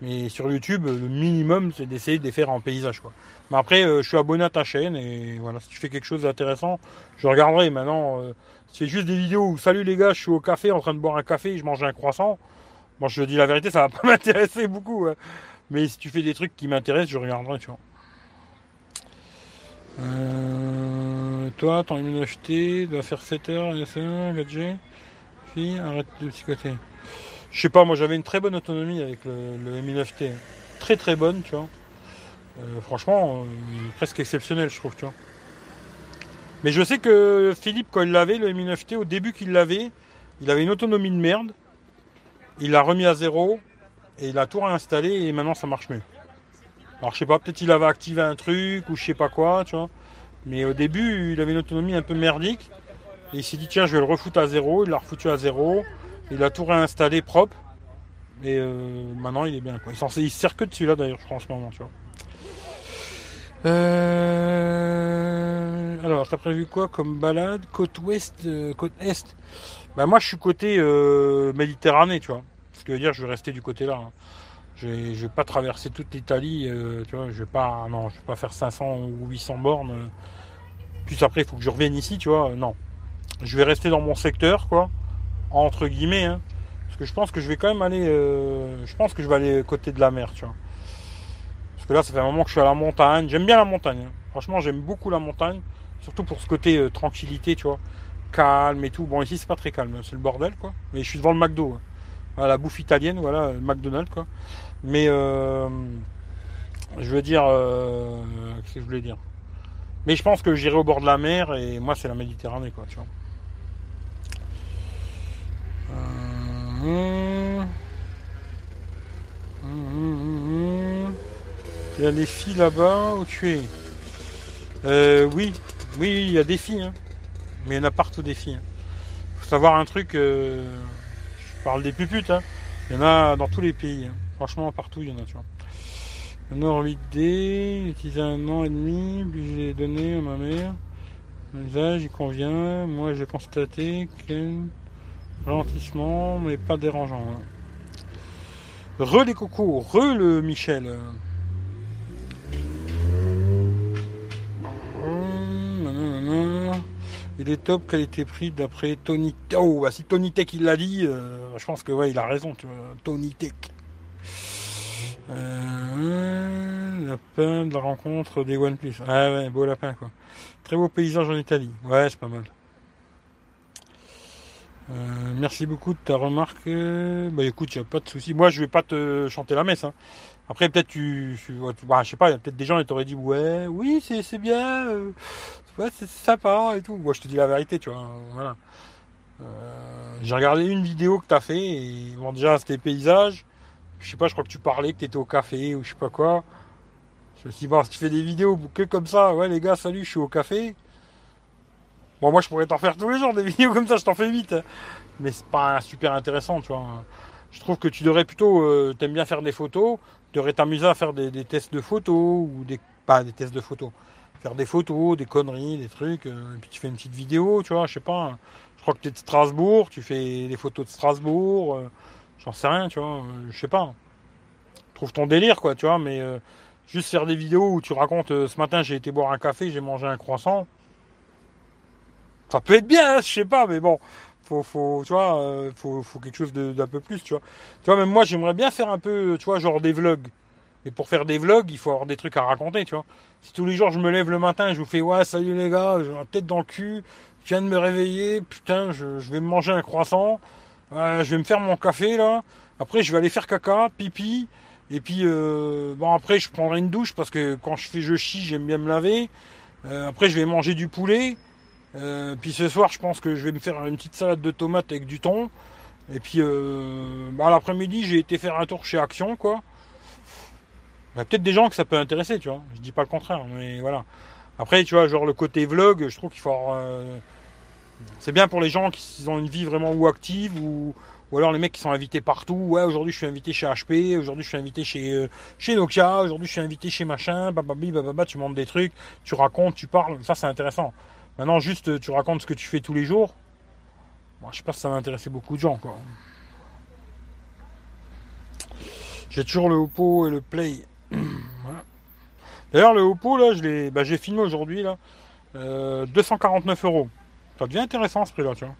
Mais sur YouTube, le minimum, c'est d'essayer de les faire en paysage, quoi. Mais après, euh, je suis abonné à ta chaîne et voilà, si tu fais quelque chose d'intéressant, je regarderai. Maintenant, euh, c'est juste des vidéos où salut les gars, je suis au café en train de boire un café, je mange un croissant. Moi, je dis la vérité, ça va pas m'intéresser beaucoup. hein. Mais si tu fais des trucs qui m'intéressent, je regarderai, tu vois. Euh, toi, ton immunité doit faire 7 heures, SE, 4G. Puis arrête de psychoter. Je sais pas, moi j'avais une très bonne autonomie avec le, le Mi9T. Très très bonne, tu vois. Euh, franchement, euh, presque exceptionnel, je trouve, tu vois. Mais je sais que Philippe, quand il l'avait, le Mi9T, au début qu'il l'avait, il avait une autonomie de merde. Il l'a remis à zéro et il a tout réinstallé et maintenant ça marche mieux. Alors je sais pas, peut-être il avait activé un truc ou je sais pas quoi, tu vois. Mais au début, il avait une autonomie un peu merdique. Et il s'est dit, tiens, je vais le refoutre à zéro. Il l'a refoutu à zéro. Il a tout réinstallé propre. Et euh, maintenant, il est bien. Quoi. Il, sert que dessus là d'ailleurs, je crois, en ce moment, tu vois. Euh, Alors, t'as prévu quoi comme balade? Côte ouest, euh, côte est? Bah moi, je suis côté euh, Méditerranée, tu vois. Ce qui veut dire, je vais rester du côté là. hein. Je vais, vais pas traverser toute l'Italie, euh, tu vois. Je vais pas, non, je vais pas faire 500 ou 800 bornes. Puis après, il faut que je revienne ici, tu vois. Non, je vais rester dans mon secteur, quoi, entre guillemets. hein. Parce que je pense que je vais quand même aller, euh, je pense que je vais aller côté de la mer, tu vois. Parce que là, ça fait un moment que je suis à la montagne. J'aime bien la montagne. hein. Franchement, j'aime beaucoup la montagne. Surtout pour ce côté tranquillité, tu vois. Calme et tout. Bon, ici, c'est pas très calme. C'est le bordel, quoi. Mais je suis devant le McDo. hein. Voilà, la bouffe italienne, voilà, le McDonald's, quoi. Mais, euh, je veux dire, euh, qu'est-ce que je voulais dire? Mais je pense que j'irai au bord de la mer et moi, c'est la Méditerranée, quoi, tu vois. Euh, hum, hum, hum. Il y a des filles là-bas où tu es? Euh, oui, oui, il y a des filles. hein. Mais il y en a partout des filles. hein. Faut savoir un truc, euh, je parle des puputes. hein. Il y en a dans tous les pays. hein. Franchement, partout, il y en a, tu vois. Nord 8D, utilisé un an et demi, puis je l'ai donné à ma mère. L'usage, il convient. Moi, j'ai constaté qu'un ralentissement, mais pas dérangeant. hein. Re les cocos, re le Michel. Il est top qualité-prix d'après Tony. Oh, bah si Tony Tech il l'a dit, euh, je pense que ouais, il a raison, tu vois. Tony Tech. Euh, lapin de la rencontre des OnePlus. Ah ouais, beau lapin quoi. Très beau paysage en Italie. Ouais, c'est pas mal. Euh, merci beaucoup de ta remarque. Bah écoute, y a pas de souci. Moi, je vais pas te chanter la messe. hein. Après, peut-être tu, tu- bah, je sais pas, il y a peut-être des gens qui t'auraient dit ouais, oui, c'est bien, ouais, c'est sympa et tout. Moi, je te dis la vérité, tu vois. Voilà. Euh, J'ai regardé une vidéo que t'as fait et bon, déjà c'était paysages. Je sais pas, je crois que tu parlais que t'étais au café ou je sais pas quoi. Je me suis dit bon, si tu fais des vidéos que comme ça, ouais les gars, salut, je suis au café. Bon, moi, je pourrais t'en faire tous les jours des vidéos comme ça, je t'en fais vite. hein. Mais c'est pas super intéressant, tu vois. Je trouve que tu devrais plutôt, euh, t'aimes bien faire des photos, tu devrais t'amuser à faire des, des tests de photos ou des, pas des tests de photos, faire des photos, des conneries, des trucs. euh, et puis tu fais une petite vidéo, tu vois, je sais pas. Je crois que tu es de Strasbourg, tu fais des photos de Strasbourg, euh, j'en sais rien, tu vois, euh, je sais pas. Trouve ton délire, quoi, tu vois, mais juste faire des vidéos où tu racontes ce matin j'ai été boire un café, j'ai mangé un croissant. Ça peut être bien, hein, je sais pas, mais bon, faut, faut, tu vois, faut, faut quelque chose d'un peu plus, tu vois. Tu vois, même moi, j'aimerais bien faire un peu, tu vois, genre des vlogs. Mais pour faire des vlogs, il faut avoir des trucs à raconter, tu vois. Si tous les jours je me lève le matin je vous fais, ouais, salut les gars, j'ai la tête dans le cul, je viens de me réveiller, putain, je, vais me manger un croissant, euh, je vais me faire mon café là, après je vais aller faire caca, pipi, et puis euh, bon après je prendrai une douche parce que quand je fais je chie, j'aime bien me laver. Euh, après je vais manger du poulet. Puis ce soir, je pense que je vais me faire une petite salade de tomates avec du thon. Et puis, bah, l'après-midi, j'ai été faire un tour chez Action, quoi. Il y a peut-être des gens que ça peut intéresser, tu vois. Je dis pas le contraire, mais voilà. Après, tu vois, genre le côté vlog, je trouve qu'il faut euh, C'est bien pour les gens qui ont une vie vraiment ou active ou, Ou alors les mecs qui sont invités partout. Ouais, aujourd'hui je suis invité chez HP, aujourd'hui je suis invité chez, euh, chez Nokia, aujourd'hui je suis invité chez machin, bababi, bababa, tu montes des trucs, tu racontes, tu parles. Ça c'est intéressant. Maintenant, juste tu racontes ce que tu fais tous les jours. Moi, je sais pas si ça va intéresser beaucoup de gens, quoi. J'ai toujours le Oppo et le Play. D'ailleurs, le Oppo, là, bah, j'ai filmé aujourd'hui, là. 249 euh, euros. Ça devient intéressant ce prix-là, tu vois.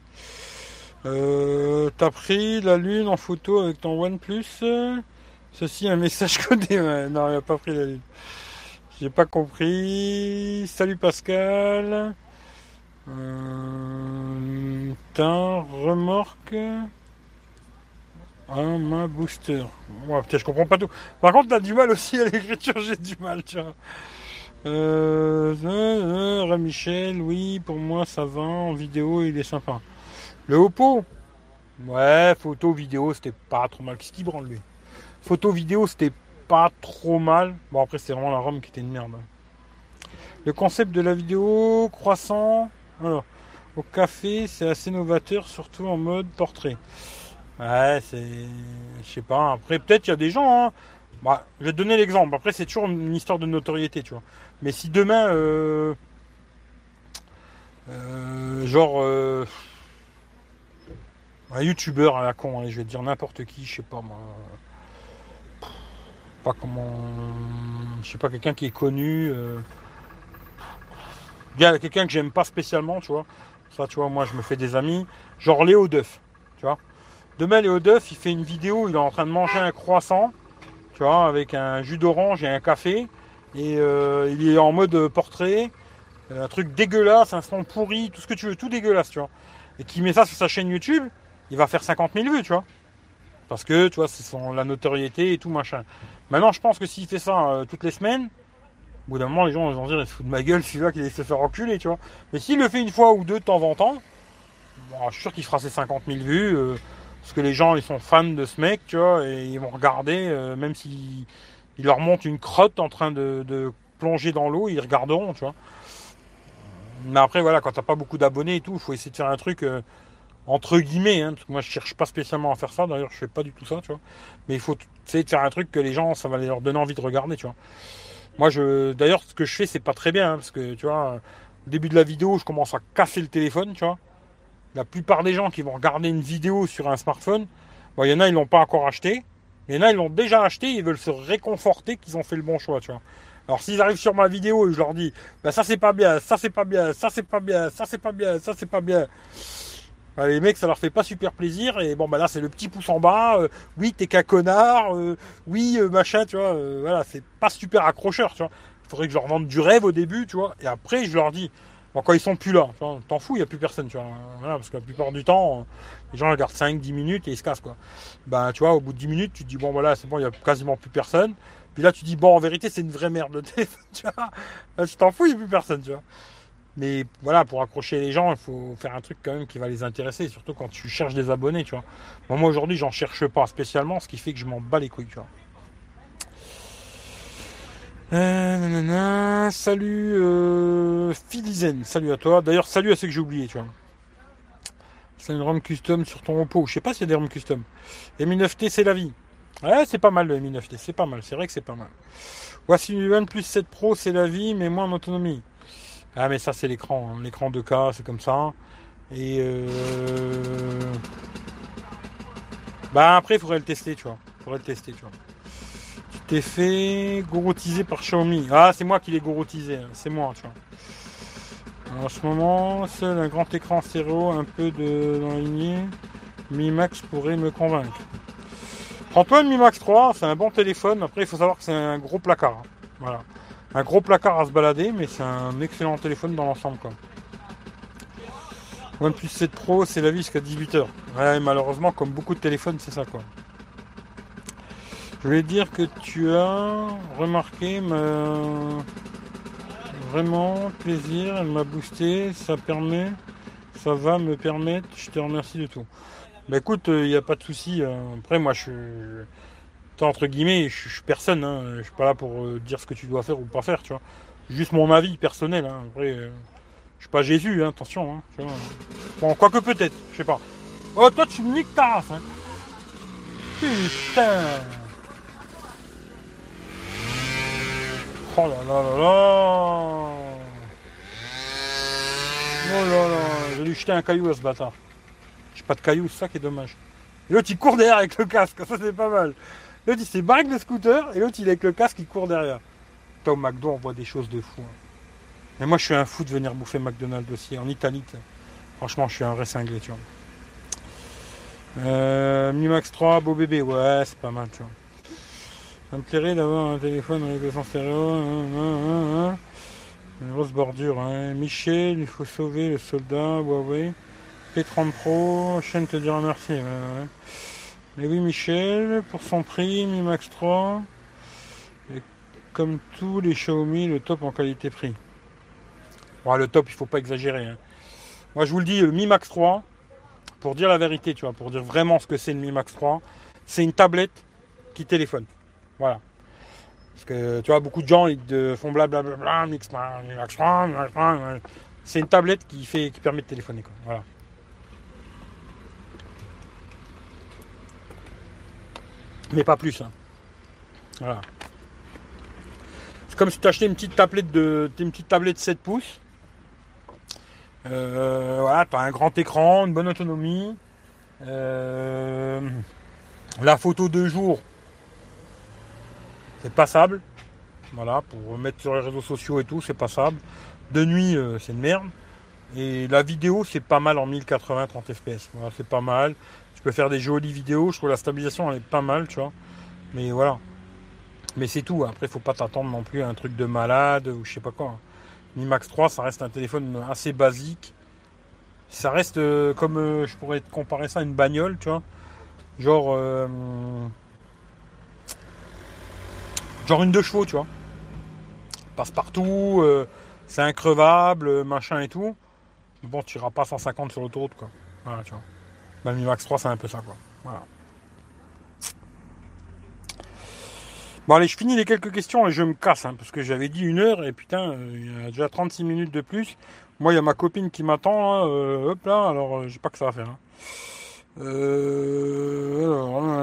Euh, t'as pris la lune en photo avec ton OnePlus. Ceci un message codé. non, il a pas pris la lune. J'ai pas compris. Salut Pascal. Euh, remorque. Un main booster. Ouais, putain, je comprends pas tout. Par contre, t'as du mal aussi à l'écriture, j'ai du mal, tu vois. Euh, euh, euh Michel, oui, pour moi ça va. En vidéo, il est sympa. Le Oppo? Ouais, photo, vidéo, c'était pas trop mal. Qu'est-ce qui branle lui? Photo, vidéo, c'était pas trop mal. Bon, après, c'est vraiment la ROM qui était une merde. Le concept de la vidéo croissant. Alors, au café, c'est assez novateur, surtout en mode portrait. Ouais, c'est. Je sais pas. Après, peut-être il y a des gens. Hein. Bah, je vais te donner l'exemple. Après, c'est toujours une histoire de notoriété, tu vois. Mais si demain. Euh... Euh, genre. Euh, un youtubeur à la con, je vais dire n'importe qui, je sais pas moi. Pas comment. Je sais pas, quelqu'un qui est connu. Euh... quelqu'un que j'aime pas spécialement, tu vois. Ça, tu vois, moi, je me fais des amis. Genre Léo Duff, tu vois. Demain, Léo Duff, il fait une vidéo, il est en train de manger un croissant, tu vois, avec un jus d'orange et un café. Et euh, il est en mode portrait. Un truc dégueulasse, un son pourri, tout ce que tu veux, tout dégueulasse, tu vois. Et qui met ça sur sa chaîne YouTube il va faire 50 000 vues, tu vois. Parce que, tu vois, c'est son, la notoriété et tout, machin. Maintenant, je pense que s'il fait ça euh, toutes les semaines, au bout d'un moment, les gens vont dire, il se fout de ma gueule, celui-là qui se faire enculer, tu vois. Mais s'il le fait une fois ou deux de temps en temps, je suis sûr qu'il fera ses 50 000 vues. Euh, parce que les gens, ils sont fans de ce mec, tu vois, et ils vont regarder, euh, même s'il il leur monte une crotte en train de, plonger dans l'eau, ils regarderont, tu vois. Mais après, voilà, quand t'as pas beaucoup d'abonnés et tout, il faut essayer de faire un truc entre guillemets, hein, moi je cherche pas spécialement à faire ça, d'ailleurs je fais pas du tout ça, tu vois. Mais il faut essayer de faire un truc que les gens, ça va leur donner envie de regarder, tu vois. Moi je d'ailleurs ce que je fais c'est pas très bien, hein, parce que tu vois, au début de la vidéo, je commence à casser le téléphone, tu vois. La plupart des gens qui vont regarder une vidéo sur un smartphone, il y en a ils l'ont pas encore acheté, il y en a ils l'ont déjà acheté, ils veulent se réconforter qu'ils ont fait le bon choix, tu vois. Alors s'ils arrivent sur ma vidéo et je leur dis, bah ça c'est pas bien, ça c'est pas bien, ça c'est pas bien, ça c'est pas bien, ça c'est pas bien les mecs, ça leur fait pas super plaisir. Et bon, bah là, c'est le petit pouce en bas. Euh, oui, t'es qu'un connard. Euh, oui, euh, machin, tu vois. voilà, c'est pas super accrocheur, tu vois. Il faudrait que je leur vende du rêve au début, tu vois. Et après, je leur dis, bon, quand ils sont plus là, t'en fous, il n'y a plus personne, tu vois. Parce que la plupart du temps, les gens regardent 5-10 minutes et ils se cassent, quoi. Ben, tu vois, au bout de 10 minutes, tu te dis, bon, voilà, c'est bon, il n'y a quasiment plus personne. Puis là, tu dis, bon, en vérité, c'est une vraie merde le téléphone, tu vois. Tu t'en fous, il n'y a plus personne, tu vois. Mais voilà, pour accrocher les gens, il faut faire un truc quand même qui va les intéresser, surtout quand tu cherches des abonnés, tu vois. moi aujourd'hui, j'en cherche pas spécialement, ce qui fait que je m'en bats les couilles, tu vois. Euh, salut euh, Philizen, salut à toi. D'ailleurs, salut à ceux que j'ai oubliés, tu vois. C'est une ROM custom sur ton repos. Je sais pas s'il y a des ROM custom. Mi 9T, c'est la vie. Ouais, c'est pas mal le Mi 9T, c'est pas mal. C'est vrai que c'est pas mal. Voici une plus 7 Pro, c'est la vie, mais moins en autonomie. Ah mais ça c'est l'écran, hein. l'écran 2K c'est comme ça. Et euh... Bah après il faudrait le tester tu vois. Faudrait le tester tu vois. T'es fait gorotiser par Xiaomi. Ah c'est moi qui l'ai gorotisé, hein. c'est moi tu vois. en ce moment, seul un grand écran stéréo, un peu de dans la lignée, Mi Max pourrait me convaincre. Prends-toi une Mi Max 3, c'est un bon téléphone. Après il faut savoir que c'est un gros placard. Hein. Voilà un gros placard à se balader, mais c'est un excellent téléphone dans l'ensemble. Quoi. OnePlus 7 Pro, c'est la vie jusqu'à 18h. Ouais, malheureusement, comme beaucoup de téléphones, c'est ça quoi. Je voulais dire que tu as remarqué vraiment plaisir, elle m'a boosté, ça permet, ça va me permettre, je te remercie de tout. Bah écoute, il euh, n'y a pas de souci. Hein. Après, moi, je suis entre guillemets, je, suis personne, hein. je suis pas là pour euh, dire ce que tu dois faire ou pas faire, tu vois. Juste mon avis personnel, hein. Après, euh, je suis pas Jésus, hein, attention, hein, Bon, quoique peut-être, je sais pas. Oh, toi, tu me niques ta race. Putain Oh là là là là Oh là là J'ai dû jeter un caillou à ce bâtard. J'ai pas de caillou, c'est ça qui est dommage. Et l'autre il court derrière avec le casque, ça c'est pas mal. L'autre il s'est barré le scooter et l'autre il est avec le casque il court derrière. Au McDo on voit des choses de fou. Hein. moi je suis un fou de venir bouffer McDonald's aussi en Italie. Franchement je suis un vrai cinglé tu vois. Euh, Max 3, beau bébé, ouais c'est pas mal tu vois. Ça d'avoir un téléphone avec le sens stéréo. Une grosse bordure. Hein. Michel, il faut sauver le soldat, Huawei. P30 Pro, chaîne te dira merci. Mais oui Michel, pour son prix, Mi Max 3. Et comme tous les Xiaomi, le top en qualité-prix. le top, il faut pas exagérer. Hein. Moi je vous le dis, le Mi Max 3, pour dire la vérité, tu vois, pour dire vraiment ce que c'est le Mi Max 3, c'est une tablette qui téléphone. Voilà. Parce que tu vois, beaucoup de gens ils font blablabla, c'est une tablette qui fait qui permet de téléphoner. Quoi. Voilà. Mais pas plus. Hein. Voilà. C'est comme si tu achetais une petite tablette de. une petite tablette 7 pouces. Euh, voilà, tu as un grand écran, une bonne autonomie. Euh, la photo de jour, c'est passable. Voilà, pour mettre sur les réseaux sociaux et tout, c'est passable. De nuit, euh, c'est une merde. Et la vidéo, c'est pas mal en 1080 30 fps. Voilà, c'est pas mal. Tu peux faire des jolies vidéos. Je trouve la stabilisation, elle est pas mal, tu vois. Mais voilà. Mais c'est tout. Après, faut pas t'attendre non plus à un truc de malade ou je sais pas quoi. Mi Max 3, ça reste un téléphone assez basique. Ça reste euh, comme euh, je pourrais comparer ça à une bagnole, tu vois. Genre Genre une deux chevaux, tu vois. Passe partout, euh, c'est increvable, euh, machin et tout. Bon, tu iras pas 150 sur l'autoroute, quoi. Voilà, tu vois. Bah, Mi Max 3, c'est un peu ça, quoi. Voilà. Bon, allez, je finis les quelques questions et je me casse, hein, parce que j'avais dit une heure et putain, euh, il y a déjà 36 minutes de plus. Moi, il y a ma copine qui m'attend, hop là, alors je sais pas que ça va faire. Hein. Euh,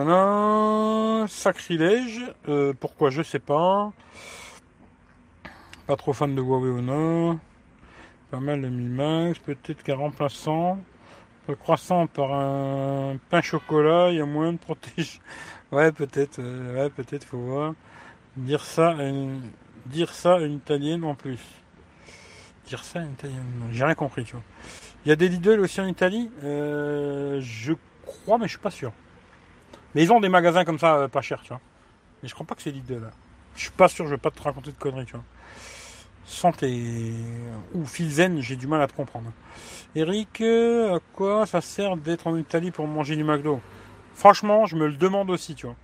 alors, sacrilège. Euh, pourquoi je sais pas. Pas trop fan de Huawei Honor. Pas mal de Mi Max. Peut-être qu'un remplaçant. Le croissant par un pain chocolat, il y a moins de protéger. Ouais, peut-être. Euh, ouais, peut-être, faut voir. Dire ça à une, dire ça à une italienne en plus. Dire ça à une italienne. J'ai rien compris, tu vois. Il y a des Lidl aussi en Italie euh, Je crois, mais je suis pas sûr. Mais ils ont des magasins comme ça, euh, pas chers, tu vois. Mais je crois pas que c'est Lidl. Je suis pas sûr, je vais pas te raconter de conneries, tu vois. Santé ou Filzen, j'ai du mal à te comprendre. Eric, euh, à quoi ça sert d'être en Italie pour manger du McDo? Franchement, je me le demande aussi, tu vois.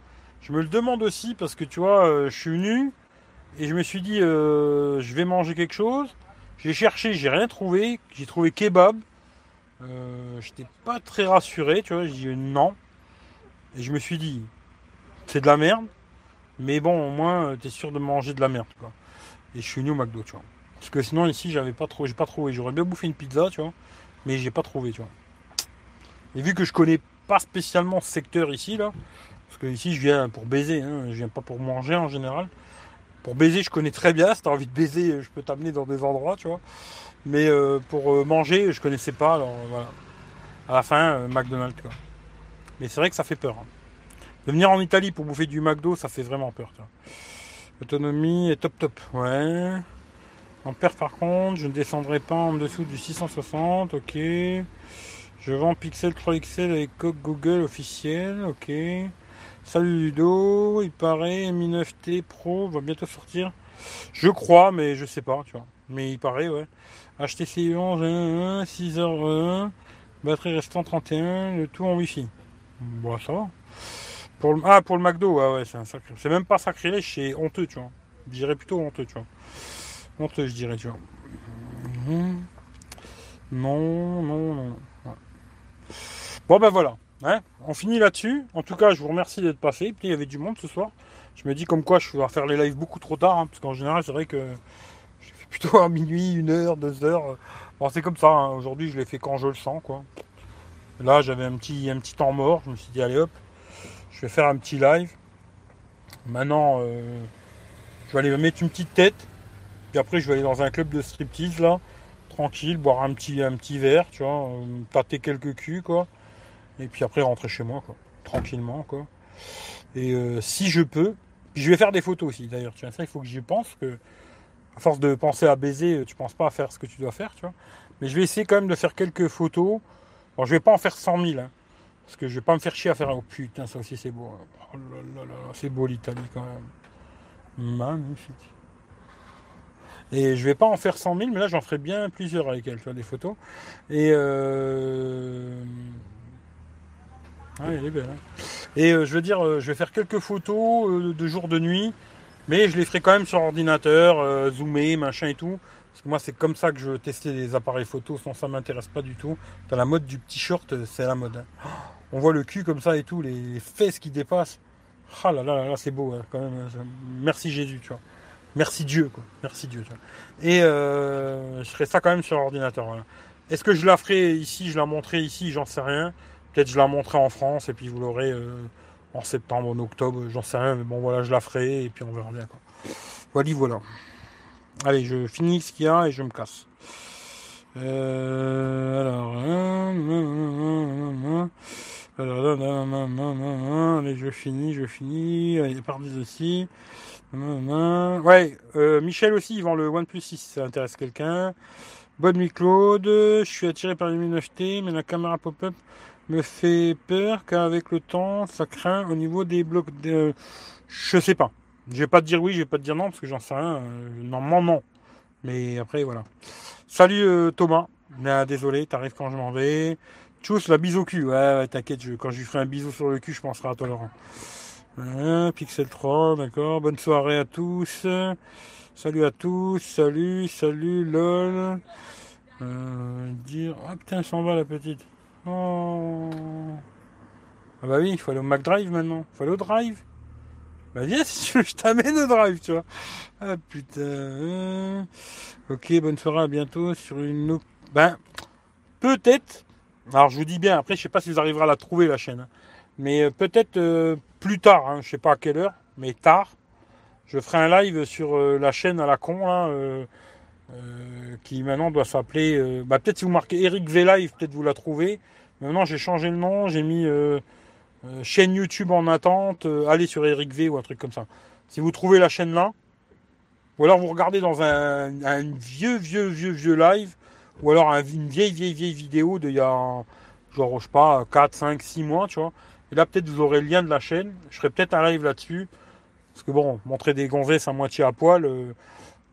Je me le demande aussi parce que tu vois, je suis venu et je me suis dit, je vais manger quelque chose. J'ai cherché, j'ai rien trouvé. J'ai trouvé kebab. Euh, J'étais pas très rassuré, tu vois. J'ai dit non. Et je me suis dit, c'est de la merde. Mais bon, au moins, t'es sûr de manger de la merde, quoi. Et je suis venu au McDo, tu vois. Parce que sinon, ici, j'avais pas. J'ai pas trouvé. J'aurais bien bouffé une pizza, tu vois. Mais j'ai pas trouvé, tu vois. Et vu que je connais pas spécialement ce secteur ici, là. Parce que ici, je viens pour baiser, hein, je viens pas pour manger en général. Pour baiser, je connais très bien. Si t'as envie de baiser, je peux t'amener dans des endroits, tu vois. Mais euh, pour euh, manger, je connaissais pas. Alors voilà. À la fin, euh, McDonald's. Mais c'est vrai que ça fait peur. Hein. De venir en Italie pour bouffer du McDo, ça fait vraiment peur. Tu Autonomie est top top. Ouais. En perte par contre, je ne descendrai pas en dessous du 660. Ok. Je vends Pixel 3 XL avec code Google officiel. Ok. Salut Ludo, il paraît Mi 9T Pro va bientôt sortir. Je crois, mais je sais pas, tu vois. Mais il paraît, ouais. HTC 11, 6h1, batterie restant 31, le tout en Wi-Fi. Bon, ça va. Pour le, ah, pour le McDo, ouais, c'est un sacré. C'est même pas sacrilège, c'est honteux, tu vois. Je dirais plutôt honteux, tu vois. Honteux, je dirais, tu vois. Mhm. Non, non, non. Bon, ben voilà. Hein, on finit là-dessus. En tout cas, je vous remercie d'être passé. Puis il y avait du monde ce soir. Je me dis comme quoi je vais faire les lives beaucoup trop tard, hein, parce qu'en général, c'est vrai que je fais plutôt à minuit, une heure, deux heures. Bon, c'est comme ça. Hein. Aujourd'hui, je l'ai fait quand je le sens, quoi. Là, j'avais un petit, un petit temps mort. Je me suis dit, allez hop, Je vais faire un petit live. Maintenant, euh, je vais aller mettre une petite tête. Puis après, je vais aller dans un club de striptease là, tranquille, boire un petit, un petit verre, tu vois, euh, tâter quelques culs, quoi. Et puis après, rentrer chez moi, quoi. Tranquillement, quoi. Et euh, si je peux, puis je vais faire des photos aussi, d'ailleurs. Tu vois, ça, il faut que j'y pense, que à force de penser à baiser, tu penses pas à faire ce que tu dois faire, tu vois. Mais je vais essayer quand même de faire quelques photos. Bon, je vais pas en faire 100 000, hein, parce que je vais pas me faire chier à faire. Oh putain, ça aussi c'est beau. Hein. Oh là là là, c'est beau l'Italie quand même. Magnifique. Et je vais pas en faire 100 000, mais là j'en ferai bien plusieurs avec elle, tu vois, des photos. Et euh... ah, elle est belle. Hein. Et euh, je veux dire, euh, je vais faire quelques photos euh, de jour, de nuit, mais je les ferai quand même sur ordinateur, zoomé, machin et tout. Parce que moi, c'est comme ça que je tester les appareils photo, sinon ça m'intéresse pas du tout. Dans la mode du petit short, c'est la mode. Hein. On voit le cul comme ça et tout, les fesses qui dépassent. Ah là là là, c'est beau hein, quand même. Merci Jésus, tu vois. Merci Dieu, quoi. Merci Dieu. Tu vois. Et euh, je ferai ça quand même sur ordinateur. Voilà. Est-ce que je la ferai ici, je la montrerai ici, j'en sais rien. Peut-être je la montrerai en France et puis vous l'aurez euh, en septembre, en octobre, j'en sais rien. Mais bon, voilà, je la ferai et puis on verra bien. Quoi. Voilà, voilà. Allez, je finis ce qu'il y a et je me casse. Alors, allez, je finis, je finis. Allez, partis aussi. Ouais, euh, Michel aussi, il vend le OnePlus 6, ça intéresse quelqu'un. Bonne nuit Claude, je suis attiré par les 9T, mais la caméra pop-up me fait peur car avec le temps, ça craint au niveau des blocs de... Je sais pas. Je vais pas te dire oui, je vais pas te dire non, parce que j'en sais rien. Euh, normalement, non. Mais après, voilà. Salut euh, Thomas. Ah, désolé, t'arrives quand je m'en vais. Tchuss, la bise au cul. Ouais, ouais t'inquiète, quand je lui ferai un bisou sur le cul, je penserai à toi, Laurent. Pixel 3, d'accord. Bonne soirée à tous. Salut à tous. Salut, salut, lol. Euh, dire. Ah putain, elle s'en va la petite. Oh. Ah bah oui, il faut aller au McDrive maintenant. Il faut aller au drive. Bah viens je t'amène au drive, tu vois. Ah putain. Ok, bonne soirée, à bientôt sur une... Ben, peut-être, alors je vous dis bien, après je sais pas si vous arriverez à la trouver la chaîne, hein. mais euh, peut-être euh, plus tard, hein, je sais pas à quelle heure, mais tard, je ferai un live sur euh, la chaîne à la con, qui maintenant doit s'appeler... bah peut-être si vous marquez Eric V Live, peut-être vous la trouvez. Maintenant j'ai changé le nom, j'ai mis... Euh, chaîne YouTube en attente, euh, allez sur Eric V ou un truc comme ça. Si vous trouvez la chaîne là, ou alors vous regardez dans un, vieux, vieux, vieux, vieux live, ou alors une vieille, vieille, vieille vidéo d'il y a, genre, je sais pas, 4, 5, 6 mois, tu vois. Et là, peut-être vous aurez le lien de la chaîne. Je ferai peut-être un live là-dessus. Parce que bon, montrer des gonzesses à moitié à poil, euh,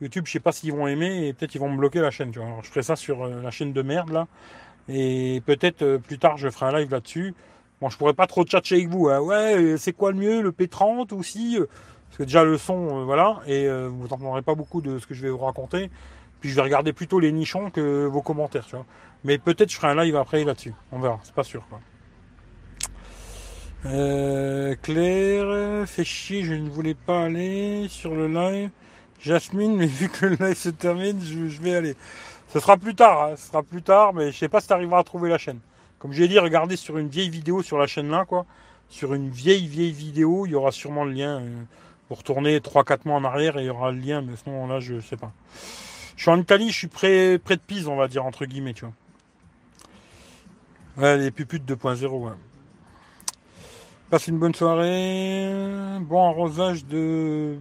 YouTube, je sais pas s'ils vont aimer, et peut-être ils vont me bloquer la chaîne, tu vois. Alors, je ferai ça sur la chaîne de merde, là. Et peut-être plus tard, je ferai un live là-dessus. Bon, je pourrais pas trop tchatcher avec vous. Hein. Ouais, euh, c'est quoi le mieux, le P30 aussi euh, Parce que déjà le son, euh, voilà, et vous n'entendrez pas beaucoup de ce que je vais vous raconter. Puis je vais regarder plutôt les nichons que vos commentaires, tu vois. Mais peut-être je ferai un live après là-dessus. On verra, c'est pas sûr, quoi. Claire, fait chier, je ne voulais pas aller sur le live. Jasmine, mais vu que le live se termine, je, vais aller. Ce sera plus tard, hein, ce sera plus tard, mais je sais pas si tu arriveras à trouver la chaîne. Comme j'ai dit, regardez sur une vieille vidéo sur la chaîne là, quoi. Sur une vieille, vieille vidéo, il y aura sûrement le lien. Euh, pour tourner 3-4 mois en arrière et il y aura le lien, mais sinon là, je sais pas. Je suis en Italie, je suis près, près de Pise, on va dire, entre guillemets, tu vois. Les puputes 2.0, ouais. Passe une bonne soirée. Bon arrosage de.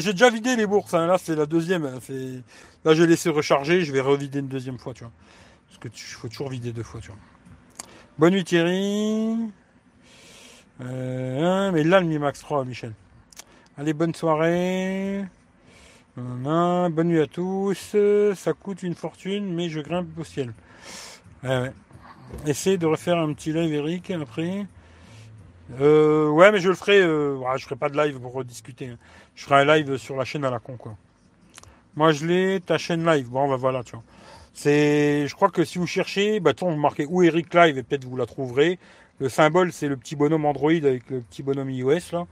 J'ai déjà vidé les bourses. Hein. Là, c'est la deuxième. Hein. Là, j'ai laissé recharger. Je vais revider une deuxième fois, tu vois. Parce que tu faut toujours vider deux fois, tu vois. Bonne nuit Thierry. Euh, mais là le Mi Max 3, Michel. Allez, bonne soirée. bonne nuit à tous. Ça coûte une fortune, mais je grimpe au ciel. Essaye de refaire un petit live, Eric, après. Euh, ouais, mais je le ferai. Euh, je ferai pas de live pour rediscuter. Je ferai un live sur la chaîne à la con, quoi. Moi, je l'ai, ta chaîne live. Bon, bah voilà, tu vois. C'est, je crois que si vous cherchez, bah, vous marquez où Eric Live et peut-être vous la trouverez. Le symbole, c'est le petit bonhomme Android avec le petit bonhomme iOS là.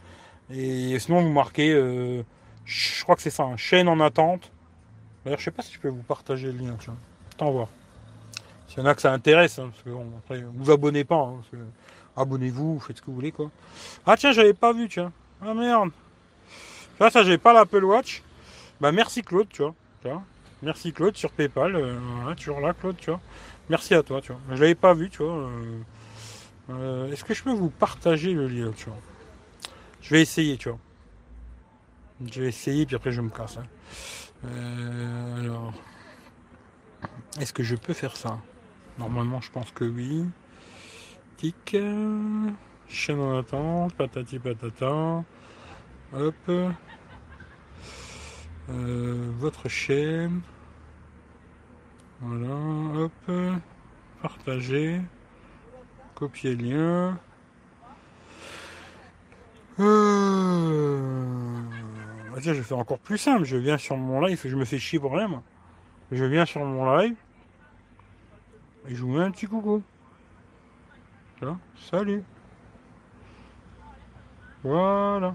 Et sinon, vous marquez, euh, je crois que c'est ça, hein, chaîne en attente. D'ailleurs, je sais pas si je peux vous partager le lien, tu vois. Attends voir. S'il y en a que ça intéresse, hein, parce que bon, après, vous abonnez pas, hein, Abonnez-vous, faites ce que vous voulez, quoi. Ah, tiens, j'avais pas vu, tiens. Ah, merde. Ça, ça, j'avais pas l'Apple Watch. Bah, merci, Claude, tu vois. Merci, Claude, sur PayPal. Euh, toujours là, Claude, tu vois. Merci à toi, tu vois. Je l'avais pas vu, tu vois. Euh, euh, est-ce que je peux vous partager le lien, tu vois? Je vais essayer, tu vois. Je vais essayer, puis après, je me casse. Hein. alors. Est-ce que je peux faire ça? Normalement, je pense que oui. Tic. Chaîne en attente, patati patata. Hop. Euh, votre chaîne. Voilà, hop. Partager. Copier lien. Euh... Bah, je fais encore plus simple. Je viens sur mon live, je me fais chier pour rien. Je viens sur mon live. Et je vous mets un petit coucou. salut. Voilà.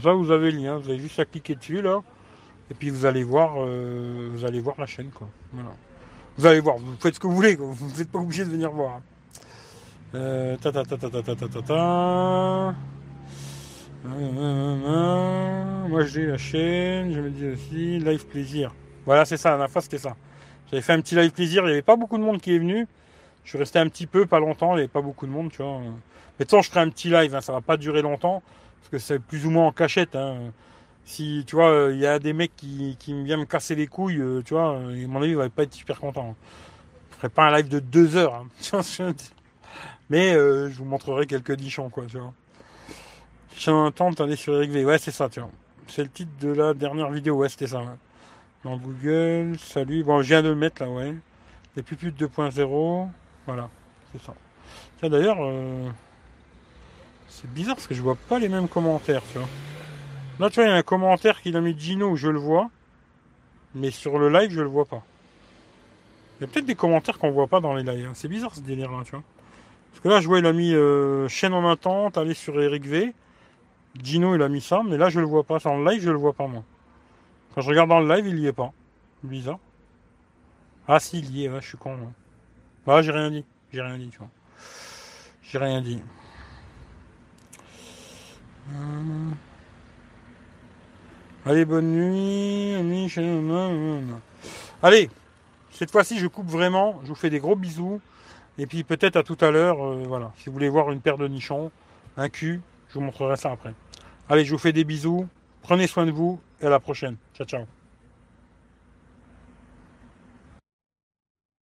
Ça, vous avez le lien. Vous avez juste à cliquer dessus, là. Et puis, vous allez voir, euh, vous allez voir la chaîne, quoi. Vous allez voir. Vous faites ce que vous voulez, Vous n'êtes pas obligé de venir voir. Euh, ta ta ta ta ta ta ta ta ta. Moi, j'ai la chaîne. Je me dis aussi live plaisir. Voilà, c'est ça. La fois, c'était ça. J'avais fait un petit live plaisir. Il n'y avait pas beaucoup de monde qui est venu. Je suis resté un petit peu, pas longtemps. Il n'y avait pas beaucoup de monde, tu vois. Mais de toute je ferai un petit live. Hein, ça va pas durer longtemps parce que c'est plus ou moins en cachette. Hein. Si tu vois, il y a des mecs qui, qui viennent me casser les couilles, euh, tu vois, à mon avis, ils va pas être super content. Je ferai pas un live de deux heures. Hein. Mais euh, je vous montrerai quelques nichons, quoi, tu vois. Je d'aller sur Eric V. Ouais, c'est ça, tu vois. C'est le titre de la dernière vidéo, ouais, c'était ça. Hein. Dans Google, salut. Bon, je viens de le mettre là, ouais. Les puputes 2.0. Voilà, c'est ça. Tiens, d'ailleurs, euh, c'est bizarre parce que je vois pas les mêmes commentaires, tu vois. Là, tu vois, il y a un commentaire qu'il a mis Gino, je le vois. Mais sur le live, je le vois pas. Il y a peut-être des commentaires qu'on voit pas dans les lives. Hein. C'est bizarre ce délire-là, tu vois. Parce que là, je vois, il a mis euh, chaîne en attente, aller sur Eric V. Gino, il a mis ça, mais là, je le vois pas. Dans le live, je le vois pas, moi. Quand je regarde dans le live, il y est pas. Bizarre. Ah, si, il y est, je suis con. Bah, j'ai rien dit. J'ai rien dit, tu vois. J'ai rien dit. Euh. Allez, bonne nuit. Allez, cette fois-ci, je coupe vraiment. Je vous fais des gros bisous. Et puis peut-être à tout à l'heure, euh, voilà. Si vous voulez voir une paire de nichons, un cul, je vous montrerai ça après. Allez, je vous fais des bisous. Prenez soin de vous et à la prochaine. Ciao, ciao.